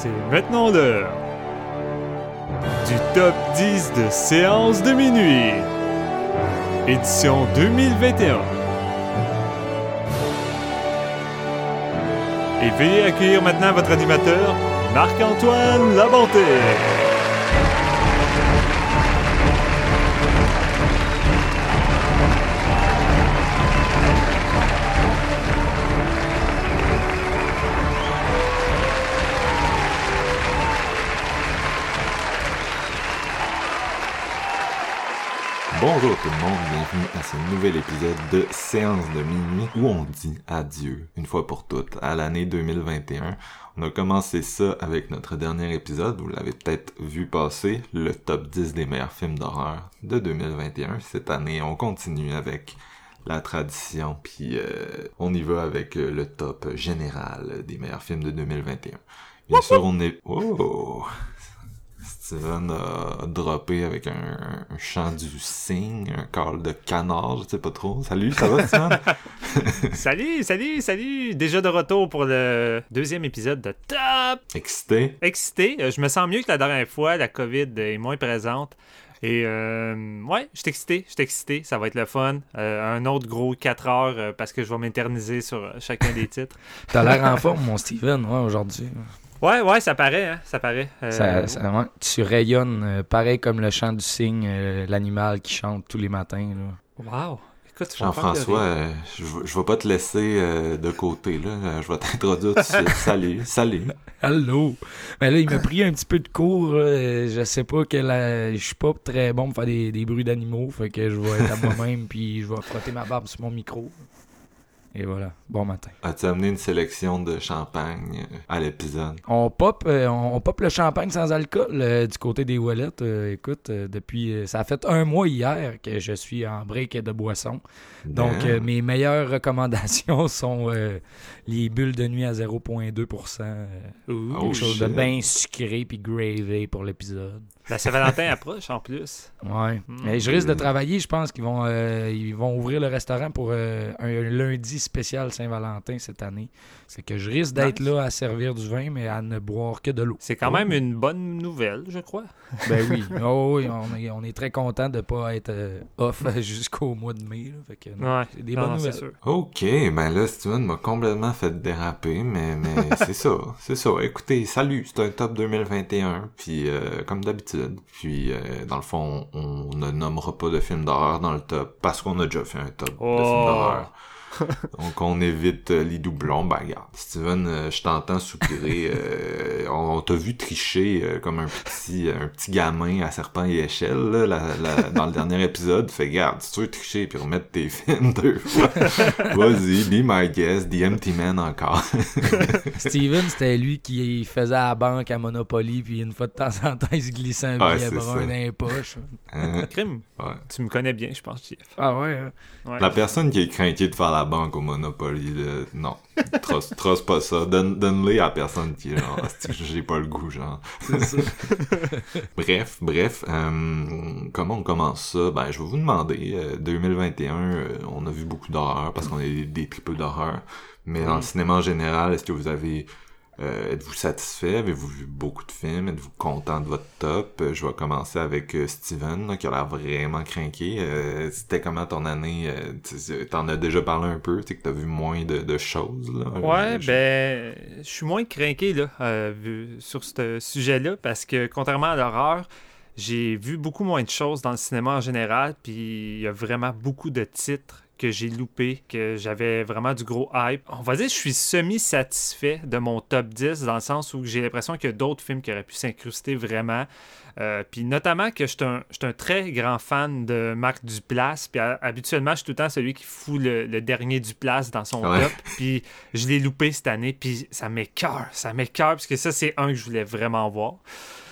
C'est maintenant l'heure du top 10 de séance de minuit. Édition 2021. Et veuillez accueillir maintenant votre animateur, Marc-Antoine Labonté. Bonjour tout le monde, bienvenue à ce nouvel épisode de Séance de minuit où on dit adieu une fois pour toutes à l'année 2021. On a commencé ça avec notre dernier épisode, vous l'avez peut-être vu passer, le top 10 des meilleurs films d'horreur de 2021. Cette année, on continue avec la tradition, puis euh, on y va avec euh, le top général des meilleurs films de 2021. Bien sûr, on est... Oh! Steven a droppé avec un, un chant du cygne, un call de canard, je sais pas trop. Salut, ça va, Steven? salut, salut, salut! Déjà de retour pour le deuxième épisode de Top! Excité? Excité. Euh, Je me sens mieux que la dernière fois. La COVID est moins présente. Et euh, ouais, je suis excité, je suis excité, ça va être le fun. Euh, un autre gros 4 heures euh, parce que je vais m'éterniser sur euh, chacun des titres. T'as l'air en forme, mon Steven, ouais, aujourd'hui. Ouais, ouais, ça paraît, hein, ça paraît. Euh, Ça- ça- ouais, tu rayonnes euh, pareil comme le chant du cygne, euh, l'animal qui chante tous les matins. Là. Wow. Jean-François, euh, je, vais- je vais pas te laisser euh, de côté, là. Je vais t'introduire tout de suite. Salut, salut. Allô! Mais là, il m'a pris un petit peu de cours. euh, Je sais pas que la... je suis pas très bon pour faire des, des bruits d'animaux. Fait que je vais être à moi-même puis je vais frotter ma barbe sur mon micro. Et voilà. Bon matin. As-tu amené une sélection de champagne euh, à l'épisode? On pop, euh, on, pop le champagne sans alcool euh, du côté des Wallet. écoute, depuis. ça a fait un mois hier que je suis en break de boisson. Donc, euh, mes meilleures recommandations sont les bulles de nuit à 0,2%. euh, Ouh. Oh, quelque chose de bien sucré puis gravé pour l'épisode. La Saint-Valentin approche en plus. Ouais. Mm. Mais je risque de travailler. Je pense qu'ils vont, euh, ils vont ouvrir le restaurant pour euh, un lundi spécial Saint-Valentin cette année. C'est que je risque d'être Nice. là à servir du vin, mais à ne boire que de l'eau. C'est quand même une bonne nouvelle, je crois. Ben oui. Oh oui, on est, on est très content de ne pas être euh, off jusqu'au mois de mai. là. Fait que, non, Ouais. c'est des Non, bonnes non, nouvelles. sûr. Ok, ben là, Steven m'a complètement fait déraper, mais, mais c'est ça, c'est ça. Écoutez, salut, c'est un top 2021, puis euh, comme d'habitude, puis euh, dans le fond, on, ne nommera pas de films d'horreur dans le top, parce qu'on a déjà fait un top de Oh. films d'horreur. Donc on évite euh, les doublons. Ben regarde, Steven, euh, je t'entends soupirer. euh, on on t'a vu tricher euh, comme un petit un petit gamin à serpent et échelle là, la- la- dans le dernier épisode. Fait garde, si tu veux tricher puis remettre tes films deux fois, vas-y, be my guest, the empty man encore. Steven, c'était lui qui faisait à la banque à Monopoly, puis une fois de temps en temps, il se glissait un Ouais, billet brun dans les poches. Hein? Crime, Ouais. tu me connais bien, je pense, JF. Ah ouais, hein? Ouais. La personne qui est craquée de faire la banque au Monopoly, là, non, trosse, trosse pas ça. Donne, donne-les à la personne qui est genre, j'ai pas le goût, genre. c'est ça. Bref, bref, euh, comment on commence ça? Ben, je vais vous demander, euh, 2021, euh, on a vu beaucoup d'horreur parce qu'on est des, des triples d'horreur, mais dans le cinéma en général, est-ce que vous avez, euh, êtes-vous satisfait? Avez-vous vu beaucoup de films? Êtes-vous content de votre top? Euh, je vais commencer avec euh, Steven, là, qui a l'air vraiment craqué. C'était comment ton année? T'en as déjà parlé un peu, tu sais que t'as vu moins de, de choses, là. Ouais, ben, je suis moins craqué là, sur ce sujet-là parce que contrairement à l'horreur, j'ai vu beaucoup moins de choses dans le cinéma en général, puis il y a vraiment beaucoup de titres que j'ai loupés, que j'avais vraiment du gros hype. On va dire que je suis semi-satisfait de mon top 10 dans le sens où j'ai l'impression qu'il y a d'autres films qui auraient pu s'incruster vraiment. Euh, puis notamment que je suis un, très grand fan de Marc Duplass. Puis habituellement, je suis tout le temps celui qui fout le, le dernier Duplass dans son Ouais. top. Puis je l'ai loupé cette année. Puis ça m'écœure. Ça m'écœure parce que ça, c'est un que je voulais vraiment voir.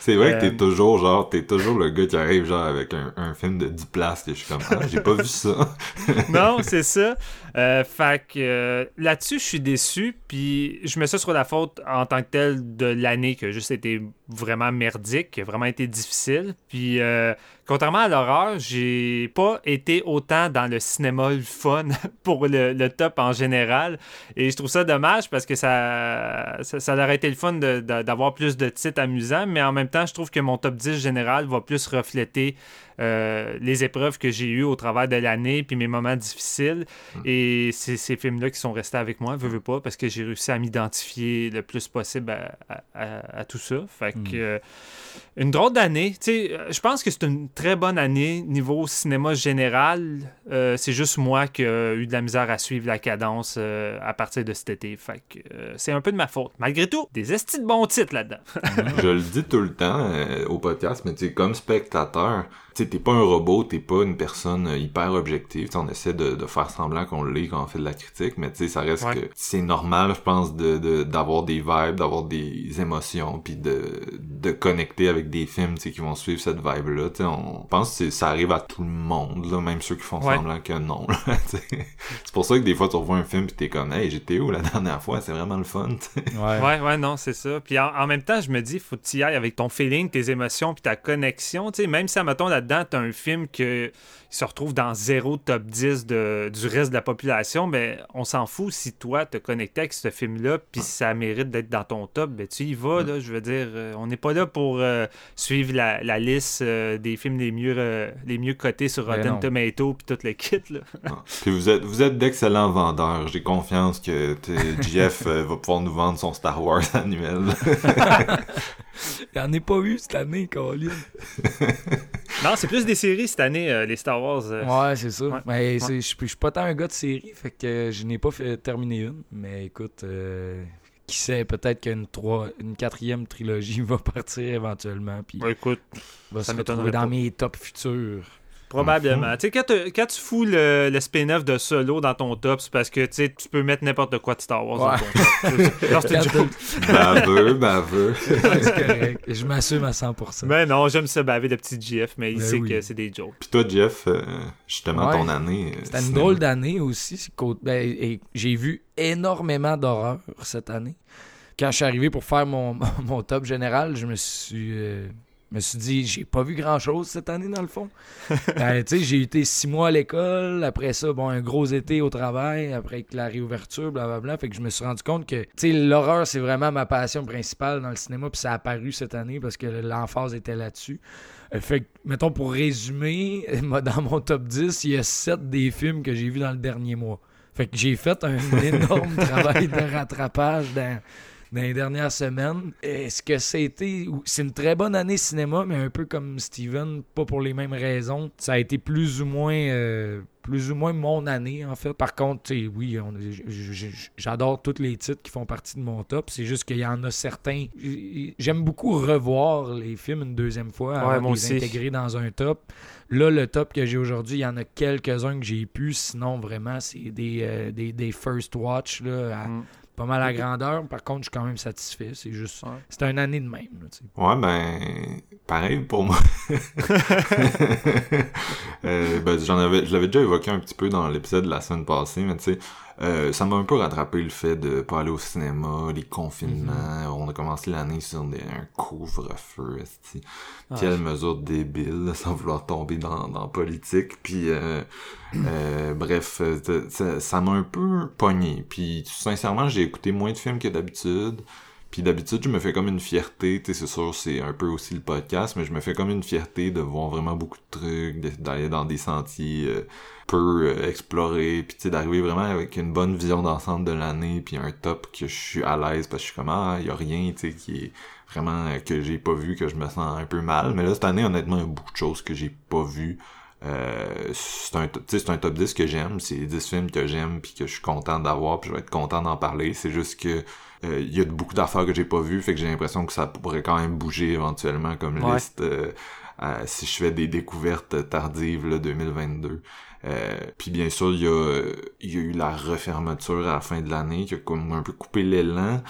C'est vrai que Euh, t'es toujours genre, t'es toujours le gars qui arrive genre avec un, un film de 10 places que je suis comme, ah, j'ai pas vu ça. non, c'est ça. Euh, fait que euh, là-dessus, je suis déçu. Puis je mets ça sur la faute en tant que telle de l'année qui a juste été vraiment merdique, qui a vraiment été difficile. Puis, euh, contrairement à l'horreur, j'ai pas été autant dans le cinéma le fun pour le, top en général. Et je trouve ça dommage parce que ça, ça, aurait été le fun d'avoir plus de titres amusants, mais en même temps, je trouve que mon top 10 général va plus refléter euh, les épreuves que j'ai eues au travers de l'année, puis mes moments difficiles. Mm. Et c'est ces films-là qui sont restés avec moi, veux, veux pas, parce que j'ai réussi à m'identifier le plus possible à, tout ça. Fait que, mm. Euh, une drôle d'année. Euh, je pense que c'est une très bonne année niveau cinéma général. c'est juste moi qui ai eu de la misère à suivre la cadence à partir de cet été. Fait que c'est un peu de ma faute. Malgré tout, des estis de bons titres là-dedans. Je le dis tout le temps au podcast, mais comme spectateur, t'es pas un robot, t'es pas une personne euh, hyper objective. T'sais, on essaie de, de faire semblant qu'on l'est quand on fait de la critique, mais tu sais, ça reste que c'est normal, je pense, de d'avoir des vibes, d'avoir des émotions, puis de, de connecter avec des films qui vont suivre cette vibe-là. On pense que ça arrive à tout le monde, là, même ceux qui font semblant que non. c'est pour ça que des fois, tu revois un film pis t'es comme « Hey, j'étais où la dernière fois? C'est vraiment le fun. » Ouais. ouais, ouais, non, c'est ça. Puis en, même temps, je me dis, faut que tu y ailles avec ton feeling, tes émotions, puis ta connexion. même si, mettons, là dedans t'as un film qui se retrouve dans zéro top 10 de, du reste de la population, mais on s'en fout si toi te connecté avec ce film-là, puis ça mérite d'être dans ton top, ben tu y vas, là, je veux dire. Euh, on n'est pas là pour euh, suivre la, liste euh, des films les mieux, les mieux cotés sur ben Rotten Tomato puis tout le kit, là. Puis vous êtes, vous êtes d'excellents vendeurs. J'ai confiance que Jeff va pouvoir nous vendre son Star Wars annuel. Il en est pas eu cette année, Colin. non, c'est plus des séries cette année, euh, les Star Wars. Euh. Ouais, c'est ça. Mais je suis pas tant un gars de série, fait que je n'ai pas fait terminer une. Mais écoute, euh, qui sait, peut-être qu'une trois, une quatrième trilogie va partir éventuellement. Puis écoute, va ça se retrouver dans mes tops futurs. Probablement. Tu sais, quand, tu fous le, le spin-off de Solo dans ton top, c'est parce que tu peux mettre n'importe quoi de Star Wars dans ton top. baveux, baveux. c'est correct. Je m'assume à 100%. Mais non, j'aime ça baver de petit GF, mais il ben sait que c'est des jokes. Puis toi, Jeff, euh, justement, ton année. Euh, C'était une drôle d'année aussi. Ben, j'ai vu énormément d'horreur cette année. Quand je suis arrivé pour faire mon, mon top général, je me suis. Euh, me suis dit, j'ai pas vu grand chose cette année dans le fond. Ben, j'ai été six mois à l'école, après ça, bon, un gros été au travail, après la réouverture, blablabla. Fait que je me suis rendu compte que, l'horreur, c'est vraiment ma passion principale dans le cinéma, puis ça a apparu cette année parce que l'emphase était là-dessus. Euh, fait que, mettons, pour résumer, dans mon top 10, il y a sept des films que j'ai vus dans le dernier mois. Fait que j'ai fait un énorme travail de rattrapage dans dans les dernières semaines. Est-ce que c'était. C'est une très bonne année cinéma, mais un peu comme Steven, pas pour les mêmes raisons. Ça a été plus ou moins. Euh, plus ou moins mon année, en fait. Par contre, oui, j'adore tous les titres qui font partie de mon top. C'est juste qu'il y en a certains. J'aime beaucoup revoir les films une deuxième fois avant de les intégrer dans un top. Là, le top que j'ai aujourd'hui, il y en a quelques-uns que j'ai pu. Sinon, vraiment, c'est des, euh, des, first watch là, mm pas mal à grandeur. Par contre, je suis quand même satisfait. C'est juste. C'est une année de même. ouais, ben. Pareil pour moi. euh, ben, j'en avais, je l'avais déjà évoqué un petit peu dans l'épisode de la semaine passée, mais tu sais, euh, ça m'a un peu rattrapé le fait de pas aller au cinéma, les confinements. Mm-hmm. On a commencé l'année sur des, un couvre-feu. Ah, Quelle mesure débile, sans vouloir tomber dans, dans politique. Puis, euh, euh, bref, ça m'a un peu pogné. Puis, sincèrement, j'ai écouté moins de films que d'habitude. Puis d'habitude, je me fais comme une fierté, tu sais, c'est sûr, c'est un peu aussi le podcast, mais je me fais comme une fierté de voir vraiment beaucoup de trucs, d'aller dans des sentiers euh, peu euh, explorés, puis tu sais, d'arriver vraiment avec une bonne vision d'ensemble de l'année, puis un top que je suis à l'aise, parce que je suis comme, ah, y a rien, tu sais, qui est vraiment, euh, que j'ai pas vu, que je me sens un peu mal. Mais là, cette année, honnêtement, il y a beaucoup de choses que j'ai pas vues. Euh, c'est un, c'est un top 10 que j'aime, c'est 10 films que j'aime puis que je suis content d'avoir puis je vais être content d'en parler. C'est juste que euh, il y a beaucoup d'affaires que j'ai pas vues, fait que j'ai l'impression que ça pourrait quand même bouger éventuellement comme liste euh, si je fais des découvertes tardives là, 2022. Euh, puis bien sûr, il y a, il y a eu la refermeture à la fin de l'année qui a comme un peu coupé l'élan.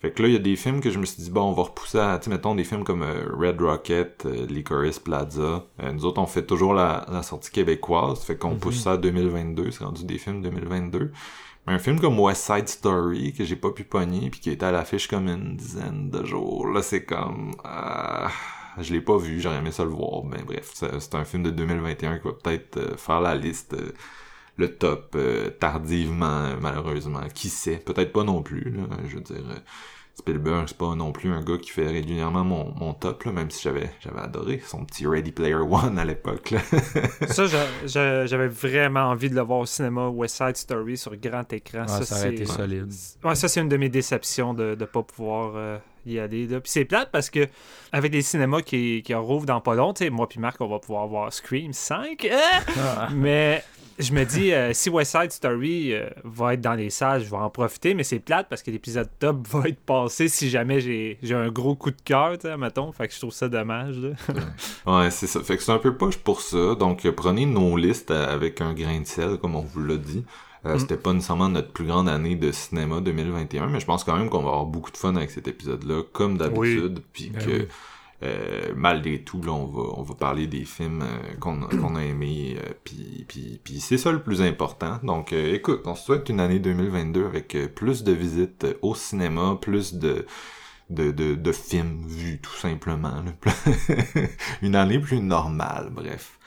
Fait que là, il y a des films que je me suis dit, bon, on va repousser à, tu sais, mettons des films comme Red Rocket, Licorice Plaza. nous autres, on fait toujours la, sortie québécoise, fait qu'on pousse mhm. ça à 2022, c'est rendu des films 2022 un film comme West Side Story que j'ai pas pu pogner puis qui était à l'affiche comme une dizaine de jours là c'est comme euh, je l'ai pas vu, j'aurais aimé ça le voir. Ben bref, c'est un film de 2021 qui va peut-être euh, faire la liste, euh, le top tardivement, malheureusement. Qui sait? Peut-être pas non plus, là, je veux dire Spielberg, c'est pas non plus un gars qui fait régulièrement mon, mon top, là, même si j'avais j'avais adoré son petit Ready Player One à l'époque. ça, j'avais vraiment envie de le voir au cinéma, West Side Story sur grand écran. ça, ça, aurait été solide. Ouais, ça, c'est une de mes déceptions de ne pas pouvoir euh, y aller. Puis c'est plate parce que avec des cinémas qui, qui rouvrent dans pas long, moi puis Marc, on va pouvoir voir Scream 5. Hein? Ah. Mais je me dis, euh, si West Side Story euh, va être dans les salles, je vais en profiter, mais c'est plate parce que l'épisode top va être passé si jamais j'ai un gros coup de cœur, mettons. Fait que je trouve ça dommage. ouais, c'est ça. Fait que c'est un peu poche pour ça. Donc, prenez nos listes avec un grain de sel, comme on vous l'a dit. Mm. C'était pas nécessairement notre plus grande année de cinéma 2021, mais je pense quand même qu'on va avoir beaucoup de fun avec cet épisode-là, comme d'habitude. Puis ben que. Euh, malgré tout, là, on va, on va parler des films euh, qu'on a aimés, euh, puis, puis, c'est ça le plus important. Donc, écoute, on se souhaite une année 2022 avec plus de visites au cinéma, plus de, de, de, de films vus, tout simplement. une année plus normale, bref.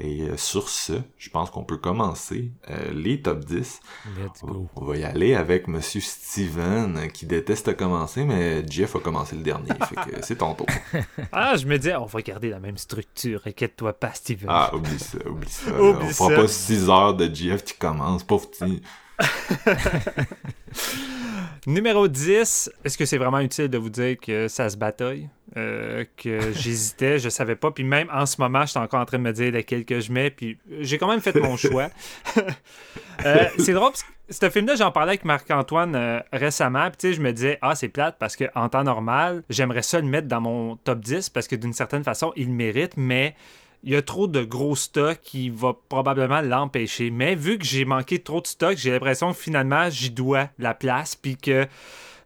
Et euh, sur ce, je pense qu'on peut commencer euh, les top 10. Let's go. On va y aller avec Monsieur Steven, euh, qui déteste commencer, mais Jeff a commencé le dernier, fait que c'est ton tour. Ah, je me dis, on va garder la même structure, inquiète-toi pas, Steven. Ah, oublie ça, oublie ça. on fera pas 6 heures de Jeff qui commence, pauvre petit. Numéro 10, est-ce que c'est vraiment utile de vous dire que ça se bataille? Euh, que j'hésitais, je savais pas. Puis même en ce moment, je suis encore en train de me dire lesquels que je mets. Puis j'ai quand même fait mon choix. Euh, c'est drôle parce que ce film-là, j'en parlais avec Marc-Antoine euh, récemment. Puis je me disais, ah, c'est plate parce qu'en temps normal, j'aimerais ça le mettre dans mon top 10 parce que d'une certaine façon, il mérite. Mais il y a trop de gros stocks qui va probablement l'empêcher. Mais vu que j'ai manqué trop de stock, j'ai l'impression que finalement, j'y dois la place. Puis que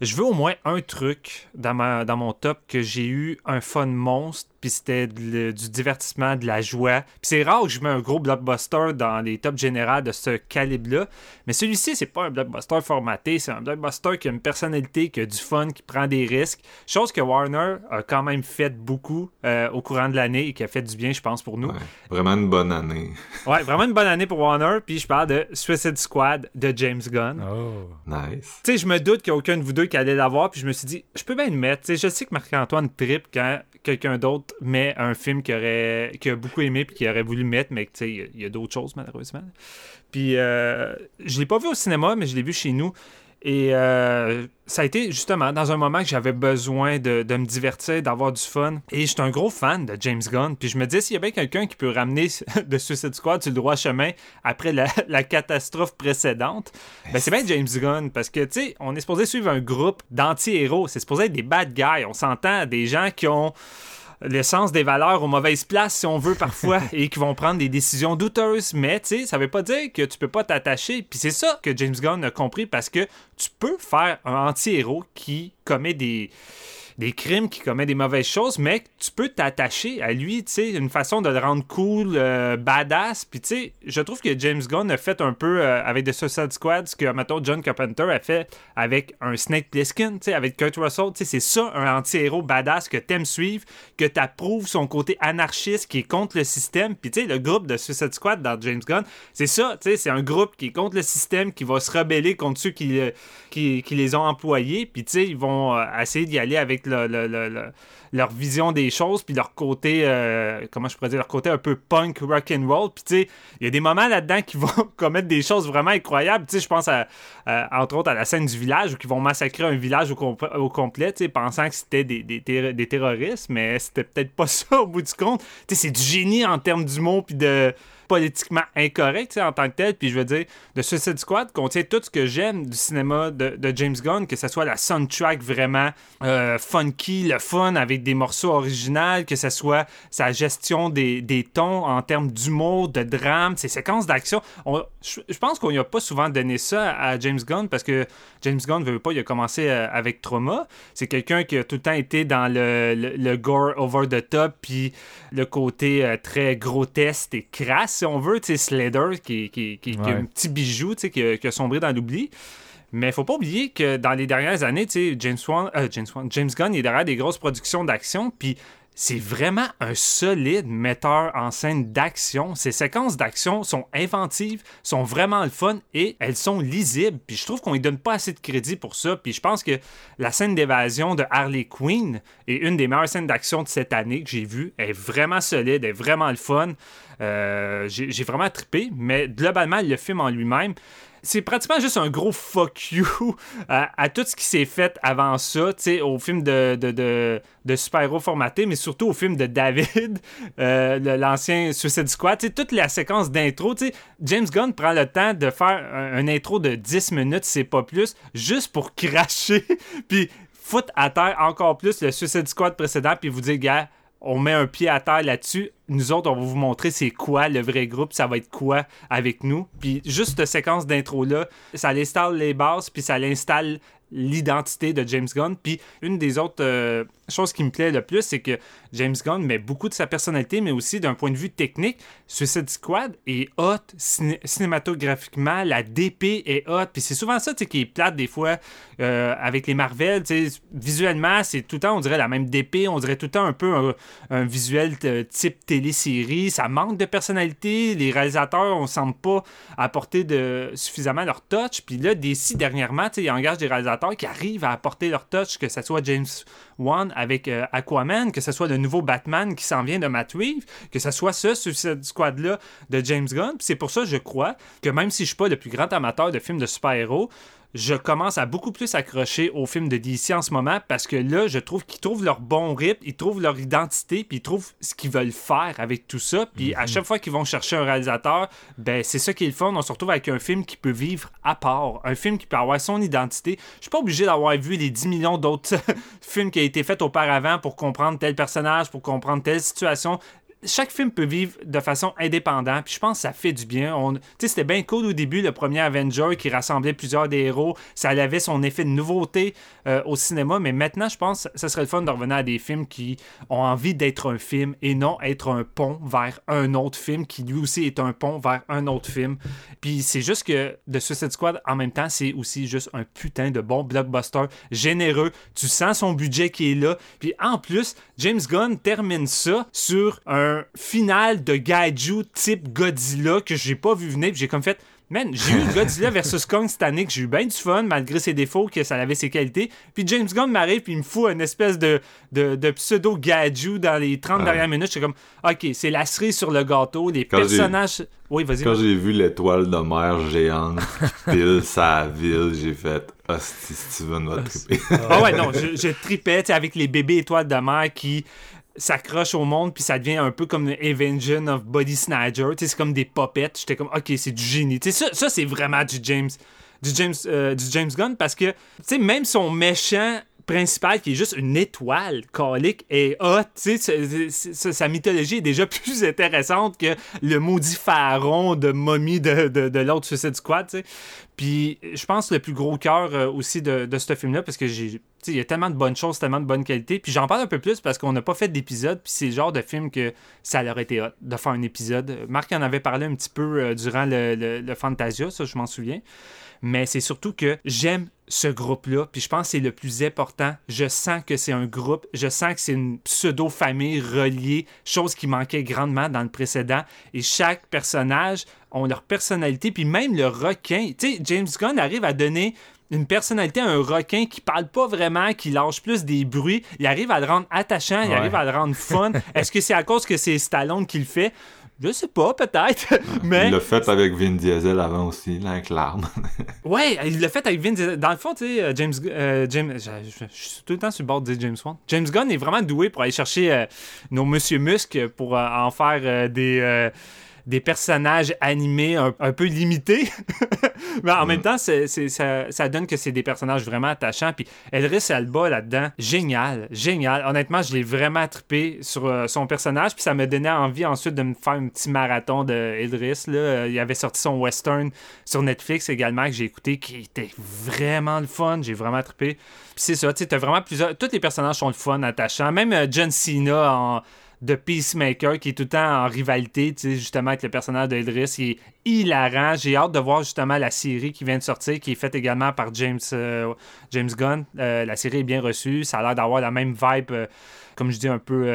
je veux au moins un truc dans, dans mon top que j'ai eu un fun monstre puis c'était du divertissement, de la joie. Puis c'est rare que je mets un gros blockbuster dans les tops généraux de ce calibre-là, mais celui-ci, c'est pas un blockbuster formaté, c'est un blockbuster qui a une personnalité, qui a du fun, qui prend des risques. Chose que Warner a quand même fait beaucoup euh, au courant de l'année et qui a fait du bien, je pense, pour nous. vraiment une bonne année. ouais, vraiment une bonne année pour Warner. Puis je parle de Suicide Squad de James Gunn. Oh, nice. Tu sais, je me doute qu'il n'y a aucun de vous deux qui allait l'avoir, puis je me suis dit, je peux bien le mettre. Tu sais, je sais que Marc-Antoine tripe quand quelqu'un d'autre met un film qu'il aurait a beaucoup aimé puis qu'il aurait voulu mettre, mais il y a, d'autres choses malheureusement. Puis euh, je l'ai pas vu au cinéma, mais je l'ai vu chez nous. Et euh, ça a été justement dans un moment que j'avais besoin de, me divertir, d'avoir du fun. Et je suis un gros fan de James Gunn. Puis je me disais, s'il y avait quelqu'un qui peut ramener de Suicide Squad sur le droit chemin après la, catastrophe précédente, ben c'est bien James Gunn. Parce que, tu sais, on est supposé suivre un groupe d'anti-héros. C'est supposé être des bad guys. On s'entend des gens qui ont l'essence des valeurs aux mauvaises places, si on veut, parfois, et qui vont prendre des décisions douteuses. Mais, tu sais, ça veut pas dire que tu peux pas t'attacher. Puis c'est ça que James Gunn a compris parce que tu peux faire un anti-héros qui commet des des crimes, qui commet des mauvaises choses, mais tu peux t'attacher à lui, tu sais, une façon de le rendre cool, euh, badass. Puis, tu sais, je trouve que James Gunn a fait un peu euh, avec The Suicide Squad ce que, mettons, John Carpenter a fait avec un Snake Plissken, tu sais, avec Kurt Russell. Tu sais, c'est ça, un anti-héros badass que t'aimes suivre, que t'approuves son côté anarchiste qui est contre le système. Puis, tu sais, le groupe de Suicide Squad dans James Gunn, c'est ça, tu sais, c'est un groupe qui est contre le système, qui va se rebeller contre ceux qui, euh, qui, les ont employés. Puis, tu sais, ils vont essayer d'y aller avec leur vision des choses, puis leur côté, euh, comment je pourrais dire, leur côté un peu punk, rock and roll. Puis tu sais, il y a des moments là-dedans qui vont commettre des choses vraiment incroyables. Tu sais, je pense à, entre autres à la scène du village où ils vont massacrer un village au, complet, tu sais, pensant que c'était des, des, terroristes, mais c'était peut-être pas ça au bout du compte. Tu sais, c'est du génie en termes d'humour puis de politiquement incorrect en tant que tel. Puis je veux dire, The Suicide Squad contient tout ce que j'aime du cinéma de, James Gunn, que ce soit la soundtrack vraiment euh, funky, le fun avec des morceaux originaux, que ce soit sa gestion des, tons en termes d'humour, de drame, ses séquences d'action. Je pense qu'on n'y a pas souvent donné ça à James Gunn parce que James Gunn veut pas, il a commencé euh, avec Trauma. C'est quelqu'un qui a tout le temps été dans le, gore over the top, puis le côté euh, très grotesque et crasse si on veut, Slater, qui, qui, qui, a un petit bijou, tu sais, qui, qui, a sombré dans l'oubli. Mais il faut pas oublier que dans les dernières années, James, Wan, euh, James, James Gunn est derrière des grosses productions d'action, puis c'est vraiment un solide metteur en scène d'action. Ces séquences d'action sont inventives, sont vraiment le fun et elles sont lisibles. Puis je trouve qu'on ne donne pas assez de crédit pour ça. Puis je pense que la scène d'évasion de Harley Quinn est une des meilleures scènes d'action de cette année que j'ai vues. Elle est vraiment solide, elle est vraiment le fun. Euh, j'ai vraiment trippé, mais globalement, le film en lui-même, c'est pratiquement juste un gros fuck you à, tout ce qui s'est fait avant ça, au film de, de, de, super-héros formaté, mais surtout au film de David, euh, l'ancien Suicide Squad. toute la séquence d'intro, James Gunn prend le temps de faire un, intro de 10 minutes, c'est pas plus, juste pour cracher, puis foutre à terre encore plus le Suicide Squad précédent, puis vous dire, gars, on met un pied à terre là-dessus. Nous autres, on va vous montrer c'est quoi le vrai groupe, ça va être quoi avec nous. Puis juste cette séquence d'intro-là, ça installe les bases, puis ça l'installe l'identité de James Gunn. Puis une des autres euh, choses qui me plaît le plus, c'est que James Gunn met beaucoup de sa personnalité, mais aussi d'un point de vue technique. Suicide Squad est hot cinématographiquement, la DP est hot. Puis c'est souvent ça qui est plate des fois euh, avec les Marvel. Visuellement, c'est tout le temps, on dirait la même DP, on dirait tout le temps un peu un, visuel type télésérie. Ça manque de personnalité. Les réalisateurs, on ne semble pas apporter de, suffisamment leur touch. Puis là, d'ici dernièrement, ils engagent des réalisateurs qui arrivent à apporter leur touch, que ce soit James Wan avec euh, Aquaman, que ce soit le nouveau Batman qui s'en vient de Matt Reeves, que ce soit ce Suicide Squad-là de James Gunn. C'est pour ça, je crois, que même si je suis pas le plus grand amateur de films de super-héros, je commence à beaucoup plus accrocher aux films de DC en ce moment parce que là, je trouve qu'ils trouvent leur bon rythme, ils trouvent leur identité, puis ils trouvent ce qu'ils veulent faire avec tout ça. Puis à mhm. chaque fois qu'ils vont chercher un réalisateur, ben c'est ça qu'ils font. On se retrouve avec un film qui peut vivre à part, un film qui peut avoir son identité. Je suis pas obligé d'avoir vu les 10 millions d'autres films qui ont été faits auparavant pour comprendre tel personnage, pour comprendre telle situation chaque film peut vivre de façon indépendante, puis je pense que ça fait du bien. On... C'était bien cool au début, le premier Avenger qui rassemblait plusieurs des héros. Ça avait son effet de nouveauté euh, au cinéma, mais maintenant, je pense que ça serait le fun de revenir à des films qui ont envie d'être un film et non être un pont vers un autre film qui lui aussi est un pont vers un autre film. Puis c'est juste que The Suicide Squad, en même temps, c'est aussi juste un putain de bon blockbuster généreux. Tu sens son budget qui est là. Puis en plus, James Gunn termine ça sur un final de Gaiju type Godzilla que j'ai pas vu venir. J'ai comme fait, man, j'ai eu Godzilla versus Kong cette année que j'ai eu bien du fun malgré ses défauts, que ça avait ses qualités. Puis James Gunn m'arrive puis il me fout une espèce de, de, pseudo Gaiju dans les 30 dernières minutes. J'étais comme, ok, c'est la cerise sur le gâteau, les personnages. Oui, vas-y. Quand j'ai vu l'étoile de mer géante pile sa ville, j'ai fait Hostie, Steven va triper. ah ouais, non, je, je tripais avec les bébés étoiles de mer qui s'accroche au monde puis ça devient un peu comme Avenging of Body Snatcher. C'est comme des popettes. J'étais comme ok c'est du génie. Ça, ça c'est vraiment du James du James euh, du James Gunn parce que même son méchant principal qui est juste une étoile colique et hot. sa mythologie est déjà plus intéressante que le maudit pharaon de momie de, de, l'autre Suicide Squad. Puis je pense le plus gros cœur euh, aussi de, de ce film-là, parce que j'ai. Il y a tellement de bonnes choses, tellement de bonne qualité. Puis j'en parle un peu plus parce qu'on n'a pas fait d'épisode. Puis c'est le genre de film que ça leur été hot de faire un épisode. Marc en avait parlé un petit peu euh, durant le, le, le Fantasia, ça je m'en souviens mais c'est surtout que j'aime ce groupe-là, puis je pense que c'est le plus important. Je sens que c'est un groupe, je sens que c'est une pseudo-famille reliée, chose qui manquait grandement dans le précédent, et chaque personnage ont leur personnalité, puis même le requin. Tu sais, James Gunn arrive à donner une personnalité à un requin qui parle pas vraiment, qui lâche plus des bruits. Il arrive à le rendre attachant, il arrive à le rendre fun. Est-ce que c'est à cause que c'est Stallone qui le fait? Je sais pas, peut-être. mais... Il l'a fait avec Vin Diesel avant aussi, là, avec l'arme. ouais, il l'a fait avec Vin Diesel. Dans le fond, tu sais, euh, James. Euh, James je, suis tout le temps sur le bord de James Wan. James Gunn est vraiment doué pour aller chercher euh, nos Monsieur Musk pour en faire des des personnages animés un, peu limités. Mais en même mm. temps, ça, donne que c'est des personnages vraiment attachants. Puis Elris Alba là-dedans, génial, génial. Honnêtement, je l'ai vraiment trippé sur euh, son personnage. Puis ça me donnait envie ensuite de me faire un petit marathon de Elris. Là. Euh, il avait sorti son western sur Netflix également que j'ai écouté qui était vraiment le fun. J'ai vraiment trippé. Puis c'est ça, tu sais, vraiment plusieurs. Tous les personnages sont le fun, attachants. Même euh, John Cena en de Peacemaker qui est tout le temps en rivalité, justement, avec le personnage d'Edris. Il est hilarant. J'ai hâte de voir justement la série qui vient de sortir, qui est faite également par James, euh, James Gunn. Euh, la série est bien reçue. Ça a l'air d'avoir la même vibe. Euh, comme je dis, un peu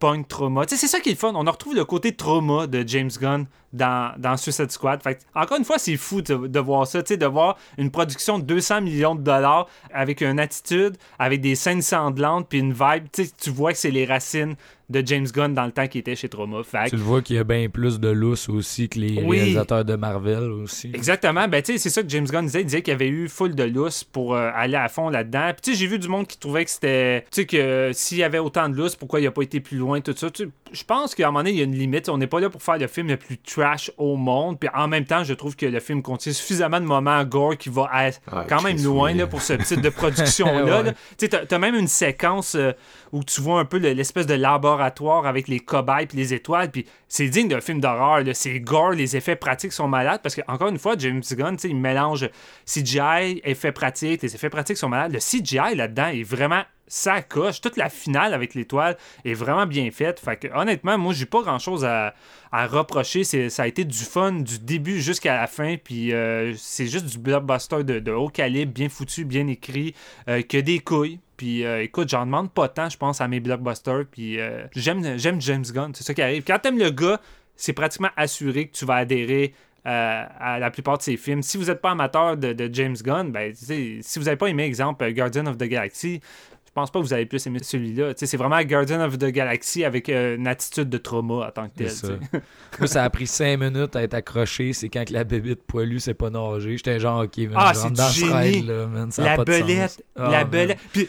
punk trauma. Tu sais, c'est ça qui est le fun. On retrouve le côté trauma de James Gunn dans, dans Suicide Squad. Fait encore une fois, c'est fou de, voir ça, de voir une production de 200 millions de dollars avec une attitude, avec des scènes sanglantes, puis une vibe. Tu vois que c'est les racines de James Gunn dans le temps qu'il était chez Trauma. Tu le vois qu'il y a bien plus de lousse aussi que les réalisateurs de Marvel aussi. Exactement. Ben, c'est ça que James Gunn disait. Il disait qu'il y avait eu full de lousse pour euh, aller à fond là-dedans. Puis j'ai vu du monde qui trouvait que c'était. Tu sais, que s'il y avait autant de lousse, pourquoi il n'a pas été plus loin, tout ça. Je pense qu'à un moment donné, il y a une limite. On n'est pas là pour faire le film le plus trash au monde. Puis en même temps, je trouve que le film contient suffisamment de moments gore qui va être quand même loin là, pour ce type de production-là. Tu sais, t'as même une séquence euh, où tu vois un peu l'espèce de laboratoire avec les cobayes et les étoiles. Puis c'est digne d'un film d'horreur. C'est gore, les effets pratiques sont malades. Parce que, encore une fois, James Gunn, il mélange CGI, effets pratiques. Les effets pratiques sont malades. Le CGI là-dedans est vraiment ça coche. Toute la finale avec l'étoile est vraiment bien faite. Fait que, honnêtement, moi, j'ai pas grand chose à, reprocher. Ça a été du fun du début jusqu'à la fin. Puis euh, c'est juste du blockbuster de, haut calibre, bien foutu, bien écrit, euh, que des couilles. Puis euh, écoute, j'en demande pas tant, je pense, à mes blockbusters. Puis j'aime, j'aime James Gunn, c'est ça qui arrive. Quand t'aimes le gars, c'est pratiquement assuré que tu vas adhérer à la plupart de ses films. Si vous n'êtes pas amateur de, James Gunn, ben, si vous n'avez pas aimé, exemple, Guardian of the Galaxy, je pense pas que vous avez plus aimé celui-là. C'est vraiment Guardian of the Galaxy avec euh, une attitude de trauma en tant que tel. Ça. Moi, ça a pris cinq minutes à être accroché. C'est quand que la bébite poilue s'est pas nagé. J'étais genre, ok, ah, c'est du génie. là, la belette. la ah, belette. Puis,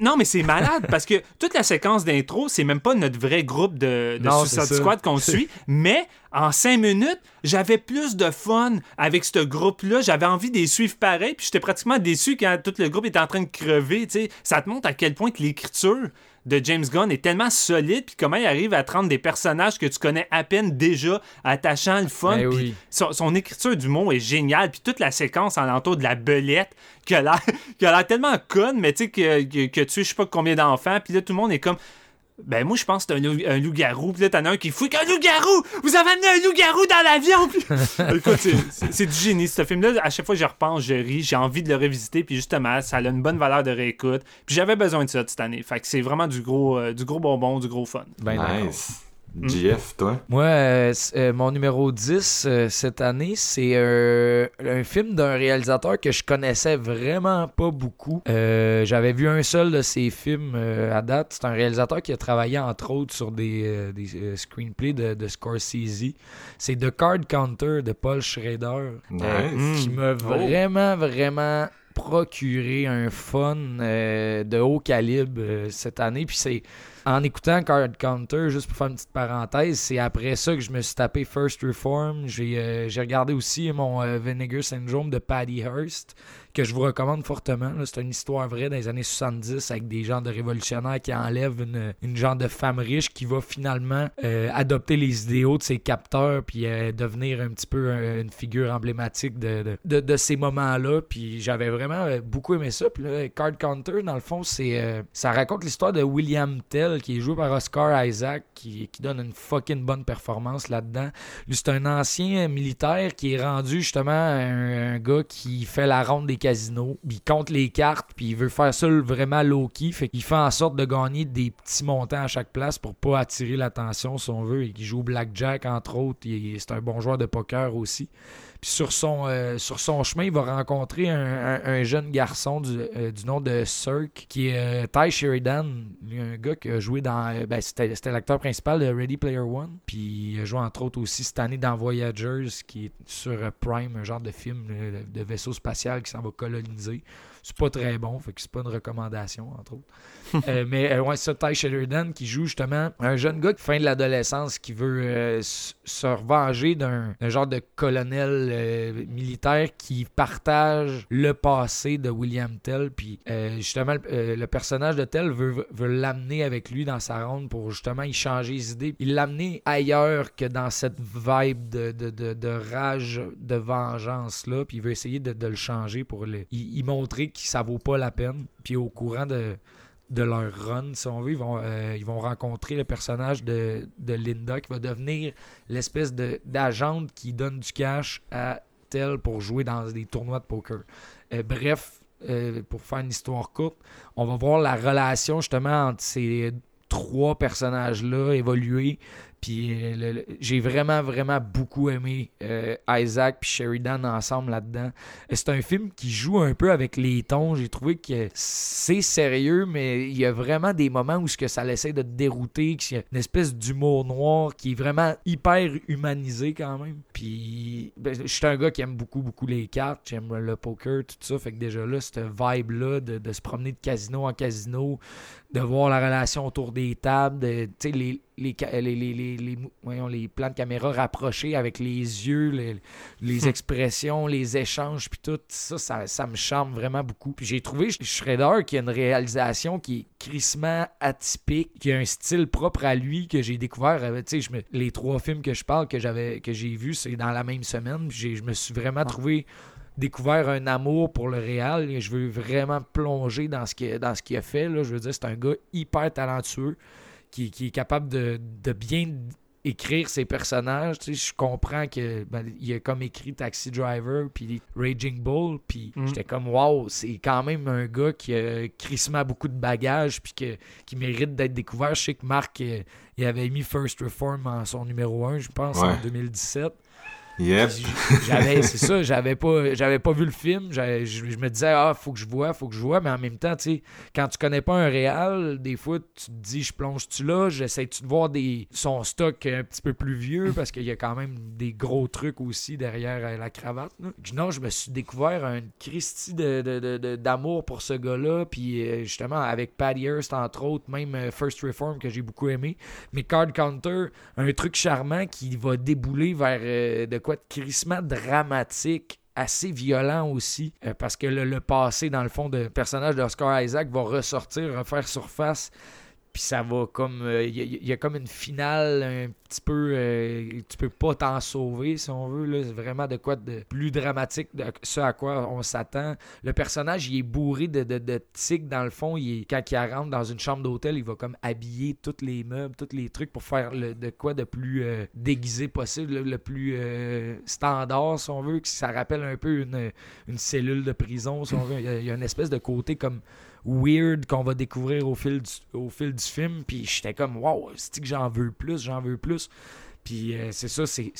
non, mais c'est malade parce que toute la séquence d'intro, c'est même pas notre vrai groupe de, de Suicide Squad qu'on suit, mais en cinq minutes, j'avais plus de fun avec ce groupe-là. J'avais envie de les suivre pareil. Puis j'étais pratiquement déçu quand tout le groupe était en train de crever. Ça te montre à quel point l'écriture de James Gunn est tellement solide, puis comment il arrive à rendre des personnages que tu connais à peine déjà, attachant le fun. Ben son, écriture du mot est géniale, puis toute la séquence en entour de la belette, qui a l'air tellement conne, mais tu sais, que, que, que, tu sais, je sais pas combien d'enfants, puis là, tout le monde est comme ben, moi, je pense que c'est un, loup-garou. Puis là, t'en as un qui fouille qu'un loup-garou! Vous avez amené un loup-garou dans l'avion! Écoute, c'est du génie. Ce film-là, à chaque fois que je repense, je ris. J'ai envie de le revisiter. Puis justement, ça a une bonne valeur de réécoute. Puis j'avais besoin de ça cette année. Fait que c'est vraiment du gros, euh, du gros bonbon, du gros fun. Ben, nice. GF, toi? Moi, euh, euh, mon numéro 10 euh, cette année, c'est un film d'un réalisateur que je connaissais vraiment pas beaucoup. J'avais vu un seul de ses films à date. C'est un réalisateur qui a travaillé entre autres sur des, des screenplays de, de Scorsese. C'est The Card Counter de Paul Schrader. Nice. qui m'a oh. vraiment, vraiment procuré un fun de haut calibre cette année. Puis c'est en écoutant Card Counter, juste pour faire une petite parenthèse, c'est après ça que je me suis tapé First Reform. J'ai euh, regardé aussi mon euh, Vinegar Syndrome de Paddy Hearst que je vous recommande fortement. C'est une histoire vraie des années 70 avec des gens de révolutionnaires qui enlèvent une, une genre de femme riche qui va finalement euh, adopter les idéaux de ses capteurs puis euh, devenir un petit peu une figure emblématique de, de, de, ces moments-là. Puis j'avais vraiment euh, beaucoup aimé ça. Puis là, Card Counter, dans le fond, c'est ça raconte l'histoire de William Tell qui est joué par Oscar Isaac qui, qui donne une fucking bonne performance là-dedans. Lui, c'est un ancien militaire qui est rendu justement un, gars qui fait la ronde des casino. Il compte les cartes, puis il veut faire ça vraiment low-key. Fait qu'il fait en sorte de gagner des petits montants à chaque place pour pas attirer l'attention, si on veut. Il joue Blackjack, entre autres. C'est un bon joueur de poker aussi sur son, euh, sur son chemin, il va rencontrer un, jeune garçon du, euh, du, nom de Cirque, qui est euh, Ty Sheridan, un gars qui a joué dans. Ben, c'était l'acteur principal de Ready Player One. Puis il a joué entre autres aussi cette année dans Voyagers, qui est sur Prime, un genre de film de vaisseau spatial qui s'en va coloniser. C'est pas très bon, fait que c'est pas une recommandation, entre autres. Euh, mais euh, ouais, c'est Ty Sheridan qui joue justement un jeune gars qui fin de l'adolescence qui veut euh, se revenger d'un genre de colonel militaire qui partage le passé de William Tell. Puis justement, le personnage de Tell veut, l'amener avec lui dans sa ronde pour justement y changer les idées. Il l'amener ailleurs que dans cette vibe de, de, de, rage, de vengeance là. Puis il veut essayer de, le changer pour le, y, y montrer que ça vaut pas la peine. Puis au courant de de leur run, si on veut. Ils vont, euh, ils vont rencontrer le personnage de, de, Linda qui va devenir l'espèce d'agente qui donne du cash à Tel pour jouer dans des tournois de poker. Euh, bref, euh, pour faire une histoire courte, on va voir la relation justement entre ces trois personnages-là évoluer. Puis euh, j'ai vraiment, vraiment beaucoup aimé euh, Isaac puis Sheridan ensemble là-dedans. Et C'est un film qui joue un peu avec les tons. J'ai trouvé que c'est sérieux, mais il y a vraiment des moments où que ça essaie de te dérouter, qu'il y a une espèce d'humour noir qui est vraiment hyper humanisé quand même. Puis ben, je suis un gars qui aime beaucoup, beaucoup les cartes. J'aime le poker, tout ça. Fait que déjà là, cette vibe-là de se promener de casino en casino, de voir la relation autour des tables, de, sais, les, les, les, les, les, les mou- voyons, les plans de caméra rapprochés avec les yeux, les, les expressions, les échanges, puis tout, ça, ça, ça me charme vraiment beaucoup. Puis j'ai trouvé Shredder qui a une réalisation qui est crissement atypique, qui a un style propre à lui que j'ai découvert. euh, je me- les trois films que je parle que j'avais que j'ai vus, c'est dans la même semaine. Puis je me suis vraiment trouvé découvert un amour pour le réal et je veux vraiment plonger dans ce qu'il dans ce qu'il a fait. Là. Je veux dire, c'est un gars hyper talentueux qui, qui est capable de, de bien écrire ses personnages. Tu sais, je comprends que ben, il a comme écrit Taxi Driver puis Raging Bull, puis Mm. j'étais comme wow, c'est quand même un gars qui a crissement beaucoup de bagages puis que, qui mérite d'être découvert. Je sais que Marc euh, il avait mis First Reform en son numéro 1, je pense, en Ouais. 2017. Yep. J'avais, c'est ça, j'avais pas, j'avais pas vu le film. Je, je me disais, ah, faut que je vois, faut que je vois. Mais en même temps, tu sais, quand tu connais pas un réal, des fois, tu te dis, je plonge-tu là, j'essaie-tu de voir des, son stock un petit peu plus vieux parce qu'il y a quand même des gros trucs aussi derrière euh, la cravate. Non, je me suis découvert un Christie de, de- d'amour pour ce gars-là. Puis euh, justement, avec Patty Hearst, entre autres, même euh, First Reform que j'ai beaucoup aimé. Mais Card Counter, un truc charmant qui va débouler vers quoi de crissement dramatique assez violent aussi euh, parce que le, passé dans le fond de personnage d'Oscar Isaac va ressortir refaire surface puis ça va comme euh, il y, a- il y a comme une finale un petit peu euh, tu peux pas t'en sauver si on veut c'est vraiment de quoi de plus dramatique de ce à quoi on s'attend. Le personnage il est bourré de, de, tics dans le fond. Il est, quand il rentre dans une chambre d'hôtel il va comme habiller tous les meubles tous les trucs pour faire de quoi de plus euh, déguisé possible le, plus euh, standard si on veut que ça rappelle un peu une, cellule de prison si on veut. Il y a une espèce de côté comme weird qu'on va découvrir au fil du, au fil du film puis j'étais comme wow c'est que j'en veux plus j'en veux plus? Puis euh, c'est ça c'est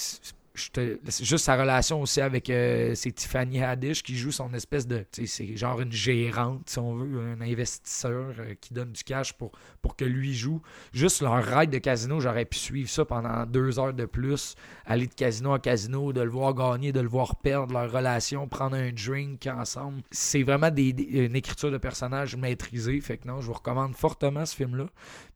juste sa relation aussi avec euh, c'est Tiffany Haddish qui joue son espèce de c'est genre une gérante si on veut un investisseur euh, qui donne du cash pour que lui joue. Juste leur ride de casino j'aurais pu suivre ça pendant deux heures de plus aller de casino en casino de le voir gagner de le voir perdre leur relation prendre un drink ensemble. C'est vraiment une écriture de personnage maîtrisée fait que non je vous recommande fortement ce film là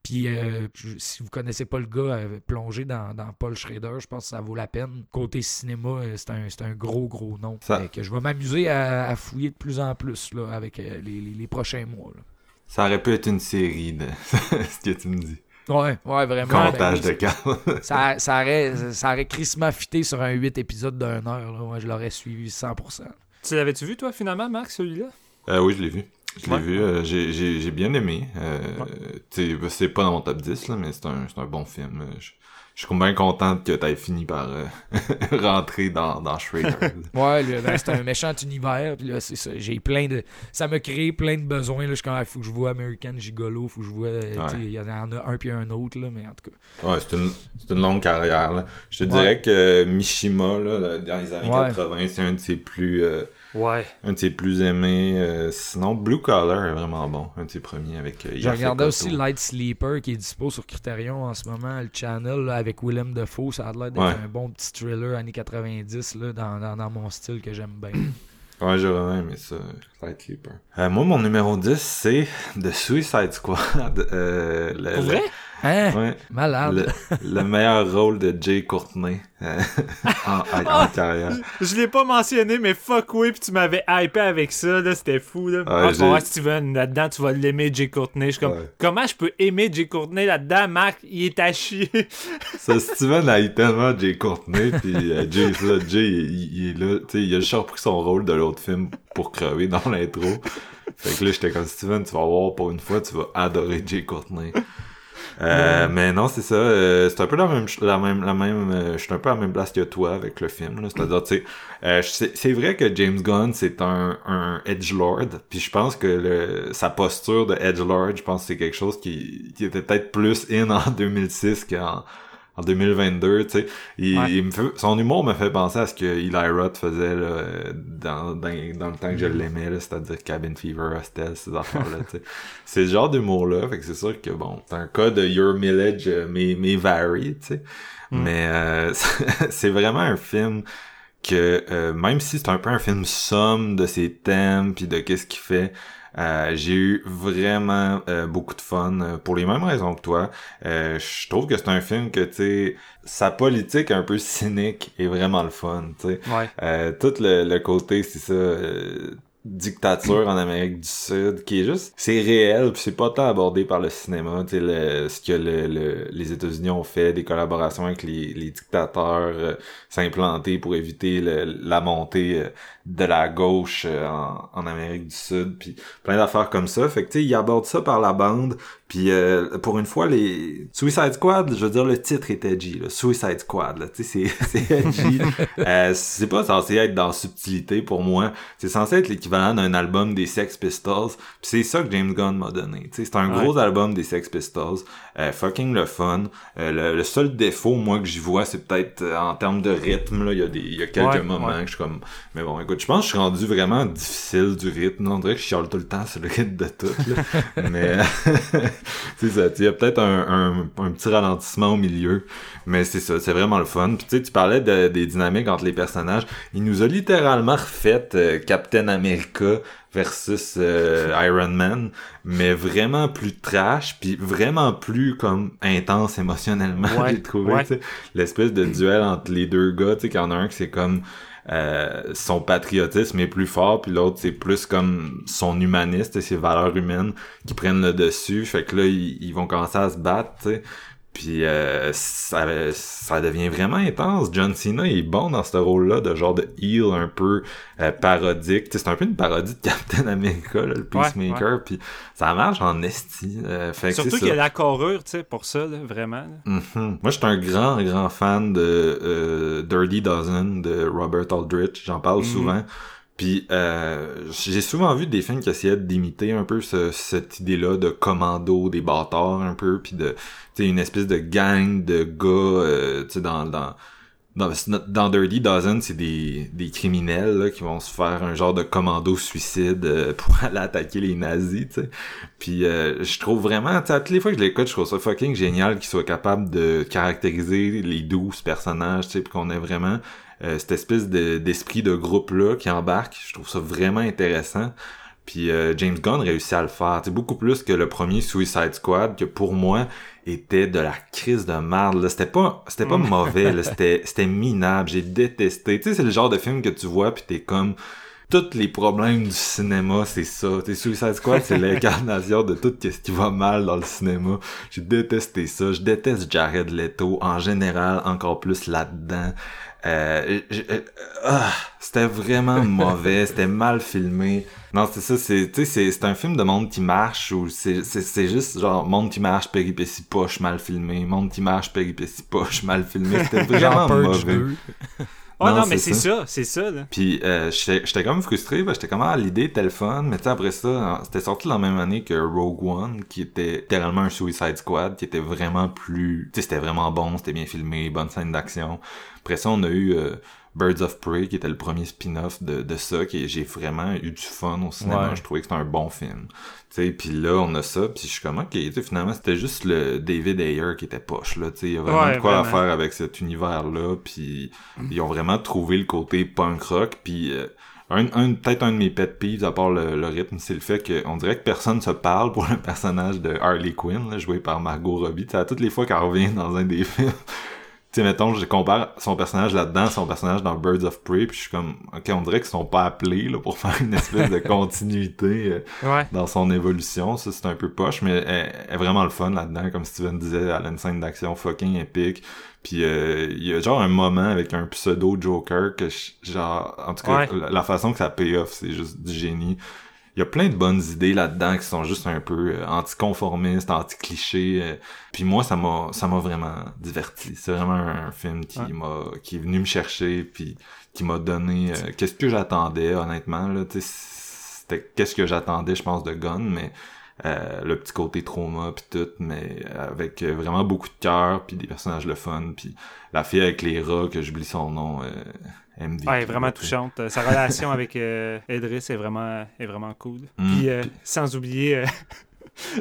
puis euh, si vous connaissez pas le gars, euh, plongez dans, dans Paul Schrader, je pense que ça vaut la peine. Côté cinéma, euh, c'est un, c'est un gros, gros nom. Ça- Fait que je vais m'amuser à, à fouiller de plus en plus là, avec euh, les, les- les prochains mois. là. Ça aurait pu être une série de ce que tu me dis. Ouais, ouais, vraiment. Comptage ben, de cartes. ça, ça aurait, ça aurait crissement fité sur un 8 épisodes d'une heure. Là. Ouais, je l'aurais suivi 100%. Tu l'avais-tu vu, toi, finalement, Marc, celui-là? Euh, oui, je l'ai vu. Je l'ai Ouais. vu. euh, j'ai, bien aimé. Euh, Ouais. sais, c'est pas dans mon top 10, là, mais c'est un, un bon film. Je, je suis bien content que t'aies fini par euh, rentrer dans, dans Shredder. Ouais, ben, c'est un méchant univers. Puis là, c'est ça. J'ai plein de. Ça m'a créé plein de besoins. Là. Je suis comme, il faut que je vois American Gigolo. faut que je vois. Il y en a un puis un autre, là, mais en tout cas. ouais, c'est une, une longue carrière. Là. Je te dirais que Mishima, là, dans les années Ouais. 80, c'est un de ses plus... euh, Ouais. un de ses plus aimés. euh, sinon, Blue Collar est vraiment bon. Un de ses premiers avec euh, regardé Kotto. aussi Light Sleeper qui est dispo sur Criterion en ce moment, le channel là, avec Willem Dafoe. Ça a l'air d'être Ouais. un bon petit thriller années 90 là, dans, dans, dans mon style que j'aime bien. Ouais, j'ai vraiment aimé ça, Light Sleeper. Euh, moi, mon numéro 10, c'est The Suicide Squad. Euh, le- Pour le- vrai? Hein? Ouais, Malade. le, le meilleur rôle de Jay Courtney euh, en, en- en carrière. Je l'ai pas mentionné, mais fuck oui, puis tu m'avais hypé avec ça, là, c'était fou, là. Ah, vas voir Steven, là-dedans, tu vas l'aimer, Jay Courtney. Je suis comme, Ouais. comment je peux aimer Jay Courtney là-dedans, Marc? Il est à chier. Ça, Steven a eu tellement Jay Courtney, puis euh, Jay, là, Jay, il, il est là, tu sais, il a juste repris son rôle de l'autre film pour crever dans l'intro. Fait que là, j'étais comme Steven, tu vas voir pour une fois, tu vas adorer Jay Courtney. Euh, mais non, c'est ça. euh, c'est un peu la même, la même, la même. euh, je suis un peu à la même place que toi avec le film. C'est-à-dire, tu sais, euh, c'est c'est vrai que James Gunn c'est un, un edge lord. Puis je pense que le, sa posture de edge lord, je pense que c'est quelque chose qui, qui était peut-être plus in en 2006 qu'en en 2022, tu sais. Il, Ouais. il me fait- son humour me fait penser à ce que Eli Roth faisait là, euh, dans, dans, dans le temps que je l'aimais, là, c'est-à-dire Cabin Fever, Hostel, ces affaires-là, tu sais. C'est ce genre d'humour-là, fait que c'est sûr que, bon, c'est un cas de Your Millage euh, may, may vary, tu sais. Mm. Mais euh, c'est vraiment un film que, euh, même si c'est un peu un film somme de ses thèmes, puis de qu'est-ce qu'il fait, euh, j'ai eu vraiment euh, beaucoup de fun euh, pour les mêmes raisons que toi. Euh, je trouve que c'est un film que, tu sais, sa politique un peu cynique est vraiment le fun, tu sais. Ouais. Euh, tout le, le côté, c'est ça, euh, dictature en Amérique du Sud, qui est juste, c'est réel, puis c'est pas tant abordé par le cinéma, tu sais, le- ce que le, le- les États-Unis ont fait, des collaborations avec les, les dictateurs, euh, s'implanter pour éviter le- la montée euh, de la gauche euh, en, en Amérique du Sud, puis plein d'affaires comme ça. Fait que, tu sais, il aborde ça par la bande, puis euh, pour une fois, les Suicide Squad, je veux dire, le titre est edgy, là. Suicide Squad, là, tu sais, c'est c'est edgy. euh, c'est pas censé être dans subtilité pour moi. C'est censé être l'équivalent d'un album des Sex Pistols. Puis c'est ça que James Gunn m'a donné. Tu sais, c'est un Ouais. gros album des Sex Pistols. Euh, fucking le fun. Euh, le, le seul défaut, moi, que j'y vois, c'est peut-être euh, en termes de rythme. Là, il y a des, il y a quelques Ouais, moments ouais. que je suis comme. Mais bon, écoute, je pense que je suis rendu vraiment difficile du rythme. On dirait que je chiale tout le temps sur le rythme de tout. Là. Mais c'est ça. tu sais, Il y a peut-être un, un, un petit ralentissement au milieu. Mais c'est ça, c'est vraiment le fun. Puis tu sais, tu parlais de- des dynamiques entre les personnages. Il nous a littéralement refait euh, Captain America versus euh, Iron Man, mais vraiment plus trash, puis vraiment plus comme intense émotionnellement, Ouais, j'ai trouvé. ouais. L'espèce de duel entre les deux gars, tu sais, qu'il y en a un qui c'est comme euh, son patriotisme est plus fort, puis l'autre c'est plus comme son humaniste et ses valeurs humaines qui prennent le dessus. Fait que là, ils, ils vont commencer à se battre, tu sais. Puis euh, ça, ça devient vraiment intense. John Cena est bon dans ce rôle-là de genre de heel un peu euh, parodique. C'est un peu une parodie de Captain America, là, le Peacemaker. Puis ça marche en esti. Euh, fait Surtout qu'il y a la carrure, sais, pour ça, là, vraiment. là. Mhm. Moi, je suis un grand, grand fan de euh, Dirty Dozen de Robert Aldrich. J'en parle Mhm. souvent. Puis euh, j'ai souvent vu des films qui essayaient d'imiter un peu ce- cette idée-là de commando, des bâtards un peu, puis de une espèce de gang de gars, euh, dans dans dans, dans Dirty Dozen, c'est des, des criminels là, qui vont se faire un genre de commando suicide euh, pour aller attaquer les nazis, tu sais. Puis euh, je trouve vraiment, tu toutes les fois que je l'écoute, je trouve ça fucking génial qu'ils soient capables de caractériser les douze personnages, tu sais, puis qu'on ait vraiment euh, cette espèce de- d'esprit de, groupe-là qui embarque. Je trouve ça vraiment intéressant. Puis euh, James Gunn réussit à le faire. C'est beaucoup plus que le premier Suicide Squad, que pour moi était de la crise de merde. là. C'était pas, c'était pas Mm. mauvais. là. C'était, c'était minable. J'ai détesté. Tu sais, c'est le genre de film que tu vois puis t'es comme tous les problèmes du cinéma, c'est ça. Sais, Suicide Squad, c'est l'incarnation de tout ce qui va mal dans le cinéma. J'ai détesté ça. Je déteste Jared Leto en général, encore plus là-dedans. Euh, euh, ah, c'était vraiment mauvais, c'était mal filmé. Non, c'est ça, c'est, tu sais, c'est, c'est un film de monde qui marche ou c'est, c'est, c'est juste genre monde qui marche, péripétie poche, mal filmé, monde qui marche, péripétie poche, mal filmé. C'était vraiment mauvais. 2. Oh Non, mais c'est ça. c'est ça, là. Puis euh, j'étais comme frustré, j'étais comme ah l'idée était le fun, mais tu sais après ça, c'était sorti la même année que Rogue One, qui était littéralement un Suicide Squad, qui était vraiment plus, tu sais c'était vraiment bon, c'était bien filmé, bonne scène d'action. Après ça on a eu euh, Birds of Prey, qui était le premier spin-off de, de ça, qui j'ai vraiment eu du fun au cinéma, Ouais. je trouvais que c'était un bon film. Tu sais, puis là on a ça, puis je suis comme ok, tu sais finalement c'était juste le David Ayer qui était poche là, tu sais, il y a vraiment Ouais, de quoi à faire avec cet univers là, puis ils ont vraiment trouvé le côté punk rock, puis euh, un, un peut-être un de mes pet peeves à part le, le rythme, c'est le fait qu'on dirait que personne se parle pour le personnage de Harley Quinn, là, joué par Margot Robbie. Tu sais, à toutes les fois qu'elle revient dans un des films, sais, mettons, je compare son personnage là-dedans, son personnage dans Birds of Prey, puis je suis comme, ok, on dirait qu'ils sont pas appelés là, pour faire une espèce de continuité euh, Ouais. dans son évolution. Ça, c'est un peu poche, mais elle, elle est vraiment le fun là-dedans. Comme Steven disait, elle a une scène d'action fucking épique. Puis euh, il y a genre un moment avec un pseudo Joker que je- genre en tout cas Ouais. la, la façon que ça paye off c'est juste du génie. Il y a plein de bonnes idées là-dedans qui sont juste un peu euh, anticonformistes, anti-clichés. euh, puis moi, ça m'a ça m'a vraiment diverti. C'est vraiment un, film qui Ouais. m'a qui est venu me chercher puis qui m'a donné euh, qu'est-ce que j'attendais honnêtement là, c'était qu'est-ce que j'attendais je pense de Gun mais euh, le petit côté trauma puis tout mais avec euh, vraiment beaucoup de cœur puis des personnages le fun puis la fille avec les rats que j'oublie son nom euh, MVP, Ouais, vraiment touchante. Euh, Sa relation avec euh, Edris est vraiment, est vraiment cool. Mm. Puis, euh, sans oublier euh,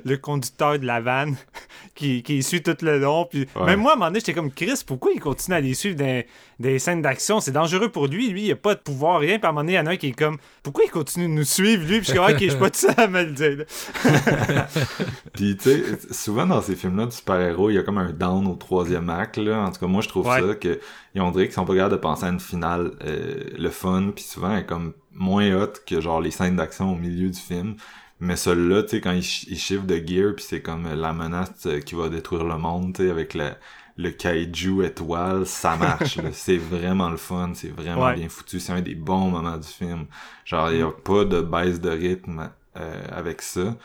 le conducteur de la vanne qui, qui suit tout le long. Puis, Ouais. Même moi, à un moment donné, j'étais comme Chris, pourquoi il continue à les suivre dans des scènes d'action? C'est dangereux pour lui. Lui, il a pas de pouvoir, rien. Puis, à un moment donné, il y en a un qui est comme Pourquoi il continue de nous suivre, lui? Puis, je suis comme, ok, je suis pas tout seul à me le dire. Puis tu sais, souvent dans ces films-là de super-héros, il y a comme un down au troisième acte, là. En tout cas, moi, je trouve Ouais. ça que ils ont dirait qu'ils sont pas capables de penser à une finale euh, le fun, puis souvent elle est comme moins hot que genre les scènes d'action au milieu du film. Mais celui-là, tu sais, quand ils, ch- ils shift de gear, puis c'est comme la menace euh, qui va détruire le monde, tu sais, avec le, le kaiju étoile, ça marche. c'est vraiment le fun, c'est vraiment Ouais. bien foutu. C'est un des bons moments du film. Genre, il y a pas de baisse de rythme euh, avec ça.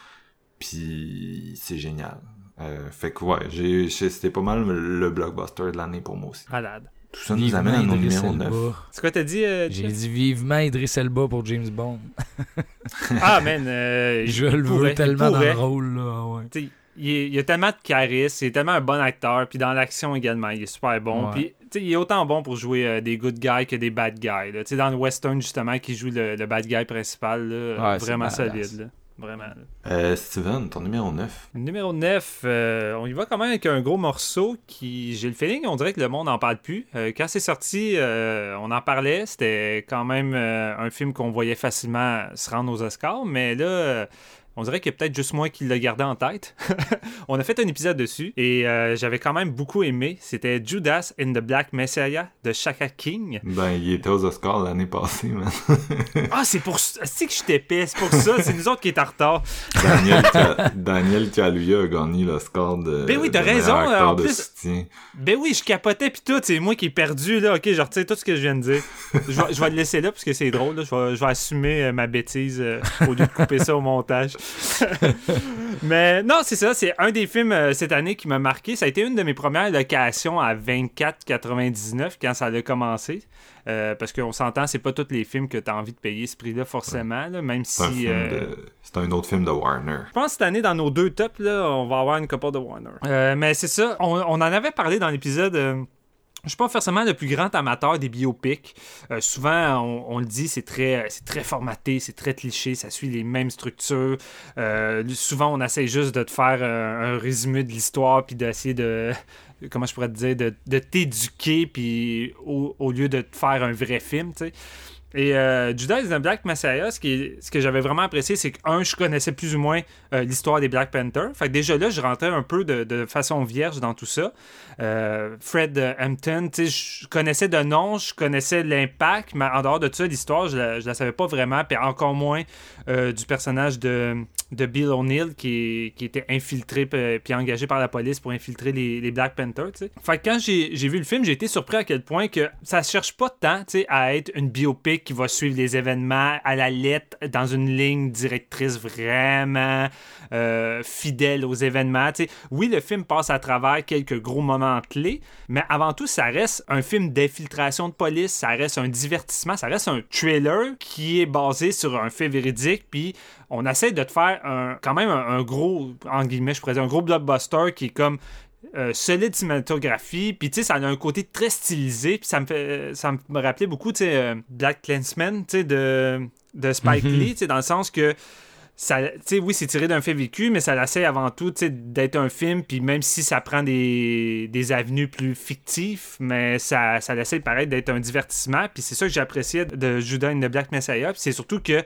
Puis c'est génial. Euh, fait que ouais, c'était pas mal le blockbuster de l'année pour moi aussi. Malade. Tout ça nous amène à nos Idris numéros 9. Elba. C'est quoi, t'as dit euh, J'ai dit vivement Idris Elba pour James Bond. Ah, man. euh, Je le pourrait, veux tellement dans le rôle, là. Ouais. T'sais, il, est- il a tellement de charisme, il est tellement un bon acteur, puis dans l'action également, il est super bon. Ouais. Puis il est autant bon pour jouer euh, des good guys que des bad guys. Là. Dans le western, justement, qui joue le, le bad guy principal, là, Ouais, c'est vraiment solide. Vraiment. Euh, Steven, ton numéro 9. Numéro 9, euh, on y va quand même avec un gros morceau qui, j'ai le feeling, on dirait que le monde n'en parle plus. Euh, quand c'est sorti, euh, on en parlait. C'était quand même euh, un film qu'on voyait facilement se rendre aux Oscars, mais là, euh, on dirait qu'il y a peut-être juste moi qui l'a gardé en tête. on a fait un épisode dessus et euh, j'avais quand même beaucoup aimé. C'était Judas in the Black Messiah de Shaka King. Ben, il était aux Oscars l'année passée, man. Ah, c'est pour ça. C'est que je t'épais, c'est pour ça. C'est nous autres qui est en retard. Daniel, Ka- Daniel Kaluuya a gagné l'Oscar de. Ben oui, t'as raison, en de plus- soutien. Ben oui, je capotais pis tout, c'est moi qui ai perdu là. Ok, je retire tout ce que je viens de dire. Je vais, je vais le laisser là parce que c'est drôle. là. Je, vais, je vais assumer euh, ma bêtise euh, au lieu de couper ça au montage. Mais non, c'est ça. C'est un des films euh, cette année qui m'a marqué. Ça a été une de mes premières locations à 24,99 quand ça a commencé. Euh, parce qu'on s'entend, c'est pas tous les films que tu as envie de payer ce prix-là forcément. là, même C'est un, si. film euh, de... c'est un autre film de Warner. je pense que cette année, dans nos deux tops, là, on va avoir une couple de Warner. Euh, mais c'est ça, on, on en avait parlé dans l'épisode. Je suis pas forcément le plus grand amateur des biopics. Euh, souvent, on, le dit, c'est très, c'est très formaté, c'est très cliché, ça suit les mêmes structures. Euh, souvent, on essaie juste de te faire euh, un résumé de l'histoire puis d'essayer de, comment je pourrais te dire, de, de t'éduquer puis au, au lieu de te faire un vrai film, tu sais. Et euh, Judas is Black Messiah, ce, que j'avais vraiment apprécié, c'est que, un, je connaissais plus ou moins euh, l'histoire des Black Panthers. Fait que déjà là, je rentrais un peu de, façon vierge dans tout ça. Euh, Fred euh, Hampton, tu sais, je connaissais de nom, je connaissais l'impact, mais en dehors de ça, l'histoire, je la, je la savais pas vraiment, puis encore moins du personnage de, de Bill O'Neill qui, était infiltré p- puis engagé par la police pour infiltrer les, Black Panthers. tu sais. Fait que quand j'ai vu le film, j'ai été surpris à quel point que ça cherche pas tant à être une biopic qui va suivre les événements à la lettre dans une ligne directrice vraiment euh, fidèle aux événements. Oui, le film passe à travers quelques gros moments clés, mais avant tout, ça reste un film d'infiltration de police, ça reste un divertissement, ça reste un trailer qui est basé sur un fait véridique, puis on essaie de te faire un, quand même un, un gros, en guillemets, je pourrais dire, un gros blockbuster qui est comme euh, solide cinématographie, puis tu sais, ça a un côté très stylisé, puis ça me fait, ça me rappelait beaucoup, tu sais, euh, Black Clansman, tu sais, de, de Spike Mhm. Lee, tu sais, dans le sens que ça, tu sais, oui, c'est tiré d'un fait vécu, mais ça l'essaie avant tout, tu sais, d'être un film, puis même si ça prend des, des avenues plus fictives, mais ça, ça l'essaie de paraître d'être un divertissement, puis c'est ça que j'appréciais de Judas and the Black Messiah, puis c'est surtout que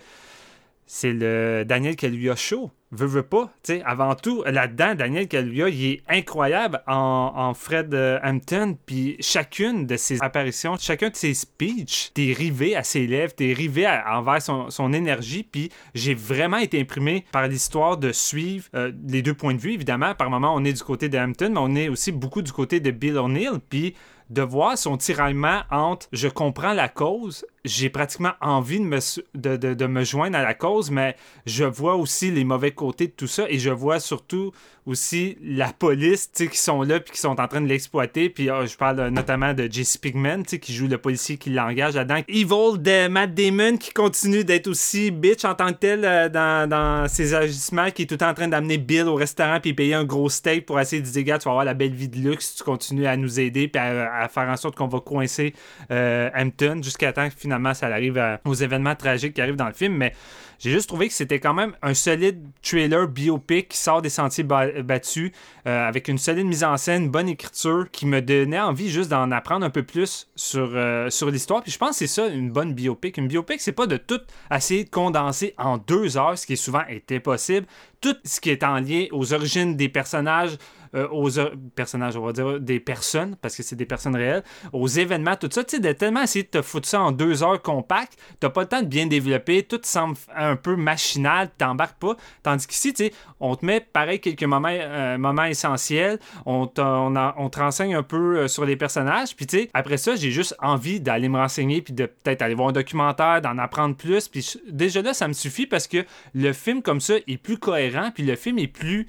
c'est le Daniel Kaluuya show. Veux, veux pas. Tu sais, avant tout, là-dedans, Daniel Kaluuya, il est incroyable en, Fred euh, Hampton. Puis chacune de ses apparitions, chacun de ses speeches, t'es rivé à ses lèvres, t'es rivé à- envers son, son énergie. Puis j'ai vraiment été imprimé par l'histoire de suivre euh, les deux points de vue, évidemment. Par moment, on est du côté de Hampton, mais on est aussi beaucoup du côté de Bill O'Neill. Puis de voir son tiraillement entre je comprends la cause, j'ai pratiquement envie de me, de, de, me joindre à la cause, mais je vois aussi les mauvais côtés de tout ça et je vois surtout aussi la police qui sont là puis qui sont en train de l'exploiter. Puis oh, je parle notamment de Jesse Pigman qui joue le policier qui l'engage là-dedans. Evil de Matt Damon qui continue d'être aussi bitch en tant que tel euh, dans, dans, ses agissements, qui est tout le temps en train d'amener Bill au restaurant puis payer un gros steak pour essayer de dire gars, tu vas avoir la belle vie de luxe si tu continues à nous aider puis à, faire en sorte qu'on va coincer euh, Hampton jusqu'à temps que finalement ça arrive aux événements tragiques qui arrivent dans le film. Mais j'ai juste trouvé que c'était quand même un solide trailer biopic qui sort des sentiers battus euh, avec une solide mise en scène, bonne écriture qui me donnait envie juste d'en apprendre un peu plus sur, euh, sur l'histoire. Puis je pense que c'est ça une bonne biopic. Une biopic, c'est pas de tout essayer de condenser en deux heures, ce qui est souvent été possible. Tout ce qui est en lien aux origines des personnages, euh, aux personnages, on va dire, des personnes, parce que c'est des personnes réelles, aux événements, tout ça. Tu sais, de tellement essayer de te foutre ça en deux heures compactes, t'as pas le temps de bien développer, tout semble un peu machinal, t'embarques pas. Tandis qu'ici, tu sais, on te met pareil quelques moments, euh, moments essentiels, on, on, te renseigne un peu euh, sur les personnages, puis tu sais, après ça, j'ai juste envie d'aller me renseigner, puis de peut-être aller voir un documentaire, d'en apprendre plus, puis déjà là, ça me suffit parce que le film comme ça est plus cohérent, puis le film est plus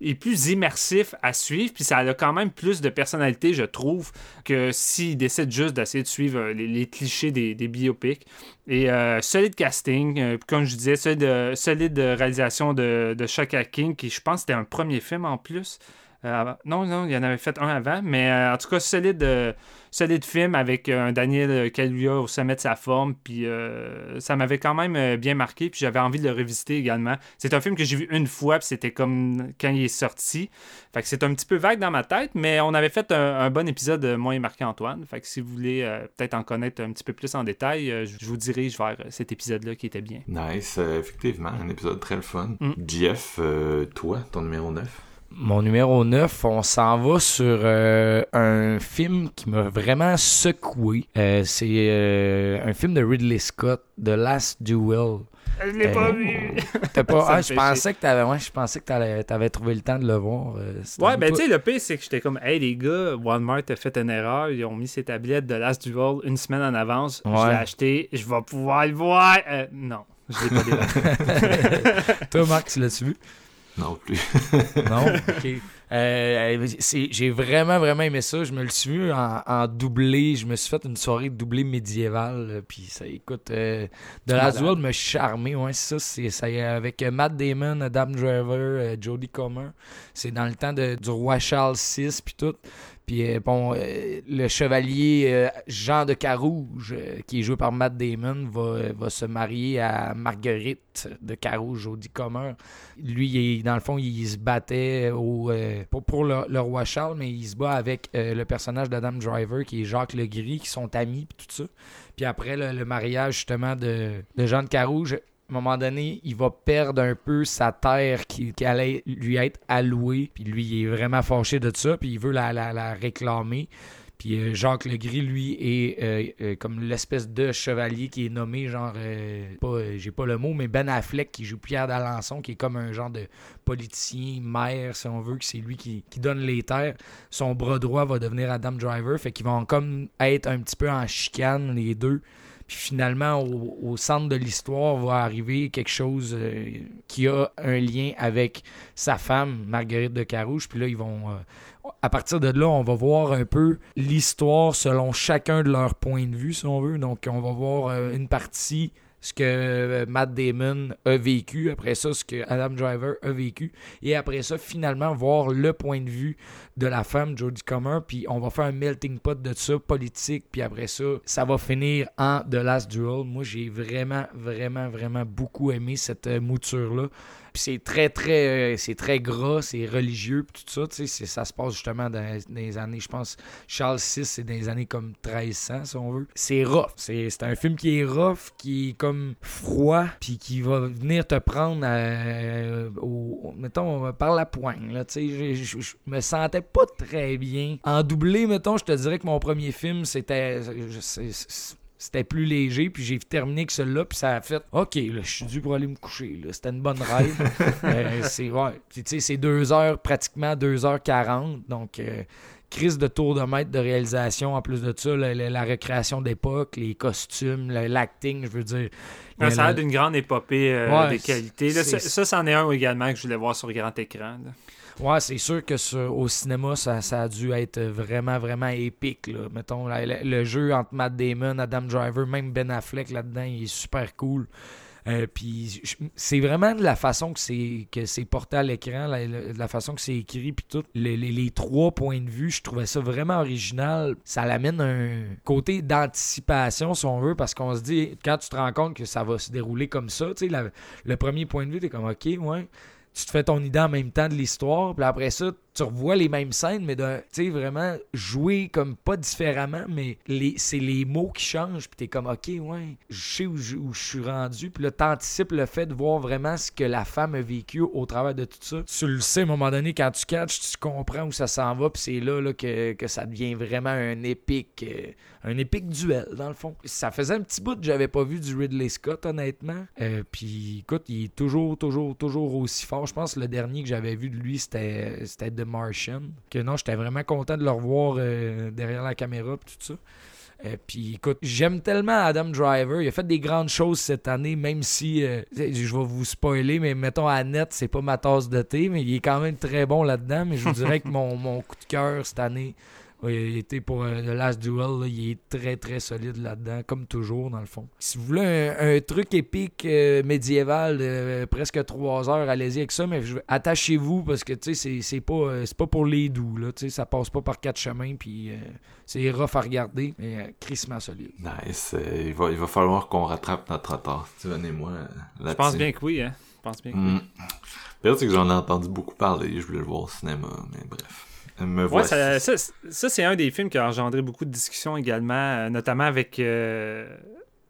est plus immersif à suivre, puis ça a quand même plus de personnalité, je trouve, que s'il décide juste d'essayer de suivre euh, les, clichés des, biopics. Et euh, solide casting, euh, comme je disais, solide, solide réalisation de, de Shaka King, qui je pense c'était un premier film en plus. non, non, il y en avait fait un avant, mais en tout cas, solide solide film avec euh, un Daniel Kaluuya au sommet de sa forme. Puis euh, ça m'avait quand même euh, bien marqué. Puis j'avais envie de le revisiter également. C'est un film que j'ai vu une fois. Puis c'était comme quand il est sorti. Fait que c'est un petit peu vague dans ma tête. Mais on avait fait un, bon épisode moins marqué Antoine. Fait que si vous voulez peut-être en connaître un petit peu plus en détail, je vous dirige vers cet épisode-là qui était bien. Nice. effectivement, un épisode très le fun. Mm. Jeff, toi, ton numéro 9 mon numéro 9, on s'en va sur euh, un film qui m'a vraiment secoué. Euh, c'est euh, un film de Ridley Scott, The Last Duel. Je l'ai pas vu. pas... ah, je, pensais que t'avais... Ouais, je pensais que t'avais trouvé le temps de le voir. ouais, ben tu sais, le pire, c'est que j'étais comme, hey les gars, Walmart a fait une erreur. Ils ont mis ses tablettes de Last Duel une semaine en avance. Je l'ai acheté. Je vais pouvoir le voir. non, je l'ai pas débattu. Toi, Marc, tu l'as-tu vu? Non plus. non? OK. Euh, j'ai vraiment, vraiment aimé ça. Je me le suis vu en, doublé. Je me suis fait une soirée doublée médiévale. Puis ça, écoute, euh, de la World me charmé. Ouais, ça, c'est avec Matt Damon, Adam Driver, euh, Jodie Comer. C'est dans le temps de, du roi Charles VI, puis tout. Puis euh, bon, euh, le chevalier euh, Jean de Carouge, qui est joué par Matt Damon, va, se marier à Marguerite de Carouge, au Comer. Lui, il, dans le fond, il se battait au, pour, le, roi Charles, mais il se bat avec le personnage d'Adam Driver, qui est Jacques Legris, qui sont amis, puis tout ça. Puis après le, mariage, justement, de, de Jean de Carouge, à un moment donné, il va perdre un peu sa terre qui, allait lui être allouée. Puis lui, il est vraiment fâché de ça, puis il veut la, la, réclamer. Puis euh, Jacques Legris, lui, est euh, euh, comme l'espèce de chevalier qui est nommé, genre, pas, j'ai pas le mot, mais Ben Affleck qui joue Pierre d'Alençon, qui est comme un genre de politicien, maire, si on veut, que c'est lui qui, qui, donne les terres. Son bras droit va devenir Adam Driver, fait qu'ils vont comme être un petit peu en chicane, les deux. Puis finalement, au, centre de l'histoire va arriver quelque chose euh, qui a un lien avec sa femme, Marguerite de Carouche. Puis là, ils vont. Euh, à partir de là, on va voir un peu l'histoire selon chacun de leurs points de vue, si on veut. Donc, on va voir euh, une partie ce que euh, Matt Damon a vécu, après ça, ce que Adam Driver a vécu, et après ça, finalement, voir le point de vue de la femme, Jodie Comer, puis on va faire un melting pot de ça, politique, puis après ça, ça va finir en The Last Duel. Moi, j'ai vraiment, vraiment, vraiment beaucoup aimé cette euh, mouture-là c'est très, très, euh, c'est très gras, c'est religieux, tout ça, tu sais, ça se passe justement dans, les années, je pense, Charles VI, c'est dans les années comme 1300, si on veut. C'est rough. C'est un film qui est rough, qui est comme froid, puis qui va venir te prendre, euh, au, mettons, par la poigne, là, tu sais, je me sentais pas très bien. En doublé, mettons, je te dirais que mon premier film, c'était c'était plus léger, puis j'ai terminé que celui-là, puis ça a fait OK, là, je suis dû pour aller me coucher. C'était une bonne rêve. euh, c'est ouais, c'est deux heures, pratiquement 2h40. Donc, euh, crise de tour de maître de réalisation. En plus de ça, la, la- la recréation d'époque, les costumes, l'acting, je veux dire. Ça a La- l'air d'une grande épopée euh, Ouais, de qualité. Là, c'est- ça, ça, c'en est un également que je voulais voir sur grand écran. là. Ouais, c'est sûr que sur- au cinéma, ça, a dû être vraiment, vraiment épique. Mettons, le jeu entre Matt Damon, Adam Driver, même Ben Affleck là-dedans, il est super cool. Euh, puis c'est vraiment de la façon que c'est que c'est porté à l'écran, la, la- façon que c'est écrit, puis tout. Les, trois points de vue, je trouvais ça vraiment original. Ça l'amène un côté d'anticipation, si on veut, parce qu'on se dit, quand tu te rends compte que ça va se dérouler comme ça, tu sais, le premier point de vue, t'es comme, ok, ouais tu te fais ton idée en même temps de l'histoire, puis après ça, tu revois les mêmes scènes, mais de, tu vraiment jouer comme pas différemment, mais les, c'est les mots qui changent, puis t'es comme, ok, ouais, je sais où je, suis rendu, puis là, t'anticipes le fait de voir vraiment ce que la femme a vécu au travers de tout ça. Tu le sais, à un moment donné, quand tu catches, tu comprends où ça s'en va, puis c'est là, là que, que ça devient vraiment un épique, euh, un épique duel, dans le fond. Ça faisait un petit bout que j'avais pas vu du Ridley Scott, honnêtement. Euh, puis écoute, il est toujours, toujours, toujours aussi fort. Je pense que le dernier que j'avais vu de lui, c'était c'était The Martian. Que non, j'étais vraiment content de le revoir euh, derrière la caméra pis tout ça. Euh, puis écoute, j'aime tellement Adam Driver. Il a fait des grandes choses cette année, même si euh, je vais vous spoiler, mais mettons Annette, c'est pas ma tasse de thé, mais il est quand même très bon là-dedans. Mais je vous dirais que mon, mon coup de cœur cette année, il a été pour euh, The Last Duel, là, il est très très solide là-dedans, comme toujours dans le fond. Si vous voulez un, un truc épique euh, médiéval de presque trois heures, allez-y avec ça, mais je- attachez-vous parce que tu sais, c'est- c'est pas, euh, c'est pas pour les doux, là, tu sais, ça passe pas par quatre chemins, puis euh, c'est rough à regarder, mais euh, crissement solide. Nice. Euh, il, va, il va falloir qu'on rattrape notre retard. Steven et moi, euh. Je pense bien que oui. Hein? Je pense bien que oui. Mm. Pire, c'est que j'en ai entendu beaucoup parler. Je voulais le voir au cinéma, mais bref. Me Ouais, voici. ça, ça, ça, c'est un des films qui a engendré beaucoup de discussions également, euh, notamment avec euh,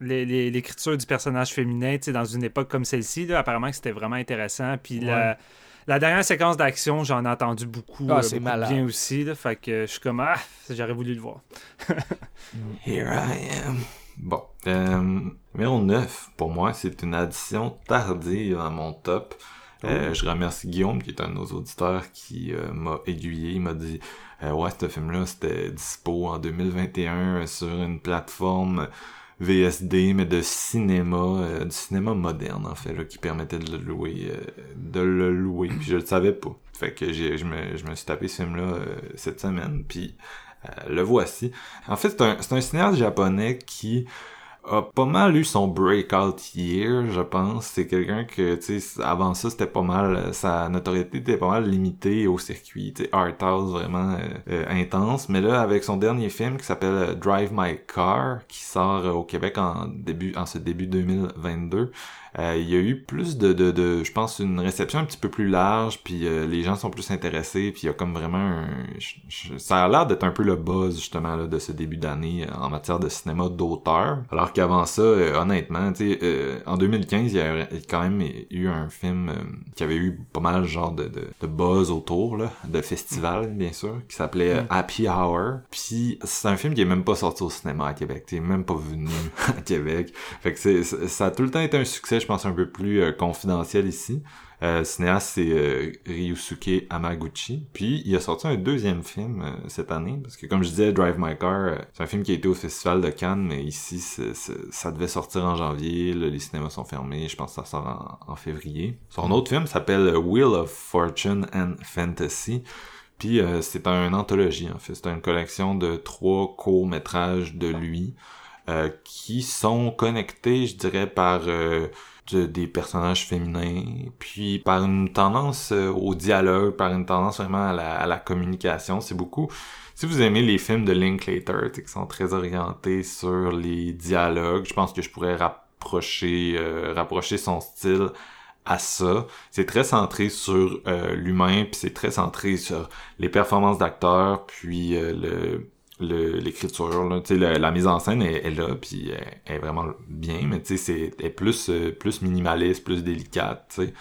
l'écriture du personnage féminin, dans une époque comme celle-ci. là, Apparemment que c'était vraiment intéressant. Puis la, la dernière séquence d'action, j'en ai entendu beaucoup, Ah, euh, beaucoup malade. bien aussi. Là, fait que je suis comme, ah, j'aurais voulu le voir. Here I am. Bon. Euh, numéro 9, pour moi, c'est une addition tardive à mon top. Euh, je remercie Guillaume, qui est un de nos auditeurs, qui euh, m'a aiguillé. Il m'a dit euh, Ouais, ce film-là, c'était dispo en 2021 sur une plateforme VSD, mais de cinéma, euh, du cinéma moderne, en fait, là, qui permettait de le louer. euh, de le louer. Puis je le savais pas. Fait que j'ai, je, me, je me suis tapé ce film-là euh, cette semaine. Puis euh, le voici. En fait, c'est un, c'est un cinéaste japonais qui a pas mal eu son breakout year, je pense. C'est quelqu'un que, tu sais, avant ça, c'était pas mal, euh, sa notoriété était pas mal limitée au circuit, tu sais, art house vraiment euh, euh, intense. Mais là, avec son dernier film qui s'appelle Drive My Car, qui sort au Québec en début, en ce début 2022, euh, il y a eu plus de, de, de, je pense, une réception un petit peu plus large, puis euh, les gens sont plus intéressés, puis il y a comme vraiment un... ça a l'air d'être un peu le buzz, justement, là, de ce début d'année euh, en matière de cinéma d'auteur. Alors qu'avant ça, euh, honnêtement, tu sais, euh, en 2015, il y a quand même eu un film euh, qui avait eu pas mal genre de, de, de buzz autour, là, de festival, bien sûr, qui s'appelait euh, Happy Hour. Puis c'est un film qui est même pas sorti au cinéma à Québec, tu même pas venu à Québec. Fait que c'est- ça a tout le temps été un succès, je pense, un peu plus euh, confidentiel ici. Euh, cinéaste, c'est euh, Ryusuke Hamaguchi. Puis, il a sorti un deuxième film cette année, parce que comme je disais, Drive My Car, c'est un film qui a été au Festival de Cannes, mais ici, ça devait sortir en janvier, là, les cinémas sont fermés, je pense que ça sort en, en février. Son autre film s'appelle Wheel of Fortune and Fantasy. Puis euh, c'est un anthologie en fait, c'est une collection de trois courts-métrages de lui euh, qui sont connectés, je dirais, par euh, des personnages féminins, puis par une tendance euh, au dialogue, par une tendance vraiment à la, à la communication. C'est beaucoup. Si vous aimez les films de Linklater, qui sont très orientés sur les dialogues, je pense que je pourrais rapprocher, euh, rapprocher son style à ça. C'est très centré sur euh, l'humain, puis c'est très centré sur les performances d'acteurs, puis le- l'écriture là. Tu sais la, la mise en scène est, est là puis elle, elle est vraiment bien mais tu sais c'est elle est plus euh, plus minimaliste plus délicate tu sais.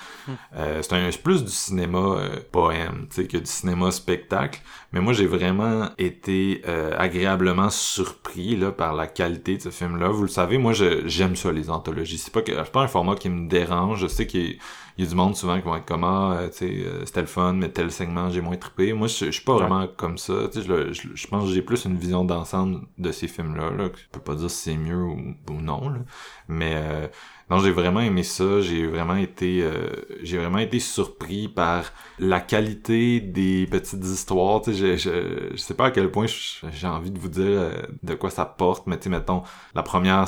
Euh, c'est un plus du cinéma euh, poème tu sais que du cinéma spectacle. Mais moi j'ai vraiment été euh, agréablement surpris là par la qualité de ce film là vous le savez moi je j'aime ça les anthologies. C'est pas que c'est pas un format qui me dérange. Je sais a- il y a du monde souvent qui vont être comme ah, tu sais, c'était le fun, mais tel segment j'ai moins trippé. Moi, je, suis pas vraiment comme ça. Tu sais, je, je, je, pense que j'ai plus une vision d'ensemble de ces films-là. Là, je peux pas dire si c'est mieux ou, non, là. mais non, j'ai vraiment aimé ça. J'ai vraiment été, euh, j'ai vraiment été surpris par la qualité des petites histoires. Tu sais, je, je, je sais pas à quel point j'ai envie de vous dire euh, de quoi ça porte, mais tu sais, mettons, la première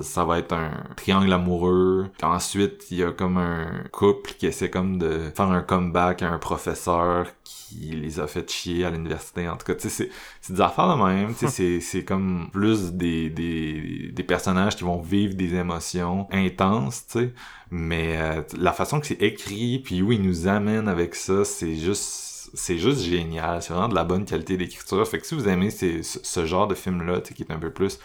ça, va être un triangle amoureux. Ensuite, il y a comme un couple qui essaie comme de faire un comeback à un professeur qui les a fait chier à l'université. En tout cas, tu sais, c'est des affaires de même. Tu sais, c'est comme plus des, des, des personnages qui vont vivre des émotions intenses, tu sais. Mais euh, la façon que c'est écrit, puis où ils nous amènent avec ça, c'est juste c'est juste génial. C'est vraiment de la bonne qualité d'écriture. Fait que si vous aimez ce, ce genre de film-là, qui est un peu plus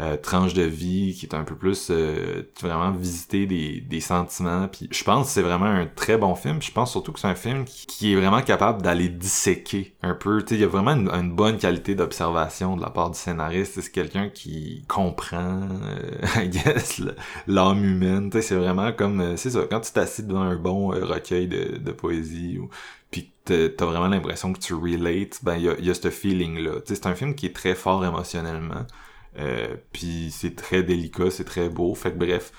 euh, tranche de vie qui est un peu plus euh, vraiment visiter des, des sentiments puis je pense que c'est vraiment un très bon film je pense surtout que c'est un film qui, est vraiment capable d'aller disséquer un peu tu il y a vraiment une, bonne qualité d'observation de la part du scénariste c'est quelqu'un qui comprend euh, guess l'âme humaine tu c'est vraiment comme euh, c'est ça quand tu t'assieds devant un bon recueil de, de poésie ou puis t'as vraiment l'impression que tu relates ben il y a, y a ce feeling là c'est un film qui est très fort émotionnellement euh, puis c'est très délicat, c'est très beau. Fait que bref,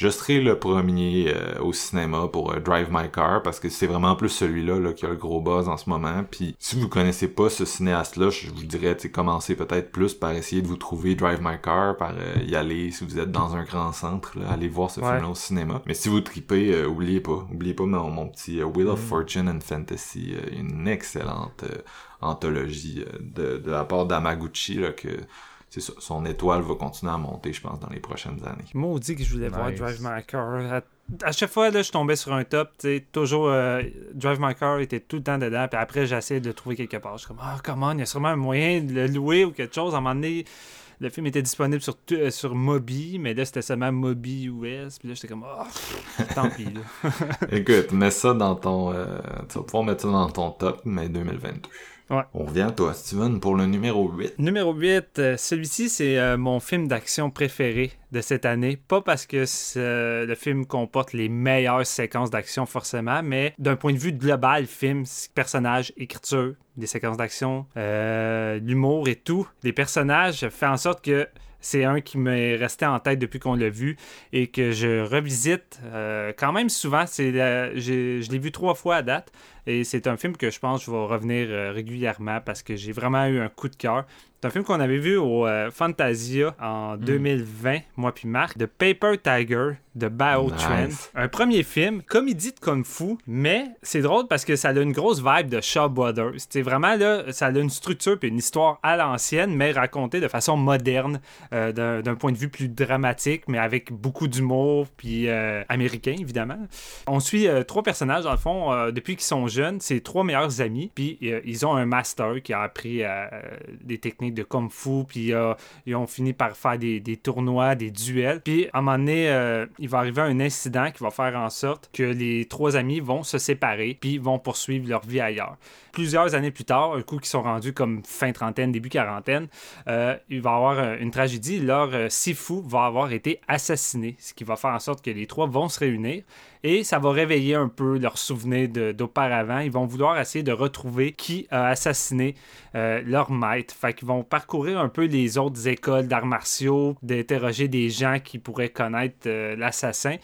je serai le premier euh, au cinéma pour euh, Drive My Car parce que c'est vraiment plus celui-là là, qui a le gros buzz en ce moment. Puis si vous connaissez pas ce cinéaste-là, je vous dirais, commencez peut-être plus par essayer de vous trouver Drive My Car, par y aller si vous êtes dans un grand centre, là, allez voir ce film-là au cinéma. Mais si vous tripez, oubliez pas, oubliez pas mon, mon petit Wheel of mm. Fortune and Fantasy, une excellente anthologie de, de la part d'Amaguchi là que c'est ça, son étoile va continuer à monter, je pense, dans les prochaines années. Maudit que je voulais voir Drive My Car. À, chaque fois, là, je tombais sur un top, tu sais, toujours euh, Drive My Car était tout le temps dedans, puis après, j'essayais de le trouver quelque part. Je suis comme, ah, comment, il y a sûrement un moyen de le louer ou quelque chose. À un moment donné, le film était disponible sur, euh, sur Mobi, mais là, c'était seulement Mobi US. Puis là, j'étais comme, oh, tant pis. Là. Écoute, mets ça dans ton. Euh, tu vas pouvoir mettre ça dans ton top, mais 2022. On revient à toi, Steven, pour le numéro 8. Numéro 8, euh, celui-ci, c'est euh, mon film d'action préféré de cette année. Pas parce que le film comporte les meilleures séquences d'action, forcément, mais d'un point de vue global, film, personnage, écriture, des séquences d'action, euh, l'humour et tout, les personnages fait en sorte que c'est un qui m'est resté en tête depuis qu'on l'a vu et que je revisite quand même souvent. C'est, je l'ai vu trois fois à date. Et c'est un film que je pense que je vais revenir euh, régulièrement parce que j'ai vraiment eu un coup de cœur. C'est un film qu'on avait vu au euh, Fantasia en 2020, mm. moi puis Marc, de Paper Tiger de Bao nice. Un premier film, comédie de kung fu, mais c'est drôle parce que ça a une grosse vibe de Shaw Brothers. C'est vraiment là, ça a une structure et une histoire à l'ancienne, mais racontée de façon moderne, euh, d'un point de vue plus dramatique, mais avec beaucoup d'humour, puis américain évidemment. On suit trois personnages dans le fond depuis qu'ils sont jeunes, c'est trois meilleurs amis, puis euh, ils ont un master qui a appris euh, des techniques de kung fu, puis euh, ils ont fini par faire des, tournois, des duels. Puis à un moment donné, il va arriver un incident qui va faire en sorte que les trois amis vont se séparer, puis vont poursuivre leur vie ailleurs. Plusieurs années plus tard, un coup qui sont rendus comme fin trentaine, début quarantaine, il va y avoir une tragédie. Leur Sifu va avoir été assassiné, ce qui va faire en sorte que les trois vont se réunir et ça va réveiller un peu leurs souvenirs d'auparavant. Ils vont vouloir essayer de retrouver qui a assassiné euh, leur maître. Fait qu'ils vont parcourir un peu les autres écoles d'arts martiaux, d'interroger des gens qui pourraient connaître euh, l'assassin.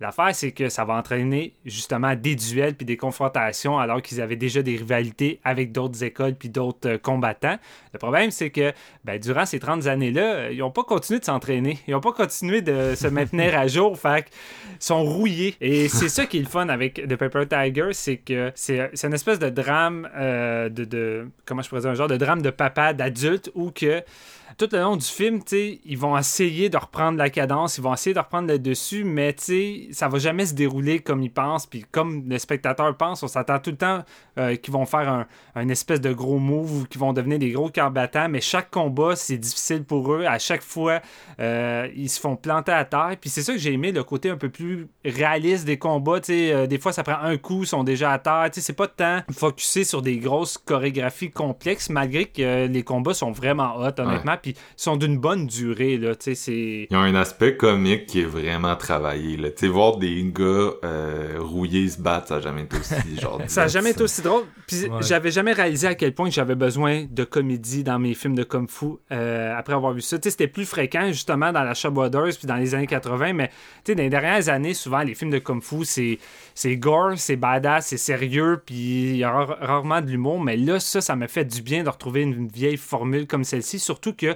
L'affaire, c'est que ça va entraîner justement des duels puis des confrontations alors qu'ils avaient déjà des rivalités avec d'autres écoles puis d'autres euh, combattants. Le problème, c'est que ben, durant ces 30 années-là, ils n'ont pas continué de s'entraîner. Ils n'ont pas continué de se maintenir à jour. Fait sont rouillés. Et c'est ça qui est le fun avec The Paper Tiger, c'est que c'est une espèce de drame de, de, Comment je pourrais dire Genre de drame de papa, d'adulte, où que tout le long du film, ils vont essayer de reprendre la cadence, ils vont essayer de reprendre le dessus, mais ça va jamais se dérouler comme ils pensent. Puis comme le spectateur pense, on s'attend tout le temps euh, qu'ils vont faire un, espèce de gros move ou qu'ils vont devenir des gros cœurs battants. Mais chaque combat, c'est difficile pour eux. À chaque fois, euh, ils se font planter à terre. Puis c'est ça que j'ai aimé, le côté un peu plus réaliste des combats, euh, des fois, ça prend un coup, ils sont déjà à terre. C'est pas tant focusé sur des grosses chorégraphies complexes, malgré que les combats sont vraiment hot, honnêtement, puis ils sont d'une bonne durée, là, tu sais, c'est... Ils ont un aspect comique qui est vraiment travaillé, là. Tu sais, voir des gars euh, rouillés se battre, ça a jamais été aussi, genre... ça a jamais été aussi drôle, puis j'avais jamais réalisé à quel point j'avais besoin de comédie dans mes films de Kung Fu après avoir vu ça. Tu sais, c'était plus fréquent, justement, dans la Shaw Brothers, puis dans les années 80, mais, tu sais, dans les dernières années, souvent, les films de Kung Fu, c'est c'est gore, c'est badass, c'est sérieux, puis il y a rarement de l'humour. Mais là, ça, ça me fait du bien de retrouver une vieille formule comme celle-ci, surtout que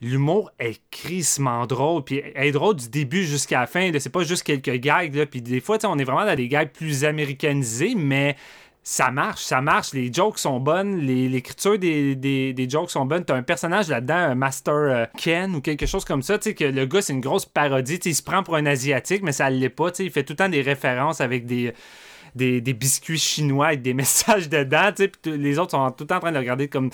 l'humour est crissement drôle, puis est drôle du début jusqu'à la fin. C'est pas juste quelques gags, là, puis des fois, on est vraiment dans des gags plus américanisés, mais ça marche, ça marche. Les jokes sont bonnes, l'écriture des, des, jokes sont bonnes. T'as un personnage là-dedans, un Master euh, Ken ou quelque chose comme ça, tu sais, que le gars, c'est une grosse parodie. il se prend pour un Asiatique, mais ça l'est pas. Il fait tout le temps des références avec des, des, biscuits chinois avec des messages dedans. Puis les autres sont tout le temps en train de regarder comme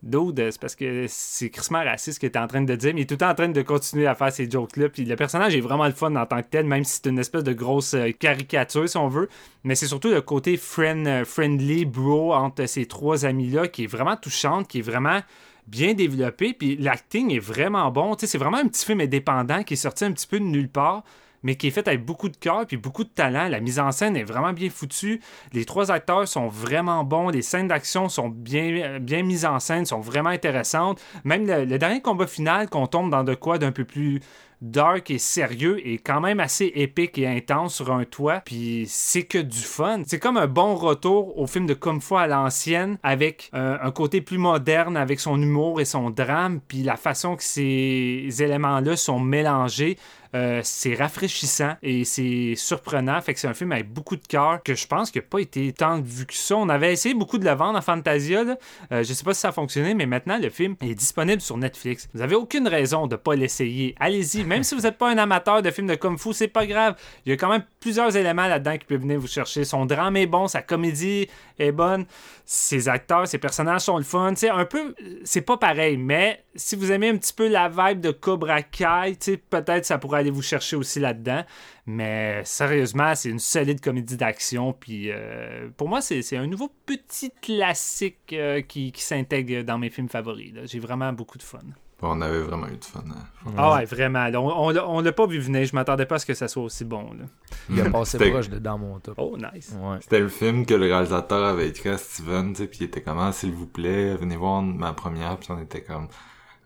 Dude, c'est parce que c'est Christmas raciste qu'il était en train de dire, mais il est tout le temps en train de continuer à faire ces jokes-là. Puis le personnage est vraiment le fun en tant que tel, même si c'est une espèce de grosse euh, caricature, si on veut. Mais c'est surtout le côté friend, euh, friendly, bro, entre ces trois amis-là, qui est vraiment touchante, qui est vraiment bien développé. Puis l'acting est vraiment bon. c'est vraiment un petit film indépendant qui est sorti un petit peu de nulle part mais qui est fait avec beaucoup de cœur puis beaucoup de talent. La mise en scène est vraiment bien foutue. Les trois acteurs sont vraiment bons. Les scènes d'action sont bien, bien mises en scène, sont vraiment intéressantes. Même le dernier combat final, qu'on tombe dans de quoi d'un peu plus dark et sérieux et quand même assez épique et intense sur un toit. Puis c'est que du fun. C'est comme un bon retour au film de Comme Fu à l'ancienne avec euh, un côté plus moderne avec son humour et son drame. Puis la façon que ces éléments-là sont mélangés. Euh, c'est rafraîchissant et c'est surprenant. Fait que c'est un film avec beaucoup de cœur que je pense qu'il n'a pas été tant vu que ça. On avait essayé beaucoup de le vendre en Fantasia. Euh, je sais pas si ça a fonctionné, mais maintenant le film est disponible sur Netflix. Vous avez aucune raison de pas l'essayer. Allez-y, même si vous n'êtes pas un amateur de films de Kung Fu, c'est pas grave. Il y a quand même plusieurs éléments là-dedans qui peuvent venir vous chercher. Son drame est bon, sa comédie est bonne, ses acteurs, ses personnages sont le fun. un peu, c'est pas pareil, mais si vous aimez un petit peu la vibe de Cobra Kai, peut-être ça pourrait aller vous chercher aussi là-dedans. Mais sérieusement, c'est une solide comédie d'action. Puis euh, pour moi, c'est un nouveau petit classique euh, qui, qui s'intègre dans mes films favoris. J'ai vraiment beaucoup de fun on avait vraiment eu de fun. Hein. Ah ouais, vraiment. On, on, l'a pas vu venir. Je m'attendais pas à ce que ça soit aussi bon. Là. Il a passé proche de dans mon top. Oh, nice. C'était le film que le réalisateur avait écrit à Steven, puis il était comme, ah, s'il vous plaît, venez voir ma première, puis on était comme,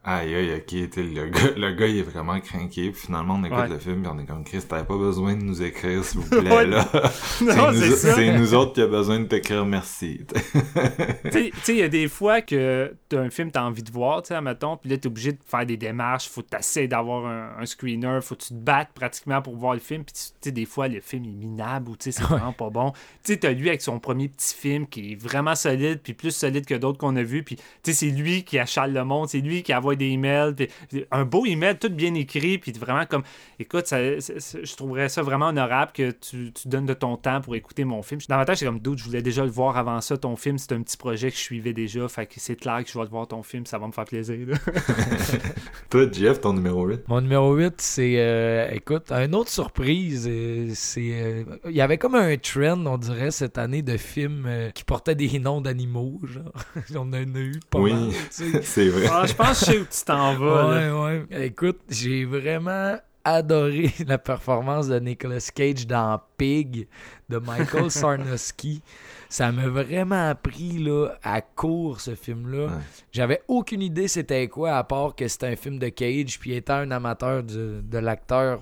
Aïe, aïe, ok, le gars, le gars, il est vraiment crinqué, puis finalement, on écoute le film, puis on est comme, Chris, t'avais pas besoin de nous écrire, s'il vous plaît, là. c'est nous, autres qui a besoin de t'écrire merci. tu sais, il y a des fois que t'as un film t'as envie de voir, tu sais, mettons, puis là, t'es obligé de faire des démarches, faut t'essayer d'avoir un, screener, faut que tu te battes pratiquement pour voir le film, puis tu sais, des fois, le film est minable, ou tu sais, c'est vraiment pas bon. Tu sais, t'as lui avec son premier petit film qui est vraiment solide, puis plus solide que d'autres qu'on a vu, puis tu sais, c'est lui qui achale le monde, c'est lui qui a des emails, un beau email, tout bien écrit, puis vraiment comme, écoute, je trouverais ça vraiment honorable que tu, donnes de ton temps pour écouter mon film. Dans ma tête, c'est comme doute, je voulais déjà le voir avant ça, ton film, c'est un petit projet que je suivais déjà, fait que c'est clair que je vais le voir ton film, ça va me faire plaisir. Toi, Jeff, ton numéro 8 Mon numéro 8, c'est, euh, écoute, une autre surprise, euh, c'est, euh, il y avait comme un trend, on dirait, cette année de films qui portaient des noms d'animaux, genre. on en a eu pas oui, mal. c'est vrai. Ah, je pense que tu t'en vas. Ouais, ouais. Écoute, j'ai vraiment adoré la performance de Nicolas Cage dans Pig de Michael Sarnowski. Ça m'a vraiment appris là, à court ce film-là. J'avais aucune idée c'était quoi, à part que c'était un film de Cage. Puis étant un amateur de, l'acteur,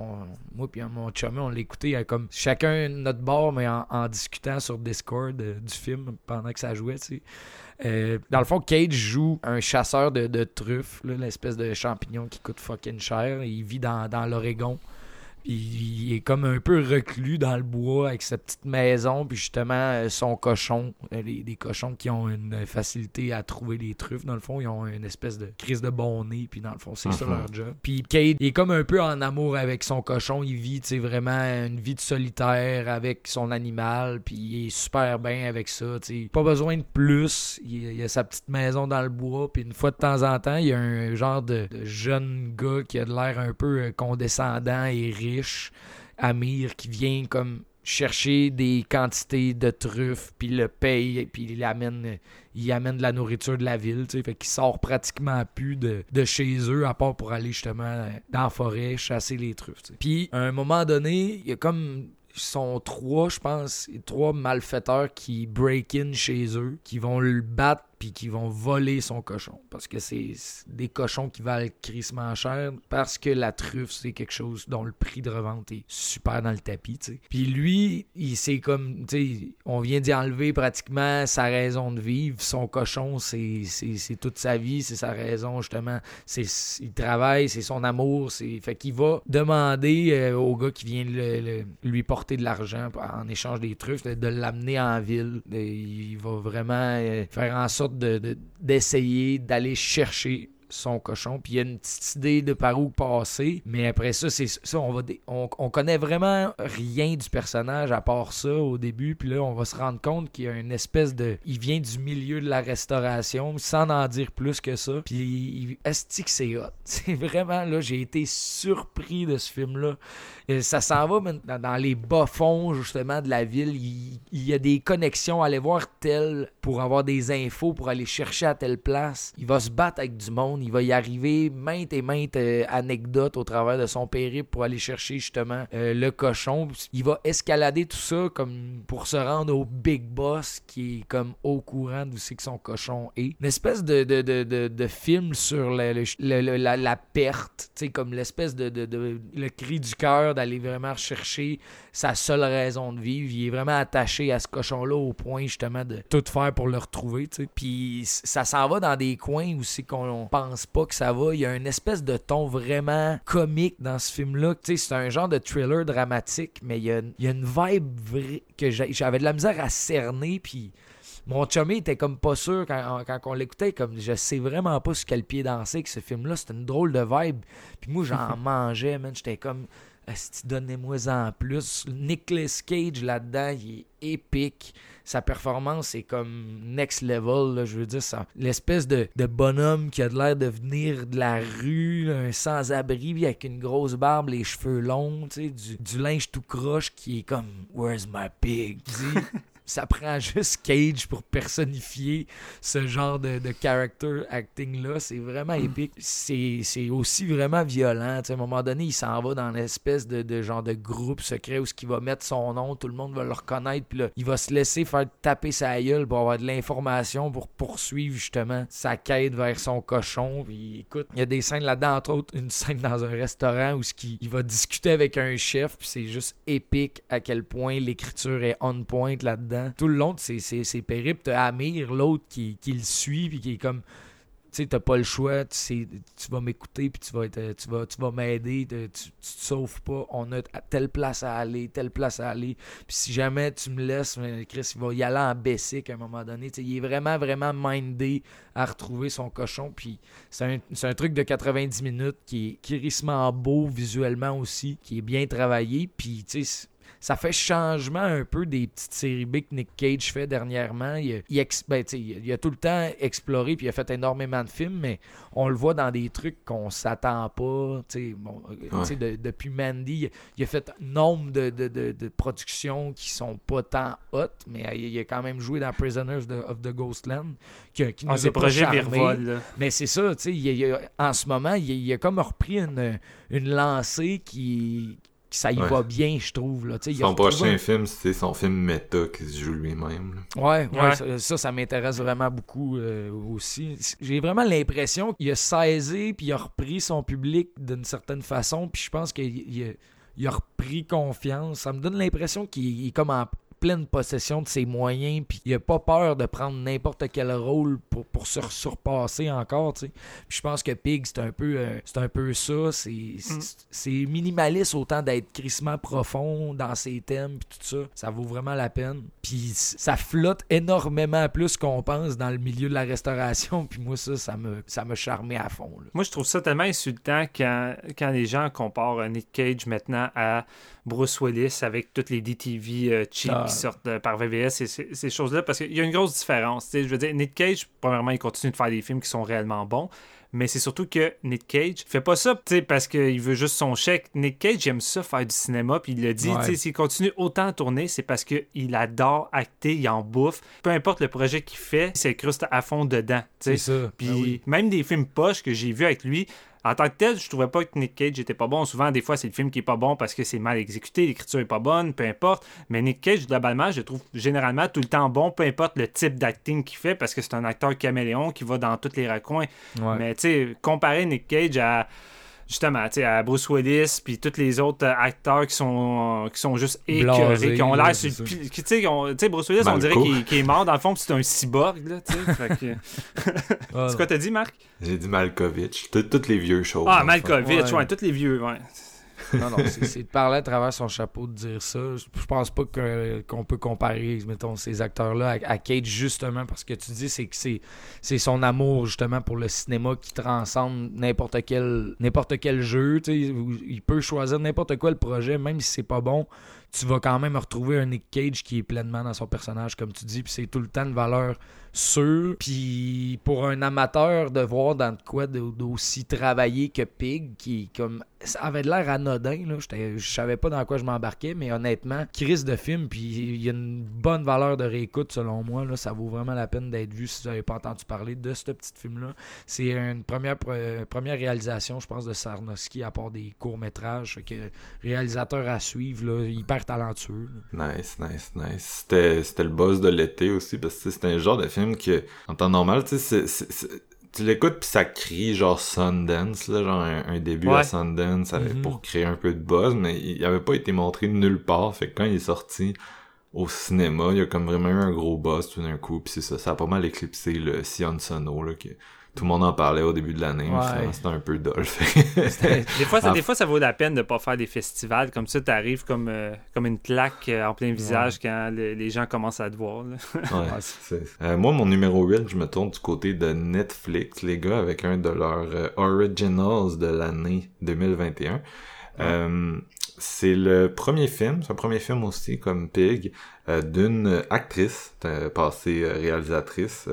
moi et mon chum, on l'écoutait comme chacun notre bord, mais en, discutant sur Discord euh, du film pendant que ça jouait. Tu sais. Euh, dans le fond, Cage joue un chasseur de, de truffes, l'espèce de champignon qui coûte fucking cher. Il vit dans, dans l'Oregon il est comme un peu reclus dans le bois avec sa petite maison, puis justement euh, son cochon, euh, les, cochons qui ont une facilité à trouver les truffes, dans le fond, ils ont une espèce de crise de bon nez, puis dans le fond, c'est ça leur job. Puis Cade est comme un peu en amour avec son cochon, il vit, tu vraiment une vie de solitaire avec son animal, puis il est super bien avec ça, tu Pas besoin de plus, il, a sa petite maison dans le bois, puis une fois de temps en temps, il y a un genre de, de jeune gars qui a de l'air un peu euh, condescendant et riche Amir qui vient comme chercher des quantités de truffes, puis le paye, puis il amène, il amène de la nourriture de la ville, tu sais, fait qu'il sort pratiquement plus de, de, chez eux, à part pour aller justement dans la forêt chasser les truffes. Puis à un moment donné, il y a comme sont trois, je pense, trois malfaiteurs qui break in chez eux, qui vont le battre puis qui vont voler son cochon. Parce que c'est des cochons qui valent crissement cher. Parce que la truffe, c'est quelque chose dont le prix de revente est super dans le tapis. sais. Puis lui, il c'est comme, tu sais, on vient d'y enlever pratiquement sa raison de vivre. Son cochon, c'est toute sa vie, c'est sa raison justement. Il travaille, c'est son amour. c'est Fait qu'il va demander euh, au gars qui vient lui porter de l'argent en échange des truffes de, de l'amener en ville. il va vraiment euh, faire en sorte d'essayer de, d'aller chercher son cochon. Puis il y a une petite idée de par où passer. Mais après ça, c'est ça, on va on, connaît vraiment rien du personnage à part ça au début. Puis là, on va se rendre compte qu'il y a une espèce de. Il vient du milieu de la restauration, sans en dire plus que ça. Puis est-ce que c'est hot? C'est vraiment là, j'ai été surpris de ce film-là. Ça s'en va dans les bas-fonds, justement, de la ville. Il, y a des connexions. Aller voir tel pour avoir des infos, pour aller chercher à telle place. Il va se battre avec du monde. Il va y arriver maintes et maintes euh, anecdotes au travers de son périple pour aller chercher, justement, euh, le cochon. Il va escalader tout ça comme pour se rendre au Big Boss qui est comme au courant d'où c'est que son cochon est. Une espèce de, film sur la, perte, comme l'espèce de, le cri du cœur aller vraiment chercher sa seule raison de vivre. Il est vraiment attaché à ce cochon-là au point justement de tout faire pour le retrouver. Puis ça s'en va dans des coins où c'est qu'on pense pas que ça va. Il y a une espèce de ton vraiment comique dans ce film-là. C'est un genre de thriller dramatique, mais il y a, il y a une vibe vraie que j'avais de la misère à cerner. Puis mon chummy était comme pas sûr quand, quand on l'écoutait, comme je sais vraiment pas sur quel pied danser que ce film-là, c'était une drôle de vibe. Puis moi, j'en mangeais, man. J'étais comme, donnez-moi en plus. Nicolas Cage là-dedans, il est épique. Sa performance est comme next level. je veux dire, ça, l'espèce de, bonhomme qui a l'air de venir de la rue, un sans-abri avec une grosse barbe, les cheveux longs, du, du linge tout croche qui est comme Where's my pig? ça prend juste Cage pour personnifier ce genre de, de character acting-là. C'est vraiment mm. épique. C'est aussi vraiment violent. à un moment donné, il s'en va dans l'espèce de, de, genre de groupe secret où ce qu'il va mettre son nom, tout le monde va le reconnaître, puis là, il va se laisser faire taper sa gueule pour avoir de l'information pour poursuivre justement sa quête vers son cochon. Puis écoute, il y a des scènes là-dedans, entre autres, une scène dans un restaurant où ce qui, il va discuter avec un chef, puis c'est juste épique à quel point l'écriture est on point là-dedans tout le long de ses, périples. T'as Amir, l'autre, qui, qui, le suit, puis qui est comme. Tu sais, t'as pas le choix, tu, tu vas m'écouter, puis tu vas, être, tu vas, tu m'aider, tu, tu te sauves pas, on a telle place à aller, telle place à aller. Puis si jamais tu me laisses, Chris, il va y aller en basic à un moment donné. il est vraiment, vraiment mindé à retrouver son cochon. Puis c'est un, truc de 90 minutes qui est crissement beau visuellement aussi, qui est bien travaillé. Puis, tu sais, ça fait changement un peu des petites séries B que Nick Cage fait dernièrement. Il, ben, il, a tout le temps exploré puis il a fait énormément de films, mais on le voit dans des trucs qu'on s'attend pas. Bon, euh, depuis Mandy, il, a fait nombre de, de, de, productions qui sont pas tant hot, mais il, a quand même joué dans Prisoners of the Ghostland, qui, qui ah, nous Mais c'est ça, en ce moment, il, a comme repris une, une lancée qui ça y va bien, je trouve. Là. Son prochain film, c'est son film méta qui se joue lui-même. Ouais, ouais, ça, ça, m'intéresse vraiment beaucoup euh, aussi. J'ai vraiment l'impression qu'il a saisi puis il a repris son public d'une certaine façon, puis je pense qu'il a, il a repris confiance. Ça me donne l'impression qu'il est comme en pleine possession de ses moyens, puis il a pas peur de prendre n'importe quel rôle pour, pour se surpasser encore, tu sais. je pense que Pig, c'est un peu euh, c'est un peu ça, c'est mm. minimaliste autant d'être crissement profond dans ses thèmes, puis tout ça, ça vaut vraiment la peine. Puis ça flotte énormément plus qu'on pense dans le milieu de la restauration, puis moi ça, ça me, ça me charmé à fond. Moi, je trouve ça tellement insultant quand, quand les gens comparent Nick Cage maintenant à Bruce Willis avec toutes les DTV euh, cheap ah. qui sortent euh, par VVS et ces, choses-là, parce qu'il y a une grosse différence. Je veux dire, Nick Cage, premièrement, il continue de faire des films qui sont réellement bons, mais c'est surtout que Nick Cage fait pas ça parce qu'il veut juste son chèque. Nick Cage aime ça faire du cinéma, puis il le dit, s'il continue autant à tourner, c'est parce qu'il adore acter, il en bouffe. Peu importe le projet qu'il fait, il s'incruste à fond dedans. C'est ça. Puis ben même des films poches que j'ai vus avec lui, en tant que tel, je trouvais pas que Nick Cage était pas bon. Souvent, des fois, c'est le film qui est pas bon parce que c'est mal exécuté, l'écriture est pas bonne, peu importe. Mais Nick Cage, globalement, je le trouve généralement tout le temps bon, peu importe le type d'acting qu'il fait, parce que c'est un acteur caméléon qui va dans tous les raccoins. Mais tu sais, comparer Nick Cage à justement, tu sais, à Bruce Willis, puis tous les autres euh, acteurs qui sont, qui sont juste écœurés, qui ont l'air Tu sais, Bruce Willis, on dirait qu'il est mort dans le fond, puis c'est un cyborg, là, tu sais. c'est quoi t'as dit, Marc? J'ai dit Malkovich. Toutes les vieux choses. Ah, Malkovich, ouais. tous les vieux, ouais. Non, non, c'est de parler à travers son chapeau de dire ça. Je pense pas qu'on peut comparer, mettons, ces acteurs-là à, Cage, justement, parce que tu dis c'est que c'est son amour, justement, pour le cinéma qui transcende n'importe quel, quel jeu. Il peut choisir n'importe quoi le projet, même si c'est pas bon tu vas quand même retrouver un Nick Cage qui est pleinement dans son personnage, comme tu dis, puis c'est tout le temps de valeur sûre. Puis pour un amateur de voir dans quoi d'aussi travailler que Pig, qui comme ça avait l'air anodin, là. Je savais pas dans quoi je m'embarquais, mais honnêtement, crise de film, puis il y a une bonne valeur de réécoute selon moi. Là. Ça vaut vraiment la peine d'être vu si vous n'avez pas entendu parler de ce petit film-là. C'est une première, première réalisation, je pense, de Sarnowski à part des courts-métrages. Que réalisateur à suivre, là, hyper talentueux. Nice, nice, nice. C'était le buzz de l'été aussi, parce que c'était un genre de film que, en temps normal, tu sais, c'est tu l'écoutes puis ça crie genre Sundance là genre un, début à Sundance mm-hmm. pour créer un peu de buzz mais il avait pas été montré nulle part fait que quand il est sorti au cinéma il y a comme vraiment eu un gros buzz tout d'un coup puis c'est ça ça a pas mal éclipsé le Sion Sono là qui tout le monde en parlait au début de l'année. C'était un peu dull. des, fois, ça, des fois, ça vaut la peine de pas faire des festivals. Comme ça, tu arrives comme, euh, comme une claque euh, en plein visage quand les gens commencent à te voir. Euh, moi, mon numéro 8, je me tourne du côté de Netflix, les gars, avec un de leurs originals de l'année 2021. c'est le premier film, c'est un premier film aussi comme Pig, d'une actrice, passée réalisatrice.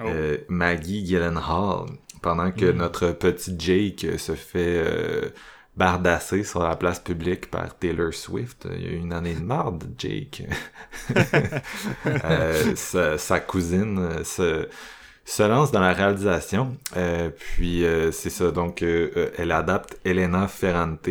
Oh. Euh, Maggie Gyllenhaal, pendant que hmm. notre petit Jake se fait euh, bardasser sur la place publique par Taylor Swift. Il y a eu une année de marde, Jake. euh, sa, cousine se, se, lance dans la réalisation. Euh, puis c'est ça, donc elle adapte Elena Ferrante,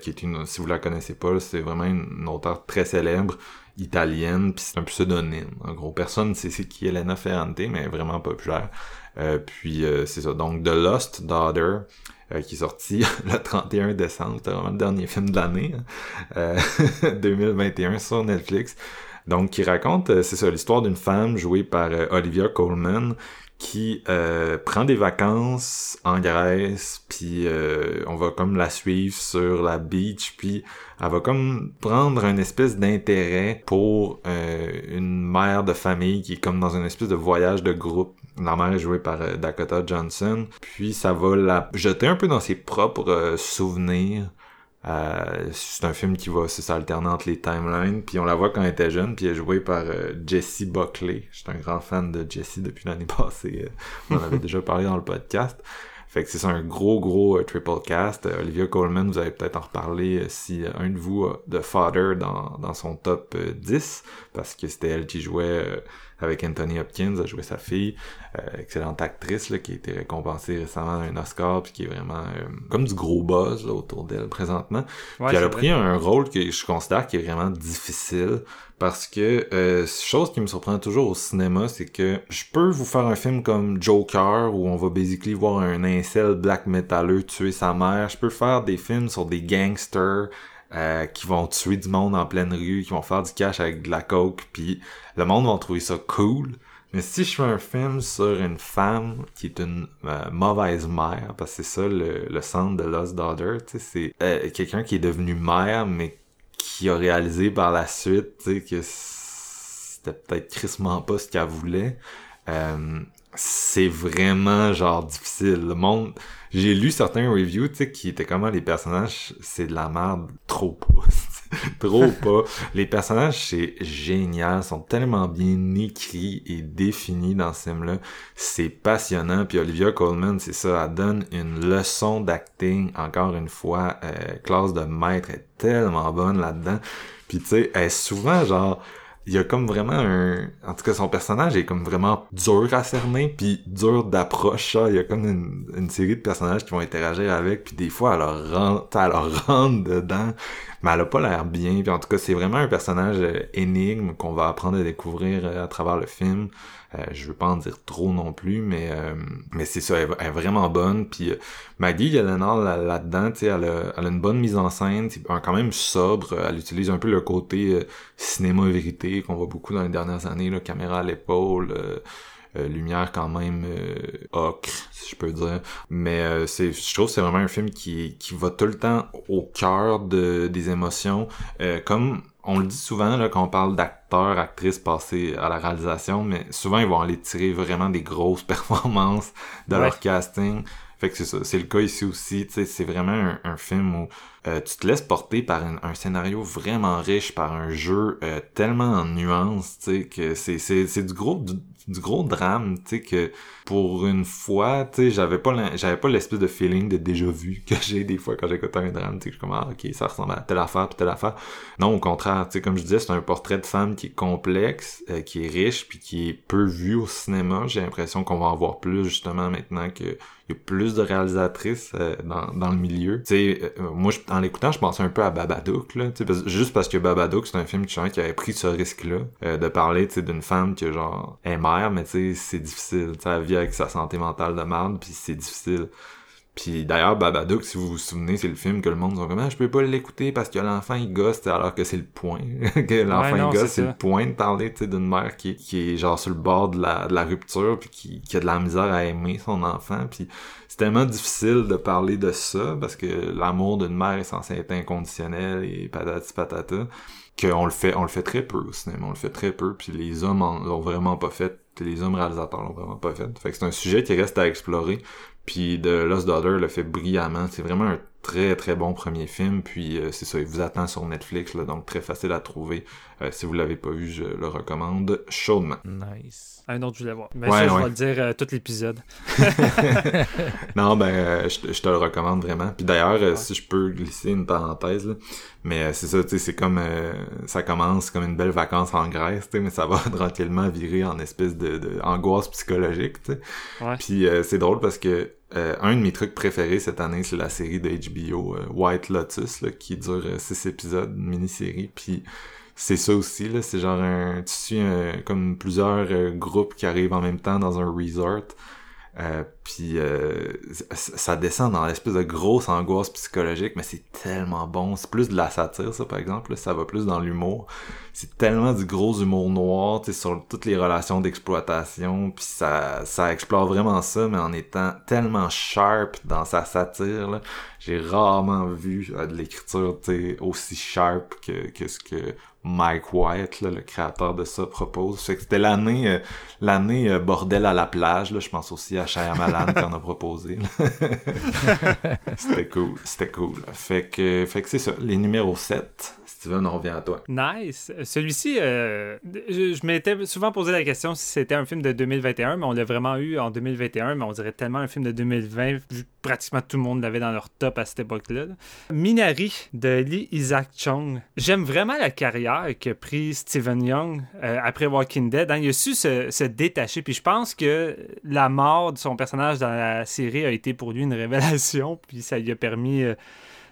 qui est une, si vous la connaissez pas, c'est vraiment une auteure très célèbre italienne, puis c'est un pseudonyme. En gros, personne ne sait c'est qui Elena Ferrante, mais vraiment populaire. Euh, puis euh, c'est ça. Donc The Lost Daughter, euh, qui est sorti le 31 décembre, c'était vraiment le dernier film de l'année, 2021 sur Netflix. Donc qui raconte, c'est ça, l'histoire d'une femme jouée par Olivia Colman qui prend des vacances en Grèce, puis on va comme la suivre sur la beach, puis elle va comme prendre une espèce d'intérêt pour euh, une mère de famille qui est comme dans une espèce de voyage de groupe. La mère est jouée par euh, Dakota Johnson. Puis ça va la jeter un peu dans ses propres euh, c'est un film qui va s'alterner entre les timelines. Puis on la voit quand elle était jeune, puis elle est jouée par Jessie Buckley. Je suis un grand fan de Jessie depuis l'année passée. on en avait déjà parlé dans le podcast. Fait que c'est un gros, gros euh, triple cast. Euh, Olivia Colman, vous allez peut-être en reparler euh, si un de vous a The Father dans, dans son top 10, parce que c'était elle qui jouait avec Anthony Hopkins, a joué sa fille, excellente actrice là, qui a été récompensée récemment d'un Oscar, puis qui est vraiment comme du gros buzz là, autour d'elle présentement. puis elle a pris un rôle que je considère qui est vraiment difficile parce que euh, chose qui me surprend toujours au cinéma, c'est que je peux vous faire un film comme Joker où on va basically voir un incel black metalleux tuer sa mère. Je peux faire des films sur des gangsters euh, qui vont tuer du monde en pleine rue, qui vont faire du cash avec de la coke, puis le monde va trouver ça cool. Mais si je fais un film sur une femme qui est une euh, mauvaise mère, parce que c'est ça le, le centre de Lost Daughter, c'est euh, quelqu'un qui est devenu mère, mais qui a réalisé par la suite que c'était peut-être crissement pas ce qu'elle voulait. Euh, c'est vraiment genre difficile. Le monde. J'ai lu certains reviews, tu sais, qui étaient comment les personnages, c'est de la merde trop pas. trop pas. Les personnages, c'est génial, sont tellement bien écrits et définis dans ce film-là. C'est passionnant. Puis Olivia Colman, c'est ça, elle donne une leçon d'acting, encore une fois, euh, classe de maître, est tellement bonne là-dedans. Puis tu sais, elle est souvent genre il y a comme vraiment un en tout cas son personnage est comme vraiment dur à cerner puis dur d'approche il y a comme une, série de personnages qui vont interagir avec puis des fois elle leur rentre elle leur rentre dedans mais elle a pas l'air bien puis en tout cas c'est vraiment un personnage euh, énigme qu'on va apprendre à découvrir euh, à travers le film je veux pas en dire trop non plus, mais euh, mais c'est ça, elle, est vraiment bonne. Puis euh, Maggie Gyllenhaal là-dedans, tu sais, elle elle a une bonne mise en scène, quand même sobre. Elle utilise un peu le côté cinéma vérité qu'on voit beaucoup dans les dernières années, là, caméra à l'épaule. lumière quand même ocre si je peux dire mais c'est je trouve c'est vraiment un film qui qui va tout le temps au cœur de des émotions comme on le dit souvent là, quand on parle d'acteurs, actrices passés à la réalisation, mais souvent ils vont aller tirer vraiment des grosses performances de leur casting. Fait que c'est ça, c'est le cas ici aussi, tu sais, c'est vraiment un, film où euh, tu te laisses porter par un, scénario vraiment riche, par un jeu euh, tellement en nuances, tu sais, que c'est, c'est, c'est du gros du gros drame, tu sais, que pour une fois, tu sais, j'avais pas j'avais pas l'espèce de feeling de déjà vu que j'ai des fois quand j'écoute un drame, tu sais, je suis comme, ah, ok, ça ressemble à telle affaire, puis telle affaire. Non, au contraire, tu sais, comme je disais, c'est un portrait de femme qui est complexe, euh, qui est riche, puis qui est peu vu au cinéma. J'ai l'impression qu'on va en voir plus, justement, maintenant que y a plus de réalisatrices euh, dans, dans le milieu. Tu sais, euh, moi, je, en l'écoutant, je pensais un peu à Babadook, là, sais, juste parce que Babadook, c'est un film qui avait pris ce risque-là, de parler, tu sais, d'une femme qui, genre, est mère, mais tu sais, c'est difficile, tu sais, elle vit avec sa santé mentale de merde, puis c'est difficile. Puis d'ailleurs, Babadook, si vous vous souvenez, c'est le film que le monde dit comme ah, je peux pas l'écouter parce que l'enfant il gosse alors que c'est le point. que l'enfant il gosse, c'est le point de parler d'une mère qui, qui est genre sur le bord de la, de la rupture puis qui, qui a de la misère à aimer son enfant. Puis c'est tellement difficile de parler de ça parce que l'amour d'une mère est censé être inconditionnel et patati patata qu'on le fait on le fait très peu au cinéma, on le fait très peu puis les hommes l'ont vraiment pas fait les hommes réalisateurs l'ont vraiment pas fait. Fait que c'est un sujet qui reste à explorer. Puis The Lost Daughter le fait brillamment. C'est vraiment un très très bon premier film. Puis euh, c'est ça, il vous attend sur Netflix, là, donc très facile à trouver. Euh, si vous l'avez pas vu, je le recommande chaudement. Nice. Un autre, je voulais voir. Mais ça, je vais le dire euh, tout l'épisode. non, ben, je, te le recommande vraiment. Puis d'ailleurs, si je peux glisser une parenthèse, là, mais c'est ça, tu sais, c'est comme, ça commence comme une belle vacance en Grèce, tu sais, mais ça va tranquillement virer en espèce de, de angoisse psychologique, tu sais. Puis c'est drôle parce que euh, un de mes trucs préférés cette année, c'est la série de HBO euh, White Lotus, là, qui dure 6 euh, épisodes, mini-série. Puis c'est ça aussi, là, c'est genre un... Tu suis comme plusieurs groupes qui arrivent en même temps dans un resort. Euh, puis euh, ça descend dans l'espèce de grosse angoisse psychologique, mais c'est tellement bon. C'est plus de la satire, ça, par exemple. ça va plus dans l'humour. C'est tellement du gros humour noir, tu sur toutes les relations d'exploitation. Puis ça, ça explore vraiment ça, mais en étant tellement sharp dans sa satire. J'ai rarement vu euh, de l'écriture aussi sharp que, que ce que Mike White, le créateur de ça, propose. Fait que c'était l'année euh, l'année euh, bordel à la plage. Là. Je pense aussi à Shyamalan qui en a proposé. c'était cool, c'était cool. Fait que, fait que c'est ça, les numéros 7. Steven, on revient à toi. Nice. Celui-ci, euh, je, m'étais souvent posé la question si c'était un film de 2021, mais on l'a vraiment eu en 2021, mais on dirait tellement un film de 2020, vu que pratiquement tout le monde l'avait dans leur top à cette époque-là. Minari de Lee Isaac Chung. J'aime vraiment la carrière qu'a pris Steven Young euh, après Walking Dead. Hein. Il a su se, détacher, puis je pense que la mort de son personnage dans la série a été pour lui une révélation, puis ça lui a permis... Euh,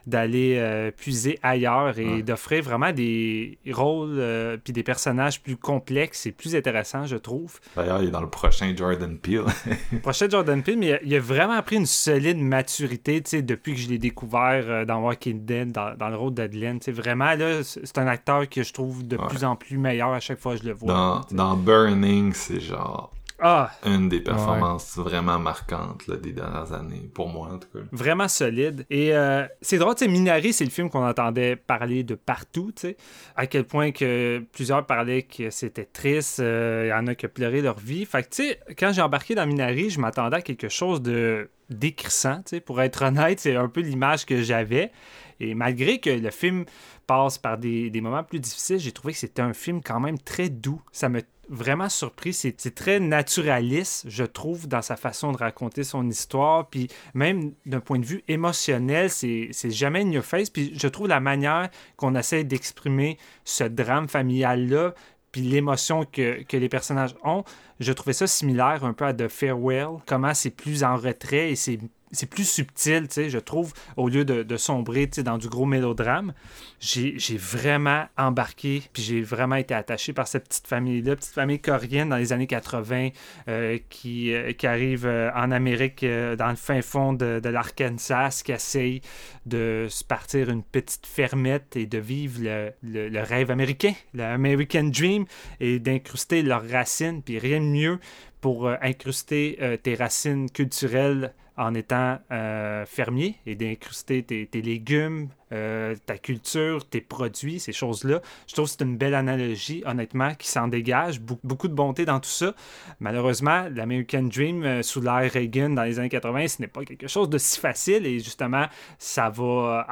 d'aller euh, puiser ailleurs et d'offrir vraiment des rôles euh, puis des personnages plus complexes et plus intéressants, je trouve. D'ailleurs, il est dans le prochain Jordan Peele. prochain Jordan Peele, mais il a, vraiment pris une solide maturité depuis que je l'ai découvert euh, dans Walking Dead, dans, dans le rôle d'Adeline. Vraiment, là, c'est un acteur que je trouve de plus en plus meilleur à chaque fois que je le vois. Dans, dans Burning, c'est genre ah. Une des performances vraiment marquantes des dernières années, pour moi en tout cas. Vraiment solide. Et euh, c'est drôle, tu sais, Minari, c'est le film qu'on entendait parler de partout, tu sais. À quel point que plusieurs parlaient que c'était triste, euh, il y en a qui pleuraient leur vie. Fait que, tu sais, quand j'ai embarqué dans Minari, je m'attendais à quelque chose de décrissant, tu sais, pour être honnête, c'est un peu l'image que j'avais. Et malgré que le film passe par des, moments plus difficiles, j'ai trouvé que c'était un film quand même très doux. Ça m'a vraiment surpris. C'est très naturaliste, je trouve, dans sa façon de raconter son histoire. Puis même d'un point de vue émotionnel, c'est jamais your face. Puis je trouve la manière qu'on essaie d'exprimer ce drame familial-là, puis l'émotion que, que les personnages ont, je trouvais ça similaire un peu à The Farewell. Comment c'est plus en retrait et c'est c'est plus subtil, je trouve, au lieu de, sombrer dans du gros mélodrame. J'ai vraiment embarqué, puis j'ai vraiment été attaché par cette petite famille-là, petite famille coréenne dans les années 80 euh, qui, euh, qui arrive euh, en Amérique, dans le fin fond de, l'Arkansas, qui essaye de se partir une petite fermette et de vivre le, le- rêve américain, l'American Dream, et d'incruster leurs racines, puis rien de mieux pour incruster tes racines culturelles en étant euh, fermier et d'incruster tes, tes légumes, euh, ta culture, tes produits, ces choses-là. Je trouve que c'est une belle analogie, honnêtement, qui s'en dégage. Be- beaucoup de bonté dans tout ça. Malheureusement, l'American Dream euh, sous l'ère Reagan dans les années 80, ce n'est pas quelque chose de si facile et justement, ça va euh,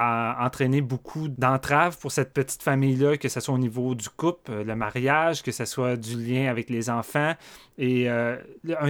en- entraîner beaucoup d'entraves pour cette petite famille-là, que ce soit au niveau du couple, le mariage, que ce soit du lien avec les enfants. Et un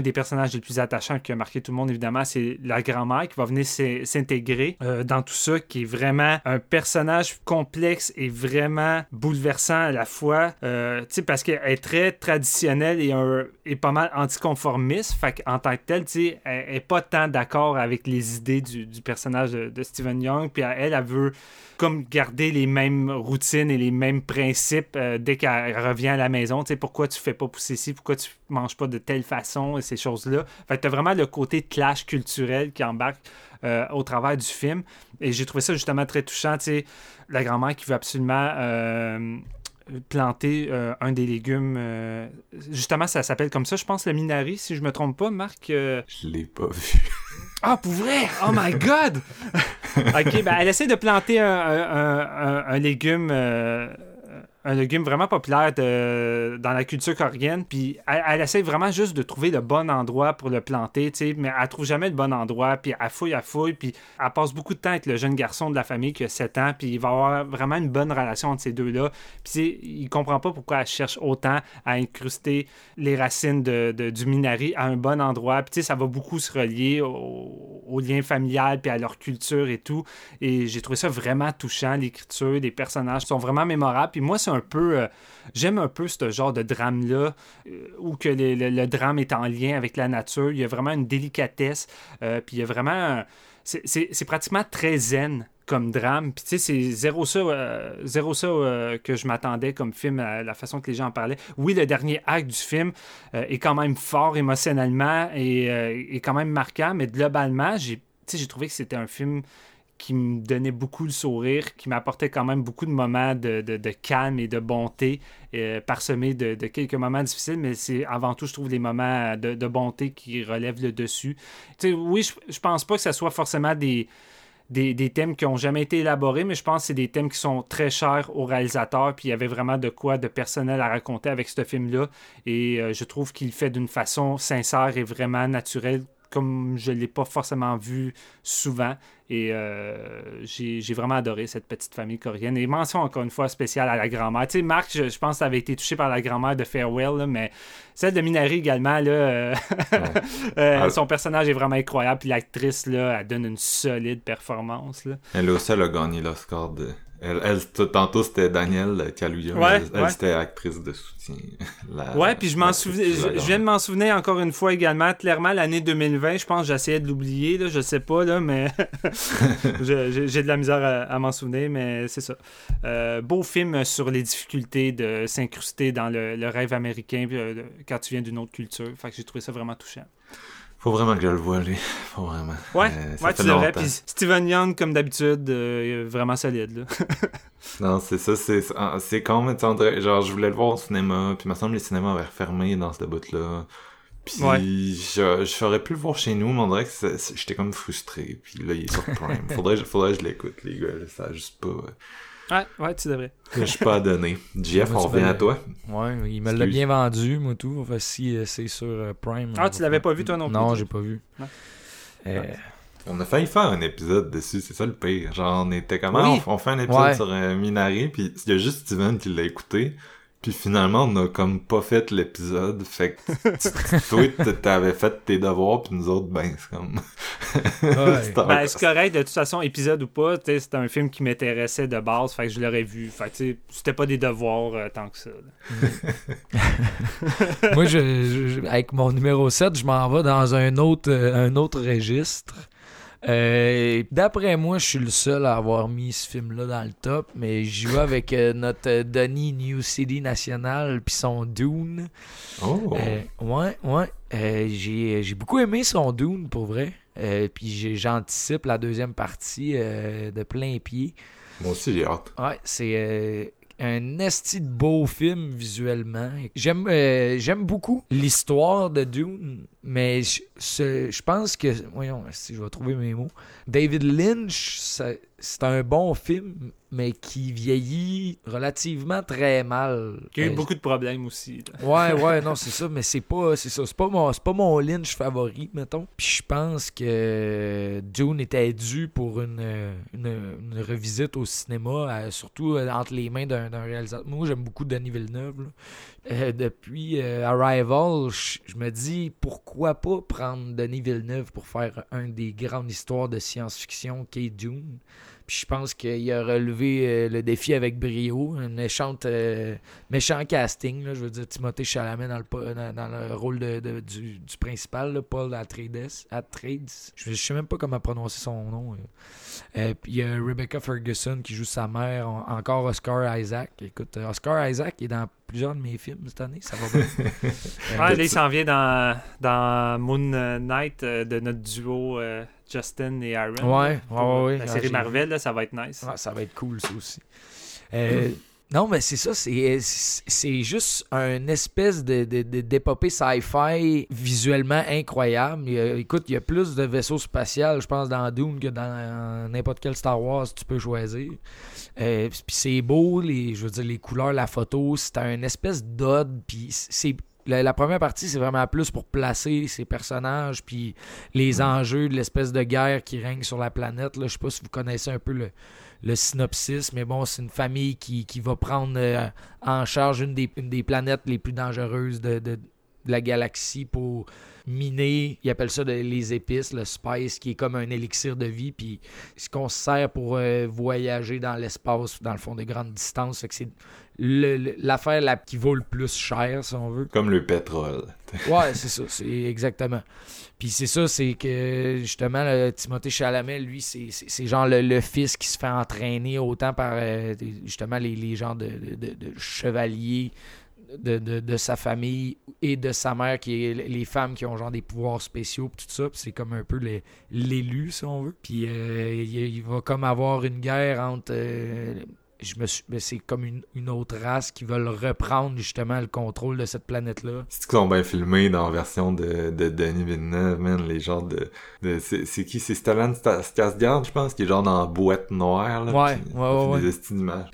des personnages les plus attachants qui a marqué tout le monde, évidemment, c'est la grand-mère qui va venir s'in- s'intégrer dans tout ça, qui est vraiment un personnage complexe et vraiment bouleversant à la fois. Euh, parce qu'elle est très traditionnelle et, un- pas mal anticonformiste. Fait qu'en tant que telle, elle n'est pas tant d'accord avec les idées du, personnage de, Stephen Young. Puis elle, elle veut comme garder les mêmes routines et les mêmes principes euh, dès qu'elle revient à la maison. Tu pourquoi tu fais pas pousser ci, pourquoi tu manges pas de telle façon et ces choses-là? Fait que t'as vraiment le côté clash culturel qui embarque euh, au travers du film. Et j'ai trouvé ça justement très touchant. Tu sais, la grand-mère qui veut absolument euh, planter euh, un des légumes. justement, ça s'appelle comme ça, je pense, le minari, si je me trompe pas, Marc. Je l'ai pas vu. ah, pour vrai? Oh my God! ok, ben elle essaie de planter un, un- un- un légume. Un légume vraiment populaire de- dans la culture coréenne. Puis elle, elle essaie vraiment juste de trouver le bon endroit pour le planter, tu sais, mais elle trouve jamais le bon endroit. Puis elle fouille, elle fouille. Puis elle passe beaucoup de temps avec le jeune garçon de la famille qui a 7 ans. Puis il va avoir vraiment une bonne relation entre ces deux-là. Puis il comprend pas pourquoi elle cherche autant à incruster les racines de, du minari à un bon endroit. Puis ça va beaucoup se relier au, au lien familial puis à leur culture et tout. Et j'ai trouvé ça vraiment touchant, l'écriture, les personnages sont vraiment mémorables. Puis moi, c'est un peu... euh, J'aime un peu ce genre de drame-là, euh, où que le, drame est en lien avec la nature. Il y a vraiment une délicatesse. euh, puis il y a vraiment... c'est- pratiquement très zen comme drame. Puis tu sais, c'est zéro ça, zéro ça que je m'attendais comme film, à la façon que les gens en parlaient. Oui, le dernier acte du film est quand même fort émotionnellement et est quand même marquant, mais globalement, j'ai trouvé que c'était un film qui me donnait beaucoup le sourire, qui m'apportait quand même beaucoup de moments de, de- calme et de bonté, euh, parsemés de, quelques moments difficiles, mais c'est avant tout, je trouve, des moments de, bonté qui relèvent le dessus. Oui, je, je pense pas que ce soit forcément des, des, des thèmes qui ont jamais été élaborés, mais je pense que c'est des thèmes qui sont très chers au réalisateur, puis il y avait vraiment de quoi de personnel à raconter avec ce film-là, et euh, je trouve qu'il le fait d'une façon sincère et vraiment naturelle, comme je ne l'ai pas forcément vu souvent. Et euh, j'ai vraiment adoré cette petite famille coréenne. Et mention encore une fois spéciale à la grand-mère. Tu sais, Marc, je, je pense que tu avais été touché par la grand-mère de Farewell, là, mais celle de Minari également, là, euh, euh, son personnage est vraiment incroyable. Puis l'actrice, elle donne une solide performance. Là. Elle aussi, elle a gagné l'Oscar de... Elle, tantôt, c'était Daniel Kaluuya. Ouais, elle, ouais. c'était actrice de soutien. La- Ouais, puis je m'en souviens, je, viens de m'en souvenir encore une fois également. Clairement, l'année 2020, je pense que j'essayais de l'oublier, là, je sais pas, là, mais j'ai j'ai de la misère à, à m'en souvenir, mais c'est ça. Euh, beau film sur les difficultés de s'incruster dans le, le rêve américain euh, quand tu viens d'une autre culture. Fait que j'ai trouvé ça vraiment touchant. Faut vraiment que je le voie, lui. Faut vraiment. Ouais, Euh, ouais, tu devrais. Puis Steven Young, comme d'habitude, euh, vraiment solide. Là. Non, c'est ça, c'est ah, con, mais dirait- genre, je voulais le voir au cinéma, puis il me semble que les cinémas avaient refermé dans cette bout-là. Puis Ouais. je, j'aurais pu le voir chez nous, mais on dirait que j'étais comme frustré. Puis là, il est sur Prime. faudrait, faudrait que je l'écoute, les gars. ça a juste pas... Ouais, ouais, tu devrais. Je suis pas à donner. Jeff, on revient à toi. Ouais, il me l'a bien vendu, moi tout. Enfin, si euh, c'est sur euh, Prime. Ah, tu va l'avais pas vu, toi, non plus, Non, j'ai pas vu. Euh, On a failli faire un épisode dessus, c'est ça le pire. Genre, on était comment? Oui. On, on fait un épisode Ouais. sur euh, Minari, puis il y a juste Steven qui l'a écouté. Puis finalement, on a comme pas fait l'épisode. Fait que toi, t'avais fait tes devoirs, puis nous autres, ben, c'est comme... Ouais. C'est en- Ben, c'est correct, de toute façon, épisode ou pas, tu sais, c'était un film qui m'intéressait de base, fait que je l'aurais vu. Fait que, tu sais, c'était pas des devoirs euh, tant que ça. là. Moi, je- avec mon numéro 7, je m'en vais dans un autre, euh, un autre registre. Euh, D'après moi, je suis le seul à avoir mis ce film-là dans le top, mais j'y vais avec euh, notre euh, Denis New City National puis son Dune. Oh! Euh, ouais, ouais. J'ai beaucoup aimé son Dune, pour vrai. Puis j'anticipe la deuxième partie de plein pied. Moi aussi, j'ai hâte. Ouais, c'est un esti de beau film visuellement. J'aime euh, j'aime beaucoup l'histoire de Dune, mais je, je pense que voyons si je vais trouver mes mots. David Lynch, c'est un bon film, mais qui vieillit relativement très mal. Y a eu beaucoup de problèmes aussi. là. Ouais, ouais, non, c'est ça, mais c'est pas, c'est ça, c'est pas mon, c'est pas mon Lynch favori, mettons. Puis je pense que Dune était dû pour une, une, une revisite au cinéma, surtout euh, entre les mains d'un réalisateur. Moi, j'aime beaucoup Denis Villeneuve. Euh, depuis euh, Arrival, je me dis pourquoi pas prendre Denis Villeneuve pour faire un des grandes histoires de science-fiction qu'est Dune? Puis je pense qu'il a relevé euh, le défi avec brio. Un méchant, euh, méchant casting. là. je veux dire, Timothée Chalamet dans le, dans, dans le rôle de, de- du, du principal, là, Paul Atreides. Atreides. Je, je sais même pas comment prononcer son nom. euh. Puis il y a Rebecca Ferguson qui joue sa mère. En- encore Oscar Isaac. Écoute, Oscar Isaac est dans plusieurs de mes films cette année. Ça va bien. Euh, Ouais, là, il s'en vient dans, dans Moon Knight euh, de notre duo euh, Justin et Aaron. Ouais, ouais, ouais, euh. La Ah, série Marvel, là, ça va être nice. Ouais, ça va être cool, ça aussi. Euh, non, mais c'est ça, c'est, c'est juste un espèce de, de, de- d'épopée sci-fi visuellement incroyable. Il y a- écoute, il y a plus de vaisseaux spatials, je pense, dans Dune que dans n'importe quel Star Wars tu peux choisir. Euh, puis c'est beau, les, je veux dire, les couleurs, la photo, c'est un espèce d'ode, puis c'est... La, la première partie, c'est vraiment plus pour placer ces personnages, puis les enjeux de l'espèce de guerre qui règne sur la planète. Là. Je sais pas si vous connaissez un peu le, le synopsis, mais bon, c'est une famille qui, qui va prendre euh, en charge une des, une des planètes les plus dangereuses de, de- de la galaxie pour miner, ils appellent ça de- les épices, le spice, qui est comme un élixir de vie, puis ce qu'on se sert pour euh, voyager dans l'espace, dans le fond, de grandes distances. Fait que c'est l'affaire la- qui vaut le plus cher, si on veut. Comme le pétrole. Ouais, c'est ça, c'est exactement. Puis c'est ça, c'est que justement, le Timothée Chalamet, lui, c'est genre le, le fils qui se fait entraîner autant par euh, justement les, les gens de, de- de- de chevaliers de, de- de sa famille et de sa mère, qui est les femmes qui ont genre des pouvoirs spéciaux, pis tout ça. C'est comme un peu l'élu, si on veut. Puis euh, il, il va comme avoir une guerre entre. euh, je me suis- mais c'est comme une, une autre race qui veulent reprendre justement le contrôle de cette planète-là. C'est qu'ils sont bien filmés dans la version de, de Denis Villeneuve, man, les genres de... de c'est qui? C'est Stellan Skarsgård, je pense, qui est genre dans la boîte noire, là. Ouais, puis ouais, ouais, Des.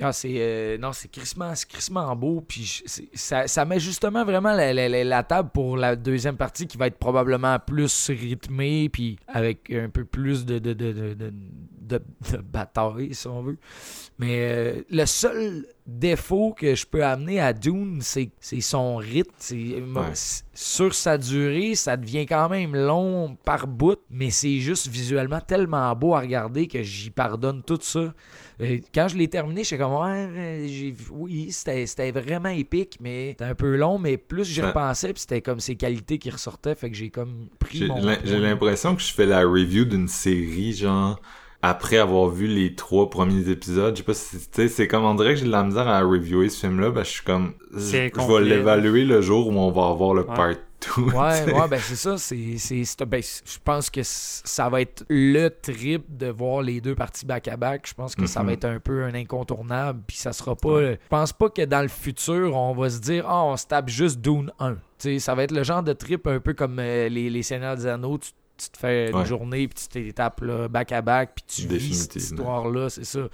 Ah, c'est euh, non, c'est crissement, c'est crissement beau. Puis je- ça, ça met justement vraiment la, la- la- la table pour la deuxième partie qui va être probablement plus rythmée, puis avec un peu plus de de, de, de, de, bataille, si on veut. Mais euh, le seul défaut que je peux amener à Dune, c'est son rythme. Sur sa durée, ça devient quand même long par bout, mais c'est juste visuellement tellement beau à regarder que j'y pardonne tout ça. Euh, Quand je l'ai terminé, j'étais comme, ouais, oui, c'était vraiment épique, mais c'était un peu long, mais plus j'y repensais, puis c'était comme ses qualités qui ressortaient, fait que j'ai comme pris mon... j'ai l'impression que je fais la review d'une série, genre, après avoir vu les trois premiers épisodes. Je sais pas si, tu sais, c'est comme, on dirait que j'ai de la misère à reviewer ce film-là, je suis comme, je vais l'évaluer le jour où on va avoir le Ouais. part 2. Ouais, ouais, ben c'est ça. C'est, ben, je pense que ça va être le trip de voir les deux parties back-à-back. Je pense que ça Mhm. va être un peu un incontournable. Puis ça sera pas. Je pense pas que dans le futur, on va se dire, ah, on se tape juste Dune 1. Tu sais, ça va être le genre de trip un peu comme euh, les, les Seigneurs des Anneaux. Tu, tu te fais une Ouais. journée, puis tu te tapes là, back-à-back, puis tu vis cette histoire-là, c'est ça.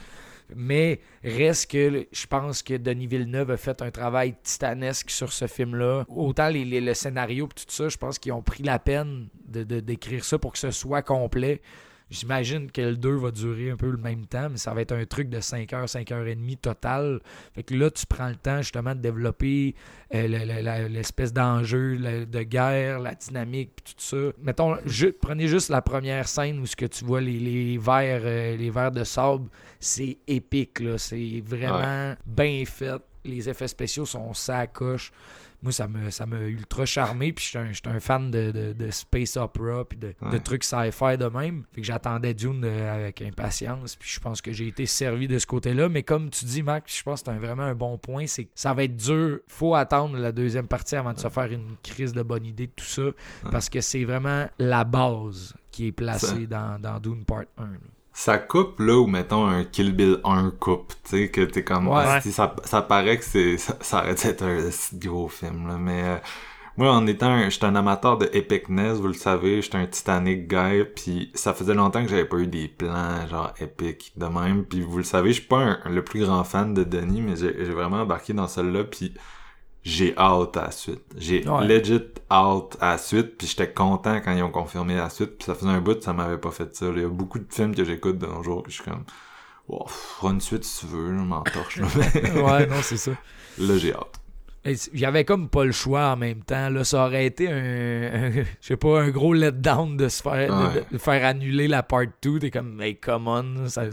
Mais reste que je pense que Denis Villeneuve a fait un travail titanesque sur ce film-là. Autant les, les- le scénario et tout ça, je pense qu'ils ont pris la peine de- d'écrire ça pour que ce soit complet. J'imagine que le 2 va durer un peu le même temps, mais ça va être un truc de 5 heures, 5 heures et demie total. Fait que là, tu prends le temps justement de développer euh, l'espèce d'enjeu de guerre, la dynamique, puis tout ça. Mettons, prenez juste la première scène où ce que tu vois les, les verres, euh, les verres de sable, c'est épique, là. C'est vraiment bien fait. Les effets spéciaux sont sacoches. Moi, ça me, ça m'a ultra charmé. Puis j'étais un, j'étais un fan de, de- de space opera puis de, de Ouais. trucs sci-fi de même. Fait que j'attendais Dune euh, avec impatience. Puis je pense que j'ai été servi de ce côté-là. Mais comme tu dis, Max, je pense que c'est un- vraiment un bon point. C'est que ça va être dur. Faut attendre la deuxième partie avant de se faire une crise de bonne idée de tout ça. Parce que c'est vraiment la base qui est placée dans, dans Dune Part 1. là. Ça coupe là où mettons un Kill Bill 1 coupe, tu sais que t'es comme Ouais. ah, si, ça, ça paraît que c'est ça, ça aurait dû être un gros film là, mais euh, moi en étant j'étais un amateur de epicness, vous le savez, j'étais un Titanic guy, puis ça faisait longtemps que j'avais pas eu des plans genre épiques de même, puis vous le savez, je suis pas un- le plus grand fan de Denis, mais j'ai j'ai vraiment embarqué dans celle-là, puis j'ai hâte à la suite. J'ai Ouais. legit hâte à la suite, puis j'étais content quand ils ont confirmé la suite, puis ça faisait un bout, ça m'avait pas fait ça. Il y a beaucoup de films que j'écoute de nos jours, que je suis comme, wow, fera une suite si tu veux, je m'en torche. là. Mais ouais, non, c'est ça. là, j'ai hâte. J'avais comme pas le choix en même temps. Là, ça aurait été un, un- je sais pas, un gros letdown de se faire, de- Ouais. de, faire annuler la part 2. T'es comme, mais come on. Ça,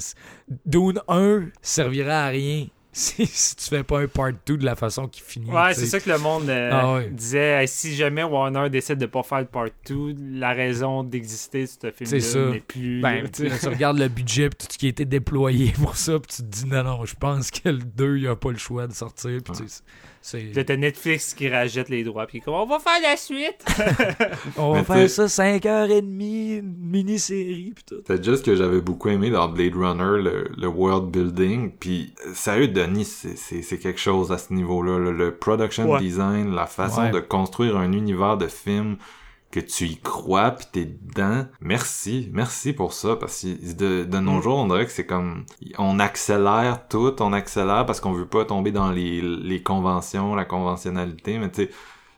Dune 1 servira à rien si, si tu fais pas un part 2 de la façon qu'il finit. Ouais, c'est ça que le monde euh, Ah ouais. disait. Hey, si jamais Warner décide de pas faire le part 2, la raison d'exister de ce C'est ça. film-là n'est plus. Ben, tu regardes le budget tout ce qui a été déployé pour ça, puis tu te dis non, non, je pense que le 2, il a pas le choix de sortir. Puis t'as Netflix qui rachète les droits, puis comme on va faire la suite. On va faire ça 5h30, une mini-série, pis tout. C'est juste que j'avais beaucoup aimé dans Blade Runner le, le world building. Puis sérieux, Denis, c'est- c'est c'est quelque chose à ce niveau-là. Le, le production Ouais. design, la façon Ouais. de construire un univers de film que tu y crois puis t'es dedans. Merci, merci pour ça parce que de, de nos Mm. jours, on dirait que c'est comme on accélère tout, on accélère parce qu'on veut pas tomber dans les, les conventions, la conventionnalité, mais tu sais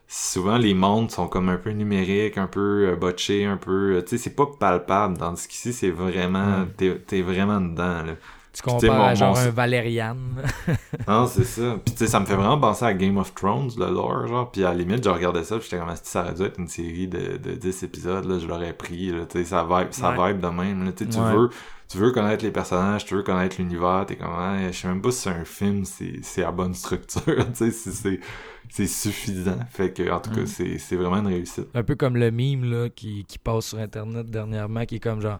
souvent les mondes sont comme un peu numériques, un peu euh, botchés, un peu, euh, tu sais, c'est pas palpable. Tandis qu'ici, c'est vraiment, Mm. t'es, t'es vraiment dedans. Là. Tu compares mon- à genre un Valérian. Non, c'est ça. Puis tu sais, ça me fait vraiment penser à Game of Thrones, le lore, genre. Puis à la limite, je regardais ça, puis j'étais comme, si ça aurait dû être une série de, de 10 épisodes, là, je l'aurais pris, là. Tu sais, ça vibe, ça Ouais. vibe de même, là. Tu sais, tu Ouais. veux, tu veux connaître les personnages, tu veux connaître l'univers, t'es comme, ah, je sais même pas si c'est un film, c'est, c'est à bonne structure, tu sais, si c'est, c'est suffisant. Fait que, en tout cas, Mm. c'est, c'est vraiment une réussite. Un peu comme le meme là, qui, qui passe sur Internet dernièrement, qui est comme genre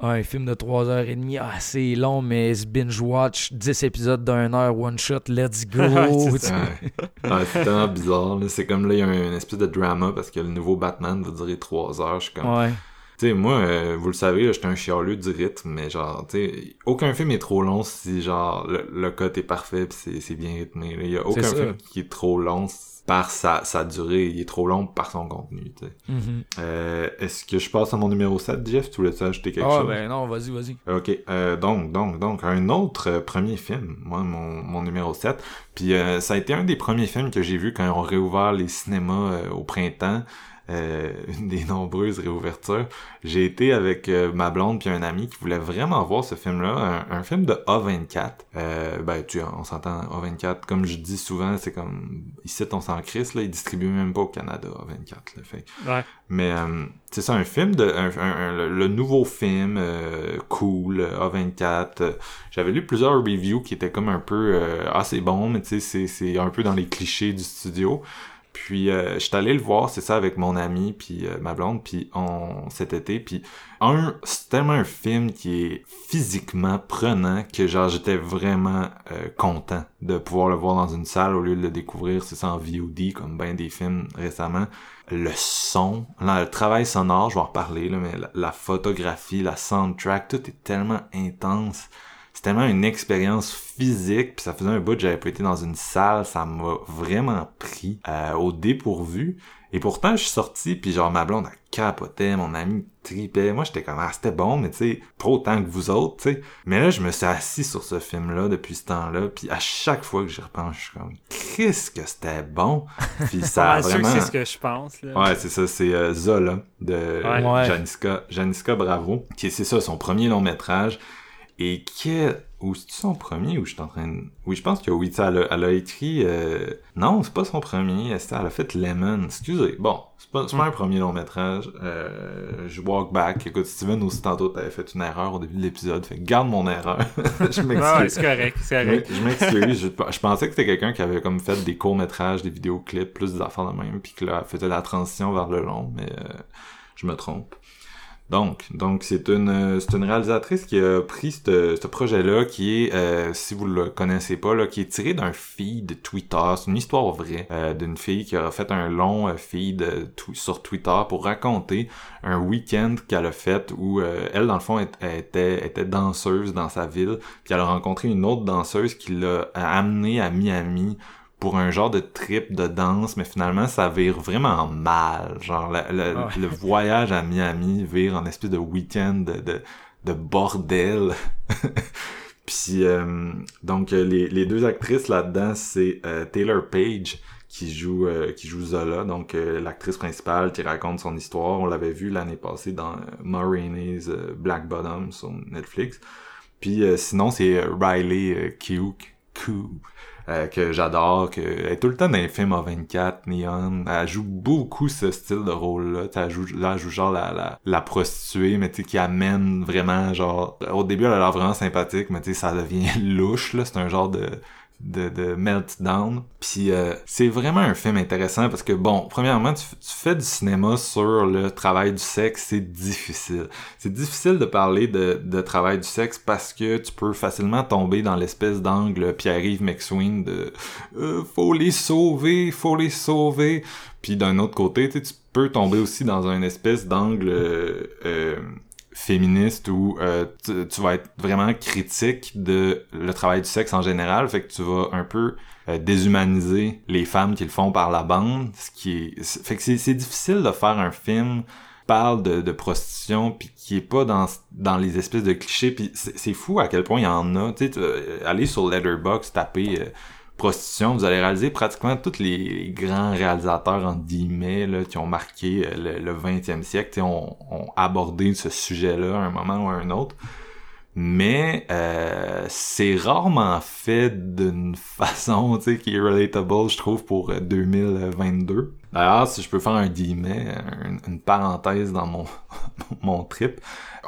un film de 3h30, ah, c'est long, mais c'est binge-watch, 10 épisodes d'une heure, one shot, let's go. C'est. Ouais. Tellement bizarre. C'est comme là, il y a un- une espèce de drama parce que le nouveau Batman va durer trois heures. Je suis comme, Ouais. Tu sais, moi, euh, vous le savez, j'étais un chialeux du rythme, mais genre, tu sais, aucun film est trop long si, genre, le, le cut est parfait pis c'est, c'est bien rythmé. Il y a aucun film qui est trop long par sa, sa durée, il est trop long par son contenu. Mhm. Euh, est-ce que je passe à mon numéro 7, Jeff? Tu voulais-tu ajouter quelque Ah, chose? ben non, vas-y, vas-y. Ok, euh, donc, donc, donc, un autre euh, premier film, moi, mon, mon numéro 7. Puis euh, ça a été un des premiers films que j'ai vu quand on réouvert les cinémas euh, au printemps. Euh, une des nombreuses réouvertures. J'ai été avec euh, ma blonde puis un ami qui voulait vraiment voir ce film-là, un, un film de A24. Euh, ben, tu on s'entend A24. Comme je dis souvent, c'est comme ici on s'en crisse là, ils distribuent même pas au Canada A24. Là, fait Ouais. mais euh, c'est ça, un film de un, un- le, nouveau film euh, cool euh, A24. euh, J'avais lu plusieurs reviews qui étaient comme un peu euh, ah c'est bon, mais tu sais c'est c'est un peu dans les clichés du studio. Puis euh, j'étais allé le voir, c'est ça avec mon ami puis euh, ma blonde puis on cet été puis un c'est tellement un film qui est physiquement prenant que genre j'étais vraiment euh, content de pouvoir le voir dans une salle au lieu de le découvrir c'est ça en VOD comme ben des films récemment le son, là, le travail sonore, je vais en reparler, là, mais la, la photographie, la soundtrack, tout est tellement intense. C'est tellement une expérience physique, puis ça faisait un bout que j'avais pas été dans une salle, ça m'a vraiment pris euh, au dépourvu. Et pourtant, je suis sorti, puis genre ma blonde a capotait, mon ami tripait. Moi, j'étais comme, ah, c'était bon, mais tu sais, pas autant que vous autres, tu sais. Mais là, je me suis assis sur ce film-là depuis ce temps-là, puis à chaque fois que j'y repense, je suis comme, qu'est-ce que c'était bon! Puis ça a vraiment... c'est ce que je pense, là. Ouais, c'est ça, c'est euh, Zola, de Ouais. Janiska, Janiska Bravo, qui est, c'est ça, son premier long métrage, et qui est, ou c'est son premier, ou je suis en train de... Oui, je pense que oui, elle, a- elle a écrit, euh... non, c'est pas son premier, elle, elle a fait Lemon, excusez, bon, c'est pas, pas un premier long métrage, euh, je walk back, écoute, Steven, aussi tantôt, t'avais fait une erreur au début de l'épisode, fait garde mon erreur, je m'excuse. Ouais, c'est correct, c'est Je correct. je m'excuse, je, je pensais que c'était quelqu'un qui avait comme fait des courts-métrages, des vidéoclips, plus des affaires de même, puis que là, elle faisait la transition vers le long, mais euh, je me trompe. Donc, donc c'est une c'est une réalisatrice qui a pris ce projet-là, qui est, euh, si vous le connaissez pas, là, qui est tiré d'un feed Twitter. C'est une histoire vraie euh, d'une fille qui a fait un long euh, feed euh, sur Twitter pour raconter un week-end qu'elle a fait où euh, elle, dans le fond, était, était danseuse dans sa ville, puis elle a rencontré une autre danseuse qui l'a amenée à Miami pour un genre de trip de danse, mais finalement, ça vire vraiment mal. Genre, le, le- Ah ouais. le voyage à Miami vire en espèce de week-end de, de, de bordel. Puis, euh, donc, les, les deux actrices là-dedans, c'est euh, Taylor Page, qui joue euh, qui joue Zola, donc euh, l'actrice principale qui raconte son histoire. On l'avait vu l'année passée dans euh, Ma Rainey's Black Bottom sur Netflix. Puis sinon c'est Riley Keough, euh, que j'adore, que elle est tout le temps dans les films A24, Neon. Elle joue beaucoup ce style de rôle-là. Elle joue, là, elle joue genre la, la, la prostituée, mais tu qui amène vraiment genre... Au début, elle a l'air vraiment sympathique, mais tu ça devient louche, là. C'est un genre de de, de meltdown. Puis euh, c'est vraiment un film intéressant parce que bon, premièrement, tu, tu fais du cinéma sur le travail du sexe, c'est difficile. C'est difficile de parler de, de travail du sexe parce que tu peux facilement tomber dans l'espèce d'angle Pierre-Yves McSween de euh, faut les sauver, faut les sauver. Puis d'un autre côté, tu peux tomber aussi dans une espèce d'angle euh, euh, féministe où euh, tu, vas être vraiment critique de le travail du sexe en général, fait que tu vas un peu euh, déshumaniser les femmes qui le font par la bande, ce qui est fait que c'est difficile de faire un film qui parle de, prostitution puis qui est pas dans dans les espèces de clichés puis c'est fou à quel point il y en a. Tu sais euh, aller sur Letterboxd taper euh, prostitution, vous allez réaliser pratiquement tous les grands réalisateurs en guillemets là, qui ont marqué euh, le, le 20e siècle, ont, ont abordé ce sujet-là à un moment ou à un autre. Mais euh, c'est rarement fait d'une façon qui est relatable, je trouve, pour euh, 2022. D'ailleurs, si je peux faire un guillemet, un- une parenthèse dans mon, mon trip,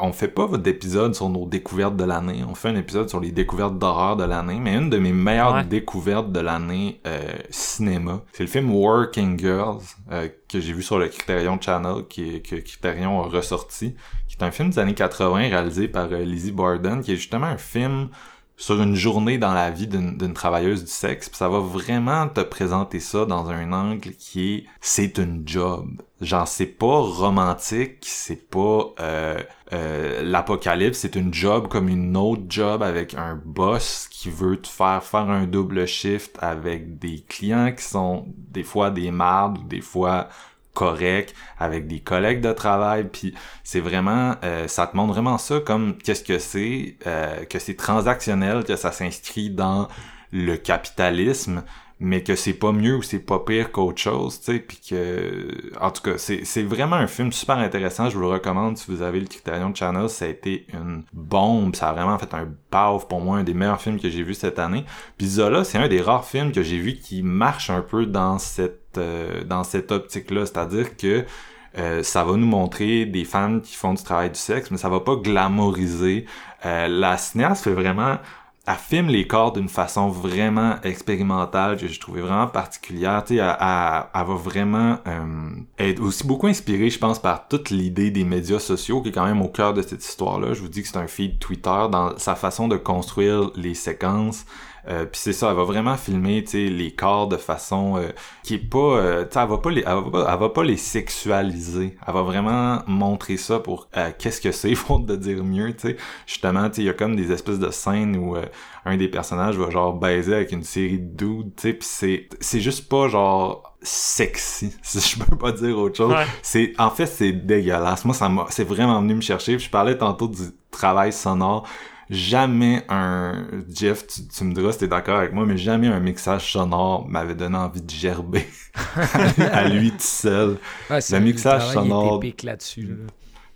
on fait pas d'épisode sur nos découvertes de l'année. On fait un épisode sur les découvertes d'horreur de l'année. Mais une de mes meilleures Ouais. découvertes de l'année euh, cinéma, c'est le film Working Girls euh, que j'ai vu sur le Criterion Channel, qui est, que Criterion a ressorti, qui est un film des années 80 réalisé par euh, Lizzie Borden, qui est justement un film sur une journée dans la vie d'une d'une travailleuse du sexe, puis ça va vraiment te présenter ça dans un angle qui est c'est une job. Genre c'est pas romantique, c'est pas euh, euh, l'apocalypse, c'est une job comme une autre job avec un boss qui veut te faire faire un double shift avec des clients qui sont des fois des mardes des fois corrects avec des collègues de travail. Puis c'est vraiment euh, ça te montre vraiment ça comme qu'est-ce que c'est euh, que c'est transactionnel que ça s'inscrit dans le capitalisme mais que c'est pas mieux ou c'est pas pire qu'autre chose, tu sais, puis que, en tout cas, c'est, vraiment un film super intéressant, je vous le recommande si vous avez le Criterion Channel, ça a été une bombe, ça a vraiment fait un paf pour moi, un des meilleurs films que j'ai vu cette année, puis Zola, c'est un des rares films que j'ai vu qui marche un peu dans cette, euh, dans cette optique-là, c'est-à-dire que euh, ça va nous montrer des femmes qui font du travail du sexe, mais ça va pas glamouriser. Euh, la cinéaste. Fait vraiment elle filme les corps d'une façon vraiment expérimentale que j'ai trouvé vraiment particulière. Tu sais, elle, elle- va vraiment euh, être aussi beaucoup inspirée, je pense, par toute l'idée des médias sociaux qui est quand même au cœur de cette histoire-là. Je vous dis que c'est un feed Twitter dans sa façon de construire les séquences. Euh, puis c'est ça, elle va vraiment filmer, tu sais, les corps de façon euh, qui est pas, euh, tu sais, elle va pas les, elle va pas, elle va pas les sexualiser. Elle va vraiment montrer ça pour euh, qu'est-ce que c'est, faute de dire mieux, tu sais. Justement, tu sais, il y a comme des espèces de scènes où euh, un des personnages va genre baiser avec une série de dudes, tu sais, puis c'est, c'est juste pas genre sexy, si je peux pas dire autre chose. Ouais. C'est en fait c'est dégueulasse. Moi ça m'a c'est vraiment venu me chercher. Puis je parlais tantôt du travail sonore. Jamais un Jeff, tu, tu me diras si t'es d'accord avec moi, mais jamais un mixage sonore m'avait donné envie de gerber à lui tout seul. Ouais, c'est- mixage sonore- épique là-dessus. là.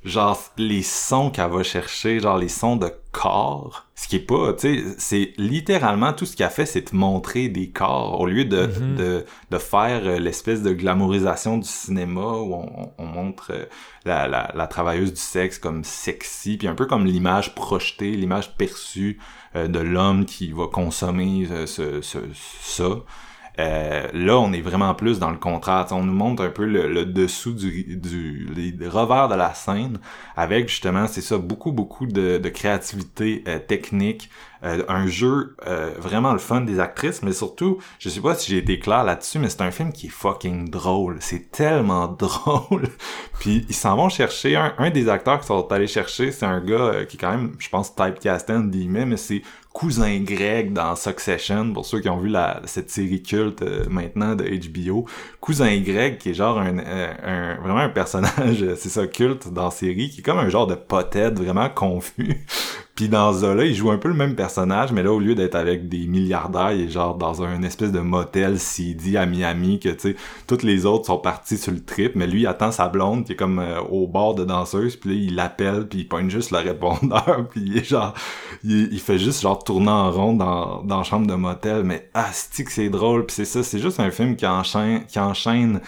Genre les sons qu'elle va chercher, genre les sons de corps, ce qui est pas, tu sais, c'est littéralement tout ce qu'elle fait, c'est te montrer des corps au lieu de, Mhm. de, de faire euh, l'espèce de glamourisation du cinéma où on, on montre euh, la, la, la travailleuse du sexe comme sexy, puis un peu comme l'image projetée, l'image perçue euh, de l'homme qui va consommer ce, ce, ça. Euh, là, on est vraiment plus dans le contraire. On nous montre un peu le, le dessous du, du les revers de la scène avec justement, c'est ça, beaucoup, beaucoup de, de créativité euh, technique, euh, un jeu euh, vraiment le fun des actrices, mais surtout, je sais pas si j'ai été clair là-dessus, mais c'est un film qui est fucking drôle. C'est tellement drôle. Puis ils s'en vont chercher un, un des acteurs qui sont allés chercher, c'est un gars euh, qui est quand même, je pense, typecasté entre guillemets, mais c'est cousin Greg dans Succession, pour ceux qui ont vu la, cette série culte euh, maintenant de HBO. Cousin Greg, qui est genre un, euh, un- vraiment un personnage, c'est ça, culte dans la série, qui est comme un genre de pothède vraiment confus. Puis dans Zola, il joue un peu le même personnage, mais là, au lieu d'être avec des milliardaires, il est genre dans un espèce de motel CD à Miami, que tu sais, toutes les autres sont partis sur le trip, mais lui, il attend sa blonde qui est comme euh, au bord de danseuse, puis là, il l'appelle, puis il pointe juste le répondeur, puis il est genre, il, fait juste genre tourner en rond dans, dans la chambre de motel, mais c'est que c'est drôle, puis c'est ça, c'est juste un film qui enchaîne, qui enchaîne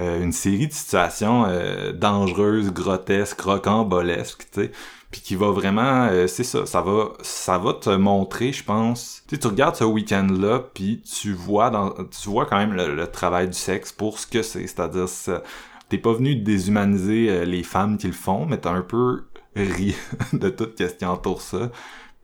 euh, une série de situations euh, dangereuses, grotesques, rocambolesques, tu sais, puis qui va vraiment, euh, c'est ça, ça va, ça va te montrer, je pense. Tu tu regardes ce week-end-là, puis tu vois dans, tu vois quand même le, le travail du sexe pour ce que c'est, c'est-à-dire, t'es pas venu déshumaniser euh, les femmes qui le font, mais t'as un peu ri de tout ce qui entoure ça.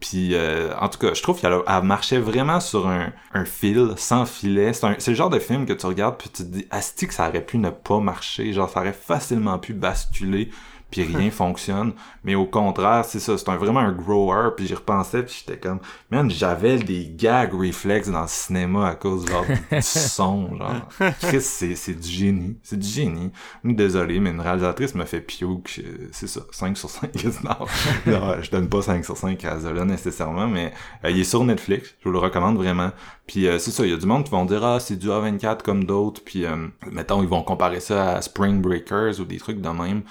Puis, euh, en tout cas, je trouve qu'elle elle marchait vraiment sur un, un fil, sans filet. C'est le genre de film que tu regardes puis tu te dis, asti que ça aurait pu ne pas marcher. Genre, ça aurait facilement pu basculer puis rien fonctionne. Mais au contraire, c'est ça, c'est un, vraiment un grower. Puis j'y repensais puis j'étais comme, man, j'avais des gag reflex dans le cinéma à cause genre du son, genre. Chris, c'est, c'est du génie. C'est du génie. Désolé, mais une réalisatrice me fait piouk. euh, C'est ça, 5 sur 5. non, non, je donne pas 5 sur 5 à Zola nécessairement, mais euh, il est sur Netflix. Je vous le recommande vraiment. Puis euh, c'est ça, il y a du monde qui vont dire ah c'est du A24 comme d'autres. Puis euh, mettons ils vont comparer ça à Spring Breakers ou des trucs de même.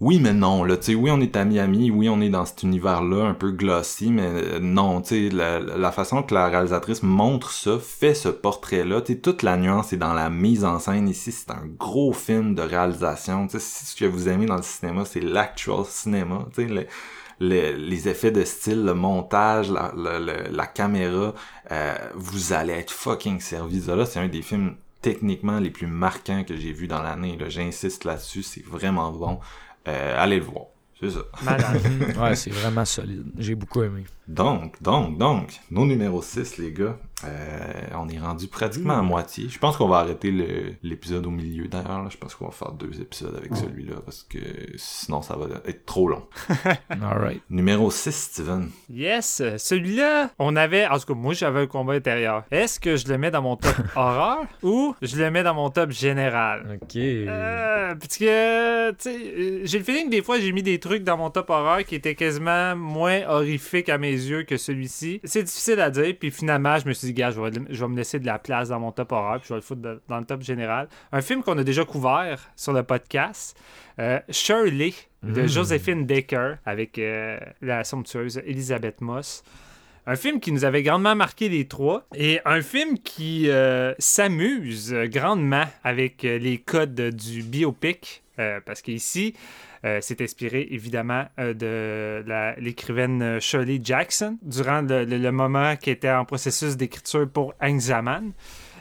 Oui, mais non, là, tu sais, oui, on est à Miami, oui, on est dans cet univers-là, un peu glossy, mais euh, non, tu sais, la, la façon que la réalisatrice montre ça, fait ce portrait-là, tu sais, toute la nuance est dans la mise en scène ici, c'est un gros film de réalisation, tu sais, si ce que vous aimez dans le cinéma, c'est l'actual cinéma, tu sais, le- le- les effets de style, le montage, la, caméra, euh, vous allez être fucking servi. Là, c'est un des films techniquement les plus marquants que j'ai vu dans l'année. là. J'insiste là-dessus, c'est vraiment bon. Euh, allez le voir. C'est ça. Ouais, c'est vraiment solide. J'ai beaucoup aimé. Donc, donc, donc, nos numéros 6, les gars, euh, on est rendu pratiquement à moitié. Je pense qu'on va arrêter le- l'épisode au milieu d'ailleurs. là. Je pense qu'on va faire deux épisodes avec celui-là parce que sinon ça va être trop long. Alright. Numéro 6, Steven. Yes, celui-là, on avait, en tout cas, moi j'avais un combat intérieur. Est-ce que je le mets dans mon top horreur ou je le mets dans mon top général? Ok. Euh, parce que, tu sais, euh, j'ai le feeling que des fois j'ai mis des trucs dans mon top horreur qui étaient quasiment moins horrifiques à mes yeux que celui-ci. C'est difficile à dire, puis finalement je me suis dit, gars, je vais, je vais me laisser de la place dans mon top horreur, puis je vais le foutre de- dans le top général. Un film qu'on a déjà couvert sur le podcast, euh, Shirley, de Mm. Josephine Baker, avec euh, la somptueuse Elisabeth Moss. Un film qui nous avait grandement marqué les trois et un film qui euh, s'amuse grandement avec les codes du biopic parce qu'ici, c'est inspiré évidemment euh, de l'écrivaine euh, Shirley Jackson durant le, moment qui était en processus d'écriture pour Angzaman.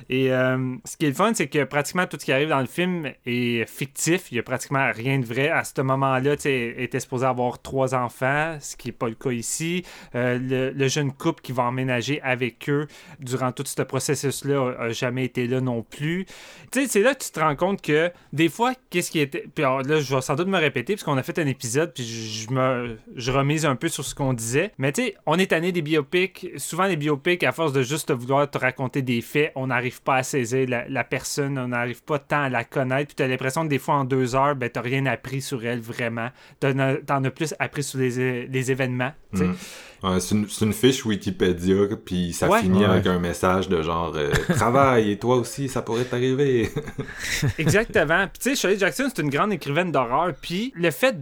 Et euh, ce qui est le fun, c'est que pratiquement tout ce qui arrive dans le film est fictif. Il n'y a pratiquement rien de vrai. À ce moment-là, tu était supposé avoir trois enfants, ce qui n'est pas le cas ici. Euh, le, jeune couple qui va emménager avec eux durant tout ce processus-là n'a jamais été là non plus. Tu sais, c'est là que tu te rends compte que des fois, qu'est-ce qui était. Puis là, je vais sans doute me répéter, puisqu'on a fait un épisode, puis je, me, je remise un peu sur ce qu'on disait. Mais tu sais, on est tanné des biopics. Souvent, les biopics, à force de juste vouloir te raconter des faits, on n'arrive n'arrive pas à saisir la, personne, on n'arrive pas tant à la connaître, puis tu as l'impression que des fois en deux heures, ben, tu rien appris sur elle vraiment. Tu en, as plus appris sur les, les événements. Mm c'est une, fiche Wikipédia, puis ça finit avec un message de genre euh, Travaille, et toi aussi, ça pourrait t'arriver. Exactement. Puis tu sais, Shirley Jackson, c'est une grande écrivaine d'horreur. Puis le fait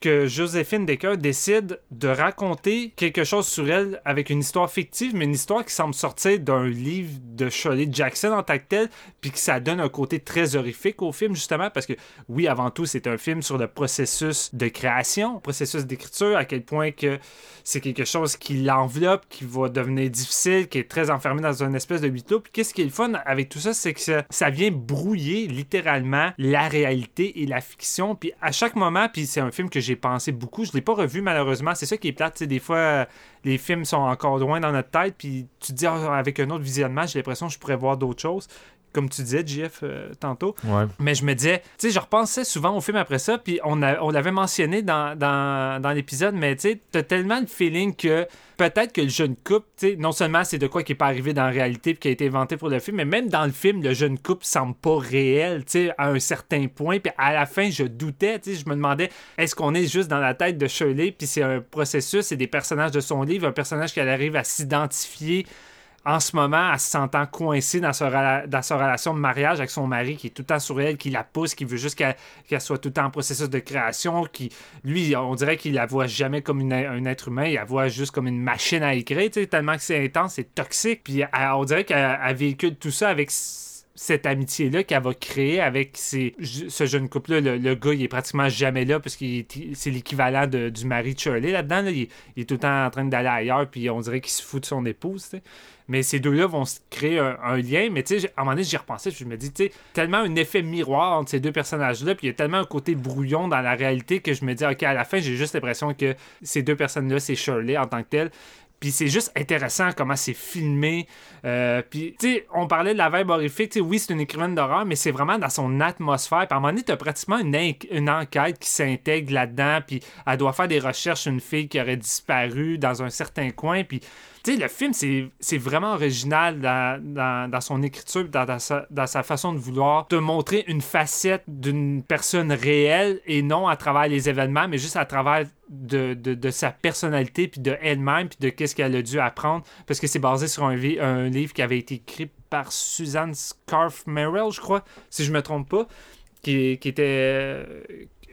que Joséphine Decker décide de raconter quelque chose sur elle avec une histoire fictive, mais une histoire qui semble sortir d'un livre de Shirley Jackson en tant que tel, puis que ça donne un côté très horrifique au film, justement, parce que oui, avant tout, c'est un film sur le processus de création, processus d'écriture, à quel point que c'est quelque chose qui l'enveloppe, qui va devenir difficile, qui est très enfermé dans une espèce de huis clos. Puis qu'est-ce qui est le fun avec tout ça, c'est que ça, vient brouiller littéralement la réalité et la fiction. Puis à chaque moment, puis c'est un film que j'ai pensé beaucoup, je l'ai pas revu malheureusement. C'est ça qui est plate, des fois les films sont encore loin dans notre tête, puis tu te dis ah, avec un autre visionnement, j'ai l'impression que je pourrais voir d'autres choses comme tu disais, JF, euh, tantôt. Mais je me disais, tu sais, je repensais souvent au film après ça, puis on, on l'avait mentionné dans, dans, l'épisode, mais tu sais, t'as tellement le feeling que peut-être que le jeune couple, tu sais, non seulement c'est de quoi qui n'est pas arrivé dans la réalité puis qui a été inventé pour le film, mais même dans le film, le jeune couple semble pas réel, tu sais, à un certain point. Puis à la fin, je doutais, tu sais, je me demandais, est-ce qu'on est juste dans la tête de Shirley, puis c'est un processus, c'est des personnages de son livre, un personnage qu'elle arrive à s'identifier en ce moment, elle se sentant coincée dans sa, dans relation de mariage avec son mari qui est tout le temps sur elle, qui la pousse, qui veut juste qu'elle soit tout le temps en processus de création, qui, lui, on dirait qu'il la voit jamais comme un être humain, il la voit juste comme une machine à écrire, tellement que c'est intense, c'est toxique. Puis on dirait qu'elle véhicule tout ça avec cette amitié-là qu'elle va créer avec ce jeune couple-là. Le, gars, il est pratiquement jamais là parce que c'est l'équivalent du mari de Shirley là-dedans. Il, est tout le temps en train d'aller ailleurs, puis on dirait qu'il se fout de son épouse. Mais ces deux-là vont créer un, lien. Mais tu sais, à un moment donné, j'y repensais, je me dis, tu tellement un effet miroir entre ces deux personnages-là, puis il y a tellement un côté brouillon dans la réalité que je me dis, OK, à la fin, j'ai juste l'impression que ces deux personnes-là, c'est Shirley en tant que telle. Puis c'est juste intéressant comment c'est filmé. Euh, puis, tu sais, on parlait de la vibe horrifique. oui, c'est une écrivaine d'horreur, mais c'est vraiment dans son atmosphère. Puis à un moment donné, t'as pratiquement une, une enquête qui s'intègre là-dedans. Puis elle doit faire des recherches sur une fille qui aurait disparu dans un certain coin. Puis tu sais, le film, c'est vraiment original dans, son écriture, dans, sa, façon de vouloir te montrer une facette d'une personne réelle et non à travers les événements, mais juste à travers de, sa personnalité, puis de elle-même, puis de qu'est-ce qu'elle a dû apprendre, parce que c'est basé sur un, un livre qui avait été écrit par Suzanne Scarf Merrill, je crois, si je me trompe pas, qui, qui était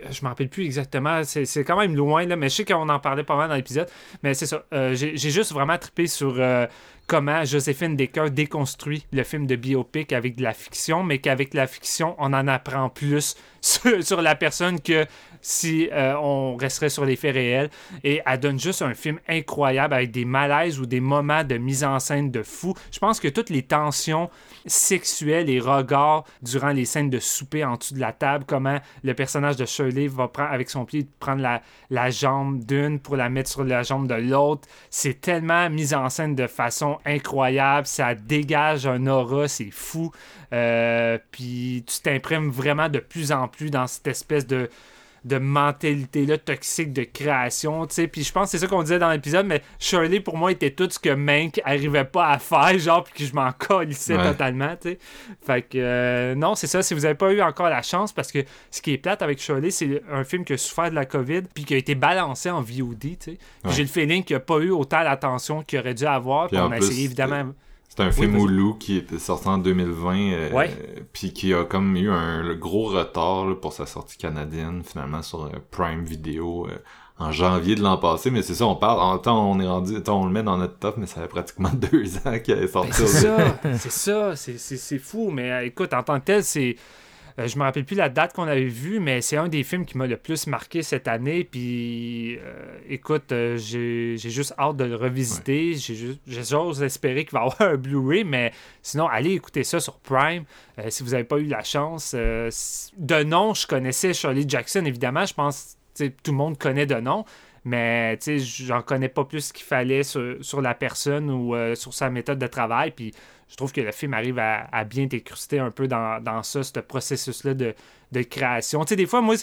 je me rappelle plus exactement, c'est quand même loin, là, mais je sais qu'on en parlait pas mal dans l'épisode. Mais c'est ça, euh, j'ai juste vraiment trippé sur euh, comment Joséphine Decker déconstruit le film de biopic avec de la fiction, mais qu'avec la fiction, on en apprend plus sur, la personne que si euh, on resterait sur les faits réels. Et elle donne juste un film incroyable avec des malaises ou des moments de mise en scène de fou. Je pense que toutes les tensions sexuelles et regards durant les scènes de souper en dessous de la table, comment le personnage de Shirley va prendre avec son pied prendre la, jambe d'une pour la mettre sur la jambe de l'autre, c'est tellement mis en scène de façon incroyable, ça dégage un aura, c'est fou. Euh, puis tu t'imprimes vraiment de plus en plus dans cette espèce de de mentalité-là toxique de création, tu sais. Puis je pense que c'est ça qu'on disait dans l'épisode, mais Shirley, pour moi, était tout ce que Mank arrivait pas à faire, genre, puis que je m'en colissais totalement, tu sais. Fait que, euh, non, c'est ça, si vous avez pas eu encore la chance, parce que ce qui est plate avec Shirley, c'est un film qui a souffert de la COVID, puis qui a été balancé en VOD, tu sais. J'ai le feeling qu'il a pas eu autant l'attention qu'il aurait dû avoir, puis, on a essayé, évidemment... C'est un film Hulu qui était sorti en 2020, euh, puis qui a comme eu un gros retard pour sa sortie canadienne, finalement, sur euh, Prime Video euh, en janvier de l'an passé. Mais c'est ça, on parle, en temps, on est rendu, on le met dans notre top, mais ça fait pratiquement deux ans qu'il est sorti. C'est ça, c'est ça, c'est fou. Mais écoute, en tant que tel, c'est euh, je me rappelle plus la date qu'on avait vue, mais c'est un des films qui m'a le plus marqué cette année. Puis, euh, écoute, euh, j'ai juste hâte de le revisiter. J'ose espérer qu'il va y avoir un Blu-ray, mais sinon, allez écouter ça sur Prime si vous n'avez pas eu la chance. de nom, je connaissais Shirley Jackson, évidemment. Je pense que tout le monde connaît de nom. mais j'en connais pas plus qu'il fallait sur, sur, la personne ou euh, sur sa méthode de travail. Puis je trouve que le film arrive à, bien t'incruster un peu dans, ça, ce processus-là de, création. Tu sais, des fois, moi,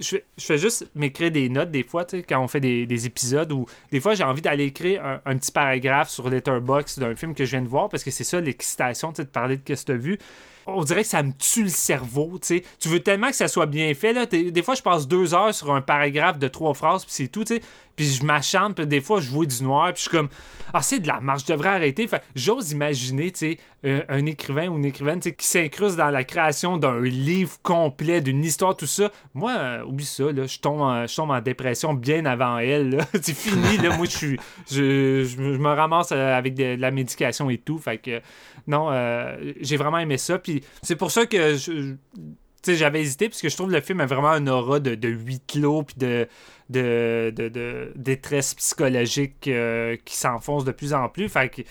je fais, juste m'écrire des notes des fois, tu sais, quand on fait des, épisodes ou des fois j'ai envie d'aller écrire un, petit paragraphe sur Letterboxd d'un film que je viens de voir parce que c'est ça l'excitation, tu sais, de parler de ce que tu as vu on dirait que ça me tue le cerveau, tu sais. Tu veux tellement que ça soit bien fait, là. Des fois, je passe deux heures sur un paragraphe de trois phrases, puis c'est tout, tu sais. Puis je m'achante, puis des fois, je vois du noir, puis je suis comme, ah, c'est de la marche, je devrais arrêter. Fait j'ose imaginer, tu sais, euh, un, écrivain ou une écrivaine, tu sais, qui s'incruste dans la création d'un livre complet, d'une histoire, tout ça. Moi, euh, oublie ça, là. Je tombe, en, je tombe en dépression bien avant elle, c'est fini, là. Moi, je suis, je, me ramasse euh, avec de, la médication et tout. Fait que, non, j'ai vraiment aimé ça. Puis c'est pour ça que j'avais hésité parce que je trouve le film a vraiment un aura de, de huis clos puis de, de, détresse psychologique euh, qui s'enfonce de plus en plus. Fait que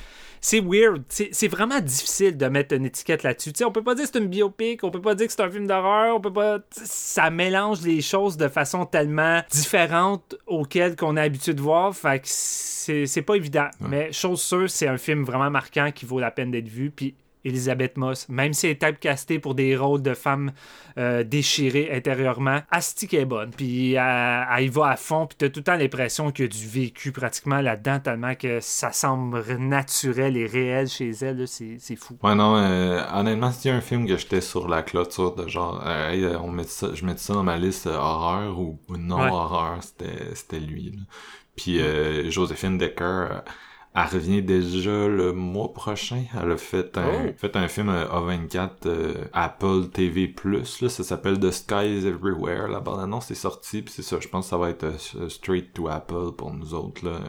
c'est weird. C'est vraiment difficile de mettre une étiquette là-dessus. On peut pas dire que c'est une biopic, on peut pas dire que c'est un film d'horreur, on peut pas. Ça mélange les choses de façon tellement différente auxquelles qu'on est habitué de voir. Fait que c'est pas évident. Mais chose sûre, c'est un film vraiment marquant qui vaut la peine d'être vu. Puis Elisabeth Moss, même si elle est typecastée pour des rôles de femmes euh, déchirées intérieurement, Asti est bonne. Puis elle, y va à fond, puis t'as tout le temps l'impression qu'il y a du vécu pratiquement là-dedans, tellement que ça semble naturel et réel chez elle. C'est fou. Ouais, non, euh, honnêtement, c'était un film que j'étais sur la clôture de genre, euh, on met ça, je mets ça dans ma liste horreur ou, non-horreur, c'était lui. Puis Joséphine Decker elle revient déjà le mois prochain. Elle a fait un, oh. fait un film euh, A24 euh, Apple TV+. Là, ça s'appelle The Sky is Everywhere. La bande-annonce est sortie, puis c'est ça. Je pense que ça va être euh, straight to Apple pour nous autres. Là.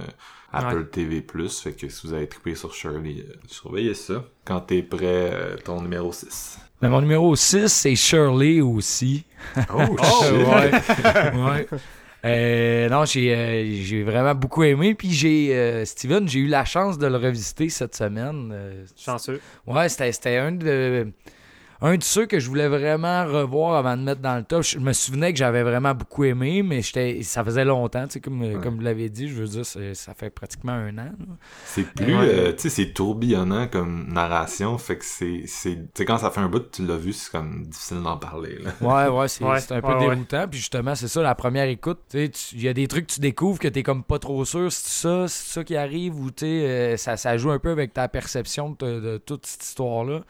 Apple TV+. Fait que si vous avez trippé sur Shirley, surveillez ça. Quand t'es prêt, ton numéro 6. Ben, mon numéro 6, c'est Shirley aussi. Oh, oh ouais. ouais. Euh, non, euh, j'ai vraiment beaucoup aimé. Puis j'ai euh, Steven, j'ai eu la chance de le revisiter cette semaine. Chanceux. Ouais, c'était un de un de ceux que je voulais vraiment revoir avant de mettre dans le top. Je me souvenais que j'avais vraiment beaucoup aimé, mais ça faisait longtemps, comme, comme vous l'avez dit, je veux dire, ça fait pratiquement un an. C'est plus, euh, tu sais, c'est tourbillonnant comme narration, fait que c'est, tu sais, quand ça fait un bout, tu l'as vu, c'est comme difficile d'en parler. Là. Ouais, ouais, c'est un peu déroutant, puis justement, c'est ça, la première écoute, tu il y a des trucs que tu découvres que t'es comme pas trop sûr, c'est ça, c'est ça qui arrive, ou tu sais, euh, ça, ça joue un peu avec ta perception de toute cette histoire-là.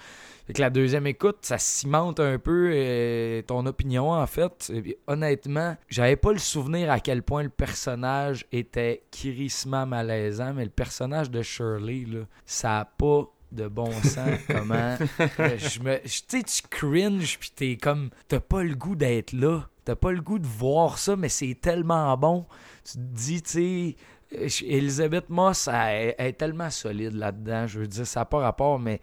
Fait que la deuxième écoute, ça cimente un peu euh, ton opinion, en fait. honnêtement, j'avais pas le souvenir à quel point le personnage était crissement malaisant, mais le personnage de Shirley, là, ça a pas de bon sens comment euh, je me tu sais tu cringe puis t'es comme t'as pas le goût d'être là. T'as pas le goût de voir ça mais c'est tellement bon. Tu te dis tu sais Elisabeth Moss elle, est tellement solide là-dedans. Je veux dire ça n'a pas rapport mais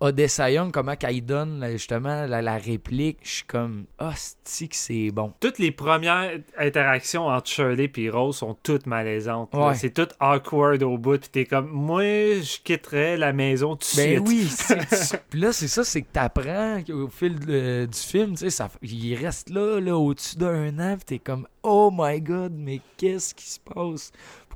Odessa Young, comment qu'elle donne justement la, réplique, je suis comme, ah, que c'est bon. Toutes les premières interactions entre Shirley et Rose sont toutes malaisantes. C'est tout awkward au bout, puis t'es comme, moi, je quitterais la maison tout de ben oui, puis là, c'est ça, c'est que t'apprends au fil du film, tu sais, ça, il reste là, là au-dessus d'un an, puis t'es comme, oh my god, mais qu'est-ce qui se passe?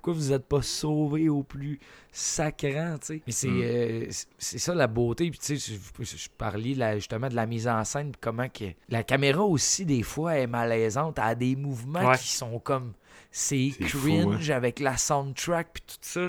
Pourquoi vous n'êtes pas sauvé au plus sacrant, tu sais. Mais c'est, mm. euh, c'est ça la beauté. Puis, tu sais, je, parlais justement de la mise en scène, comment que la caméra aussi, des fois, est malaisante. Elle a des mouvements qui sont comme. C'est cringe avec la soundtrack, puis tout ça.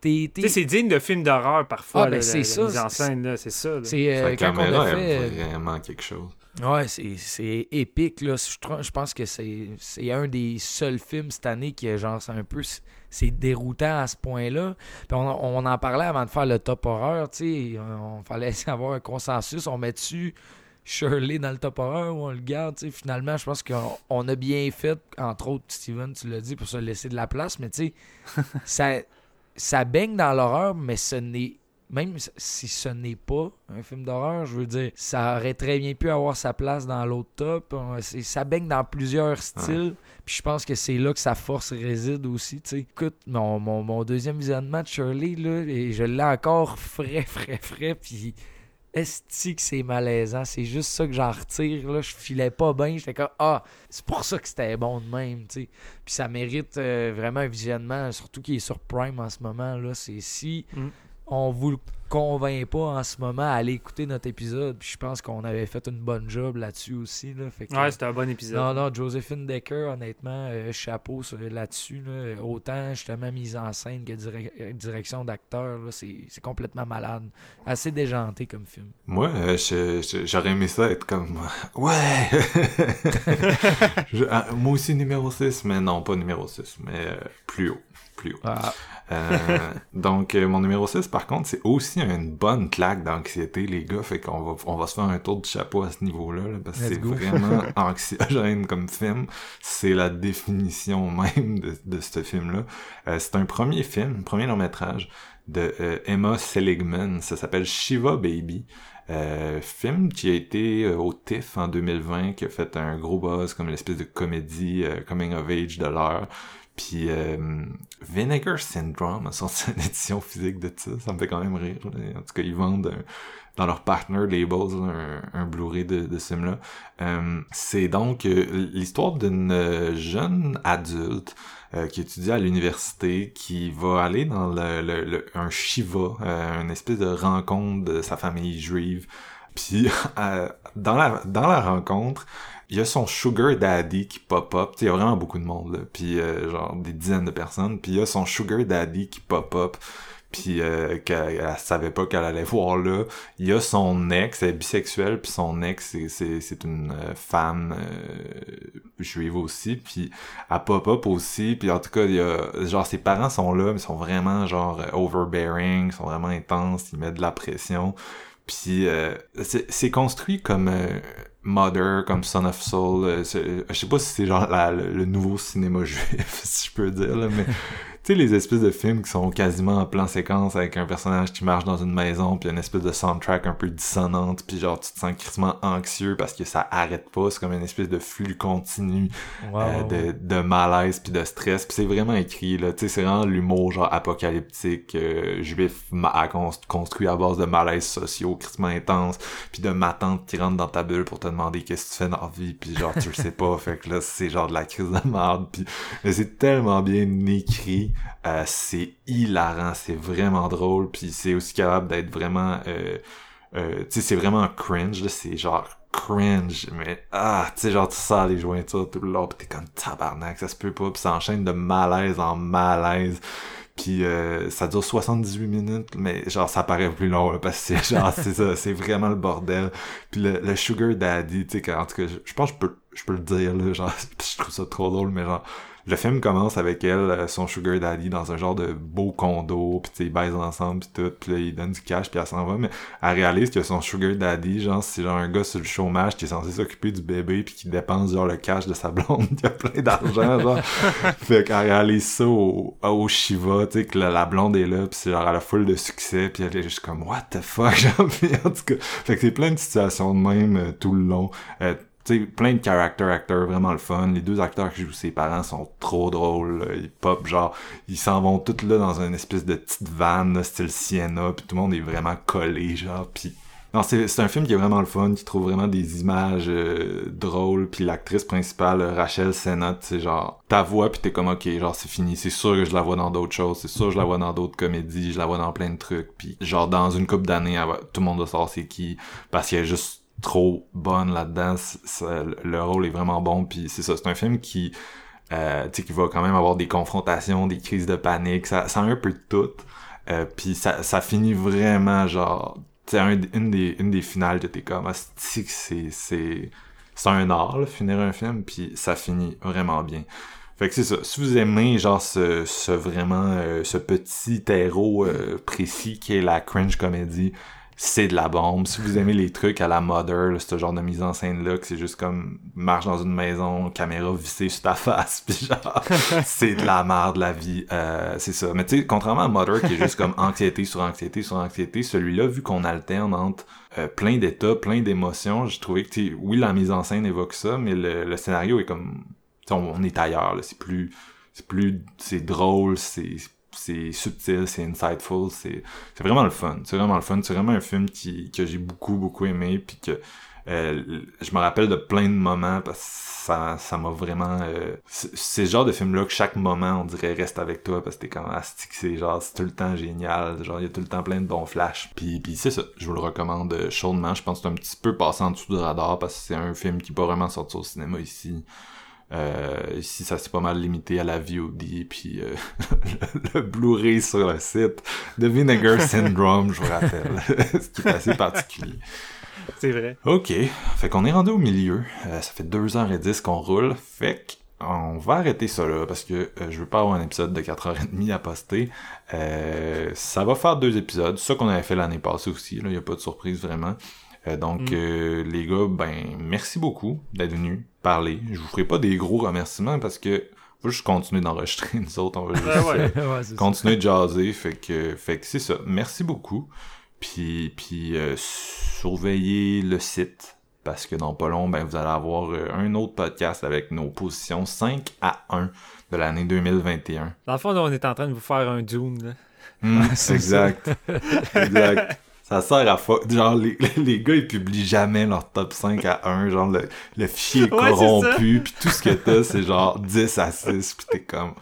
Tu c'est digne de film d'horreur parfois. Ah, ben, c'est ça. La mise en scène, c'est ça. C'est, euh, la caméra fait, vraiment quelque chose. Ouais, c'est épique. Là. Je, je pense que c'est un des seuls films cette année qui est genre, c'est un peu c'est déroutant à ce point-là. On, on, en parlait avant de faire le top horreur, tu sais, on, fallait avoir un consensus, on met dessus Shirley dans le top horreur ou on le garde, tu sais, finalement, je pense qu'on a bien fait, entre autres, Steven, tu l'as dit, pour se laisser de la place, mais tu sais, ça, ça baigne dans l'horreur, mais ce n'est même si ce n'est pas un film d'horreur, je veux dire, ça aurait très bien pu avoir sa place dans l'autre top. Ça baigne dans plusieurs styles. Puis je pense que c'est là que sa force réside aussi. Écoute, mon, mon, mon, deuxième visionnement de Shirley, là, et je l'ai encore frais, frais, frais. Puis esti que c'est malaisant. C'est juste ça que j'en retire. Là. Je filais pas bien. J'étais comme, ah, c'est pour ça que c'était bon de même. tu sais. Puis ça mérite euh, vraiment un visionnement, surtout qui est sur Prime en ce moment. là C'est si Mm. On vous le convainc pas en ce moment à aller écouter notre épisode. Puis je pense qu'on avait fait une bonne job là-dessus aussi. Là. Fait que- Ouais, c'était un bon épisode. non, non, Josephine Decker, honnêtement, euh, chapeau sur- là-dessus. là. Autant justement mise en scène que euh, direction d'acteur, là, c'est c'est complètement malade. Assez déjanté comme film. Moi, euh, je- je- j'aurais aimé ça être comme Ouais! Je- ah, moi aussi numéro 6, mais non, pas numéro 6, mais euh, plus haut. Plus haut. Ah, Euh, donc, euh, mon numéro 6, par contre, c'est aussi une bonne claque d'anxiété, les gars. Fait qu'on va, on va se faire un tour du chapeau à ce niveau-là, là, parce que c'est vraiment anxiogène comme film. C'est la définition même de, de ce film-là. Euh, c'est un premier film, un premier long-métrage de euh, Emma Seligman. Ça s'appelle Shiva Baby. Euh, film qui a été euh, au TIFF en 2020, qui a fait un gros buzz comme l'espèce de comédie euh, coming of age de l'heure. Puis euh, Vinegar Syndrome a sorti une édition physique de ça, ça me fait quand même rire. En tout cas, ils vendent dans leur partner labels un, Blu-ray de, ce film-là. Euh, c'est donc euh, l'histoire d'une euh, jeune adulte qui étudie à l'université, qui va aller dans le, le- un shiva, une espèce de rencontre de sa famille juive. Puis dans la dans la rencontre, il y a son sugar daddy qui pop up. Il y a vraiment beaucoup de monde là, puis euh, genre des dizaines de personnes. Puis il y a son sugar daddy qui pop up. Puis euh, qu'elle elle savait pas qu'elle allait voir là. Il y a son ex, elle est bisexuelle, puis son ex c'est une euh, femme euh, juive aussi. Puis elle pop up aussi. Puis en tout cas, il y a genre ses parents sont là, mais ils sont vraiment genre euh, overbearing, ils sont vraiment intenses, ils mettent de la pression. Puis euh, c'est c'est construit comme euh, Mother, comme Son of Soul. euh, c'est- je sais pas si c'est genre le, nouveau cinéma juif, si je peux dire, là, mais sais, les espèces de films qui sont quasiment en plan séquence avec un personnage qui marche dans une maison, puis une espèce de soundtrack un peu dissonante, puis genre tu te sens crissement anxieux parce que ça arrête pas, c'est comme une espèce de flux continu wow, euh, de, de malaise puis de stress. Puis c'est vraiment écrit là. Tu sais c'est vraiment l'humour genre apocalyptique euh, juif à cons- construit à base de malaises sociaux crissement intense puis de ma tante qui rentre dans ta bulle pour te demander qu'est-ce que tu fais dans la vie puis genre tu le sais pas. Fait que là c'est genre de la crise de merde puis mais c'est tellement bien écrit euh, c'est hilarant c'est vraiment drôle puis c'est aussi capable d'être vraiment euh, euh, tu sais, c'est vraiment cringe, là, c'est genre cringe, mais ah, tu sais, genre tu sors les jointures tout le long, pis t'es comme tabarnak, ça se peut pas, pis ça enchaîne de malaise en malaise, puis euh, ça dure 78 minutes, mais genre ça paraît plus long, là, parce que c'est genre, c'est ça, c'est vraiment le bordel, puis le, le sugar daddy, tu sais, en tout cas, je, je pense que je peux, je peux le dire, là, genre, je trouve ça trop drôle, mais genre, le film commence avec elle, euh, son sugar daddy, dans un genre de beau condo, sais, ils baisent ensemble pis tout, pis là, il donne du cash pis elle s'en va, mais elle réalise que son sugar daddy, genre, c'est genre un gars sur le chômage qui est censé s'occuper du bébé pis qui dépense genre le cash de sa blonde qui a plein d'argent, genre. fait qu'elle réalise ça au, au Shiva, tu sais, que la, la blonde est là pis c'est genre, elle a full de succès pis elle est juste comme, what the fuck, genre, en tout cas, fait que c'est plein de situations de même euh, tout le long. Euh, sais, plein de character acteurs, vraiment le fun. Les deux acteurs qui jouent ses parents sont trop drôles. là. Ils pop, genre, ils s'en vont tous là dans une espèce de petite vanne, style Sienna, puis tout le monde est vraiment collé, genre, puis... Non, c'est un film qui est vraiment le fun, qui trouve vraiment des images euh, drôles, puis l'actrice principale, euh, Rachel Sennott, c'est genre, ta voix, puis t'es comme, ok, genre, c'est fini, c'est sûr que je la vois dans d'autres choses, c'est sûr que je la vois dans d'autres comédies, je la vois dans plein de trucs, puis genre, dans une couple d'années, tout le monde va savoir c'est qui, parce qu'elle est juste trop bonne là-dedans. C'est- c'est- le rôle est vraiment bon. Puis c'est ça, c'est un film qui, euh, qui va quand même avoir des confrontations, des crises de panique. Ça, ça un peu de tout. Euh, puis ça, ça finit vraiment genre, un- une des une des finales que t'es comme, c'est c'est c'est c'est un art, finir un film. Puis ça finit vraiment bien. Fait que c'est ça. Si vous aimez genre ce, ce vraiment euh, ce petit terreau euh, précis qui est la cringe comédie, c'est de la bombe. Si vous aimez les trucs à la Mother, là, ce genre de mise en scène là, que c'est juste comme marche dans une maison, caméra vissée sur ta face, puis genre c'est de la merde la vie. Euh, c'est ça. Mais tu sais, contrairement à Mother qui est juste comme anxiété sur anxiété sur anxiété, celui-là vu qu'on alterne entre euh, plein d'états, plein d'émotions, j'ai trouvé que oui la mise en scène évoque ça, mais le, le scénario est comme on, on est ailleurs. C'est plus c'est plus c'est drôle, c'est c'est subtil, c'est insightful, c'est vraiment le fun. C'est vraiment le fun. C'est vraiment un film qui que j'ai beaucoup beaucoup aimé puis que euh, je me rappelle de plein de moments parce que ça ça m'a vraiment euh, c'est genre de film là que chaque moment on dirait reste avec toi parce que t'es comme astique c'est genre c'est tout le temps génial genre il y a tout le temps plein de bons flashs puis puis c'est ça je vous le recommande euh, chaudement je pense que c'est un petit peu passé en dessous du radar parce que c'est un film qui pas vraiment sorti au cinéma ici euh, ici, ça s'est pas mal limité à la VOD puis euh, le, Blu-ray sur le site. The Vinegar Syndrome, je vous rappelle. ce qui est assez particulier. C'est vrai. OK. Fait qu'on est rendu au milieu. Euh, ça fait 2h10 qu'on roule. Fait qu'on va arrêter ça là parce que je veux pas avoir un épisode de 4h30 à poster. ça va faire deux épisodes. Ça qu'on avait fait l'année passée aussi. Il n'y a pas de surprise vraiment. Donc, mm. les gars, ben, merci beaucoup d'être venus parler. Je vous ferai pas des gros remerciements parce que faut juste continuer d'enregistrer nous autres. On va juste continuer de jaser. Fait que, fait que c'est ça. Merci beaucoup. Puis, puis euh, surveillez le site parce que dans pas long, ben, vous allez avoir euh, un autre podcast avec nos positions 5 à 1 de l'année 2021. Dans le fond, on est en train de vous faire un Dune. Là. Hmm, exact. exact. Ça sert à fa... Genre, les, les gars, ils publient jamais leur top 5 à 1. Genre, le, le fichier est corrompu. Puis tout ce que t'as, c'est genre 10 à 6. Puis t'es comme,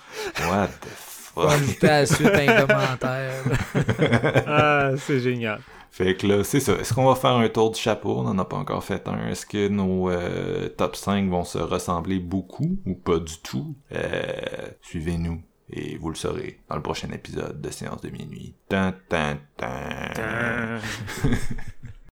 what the fuck? À suite un commentaire. ah, c'est génial. Fait que là, c'est ça. Est-ce qu'on va faire un tour du chapeau? On n'en a pas encore fait un. Est-ce que nos euh, top 5 vont se ressembler beaucoup ou pas du tout? Euh, Suivez-nous et vous le saurez dans le prochain épisode de Séance de minuit.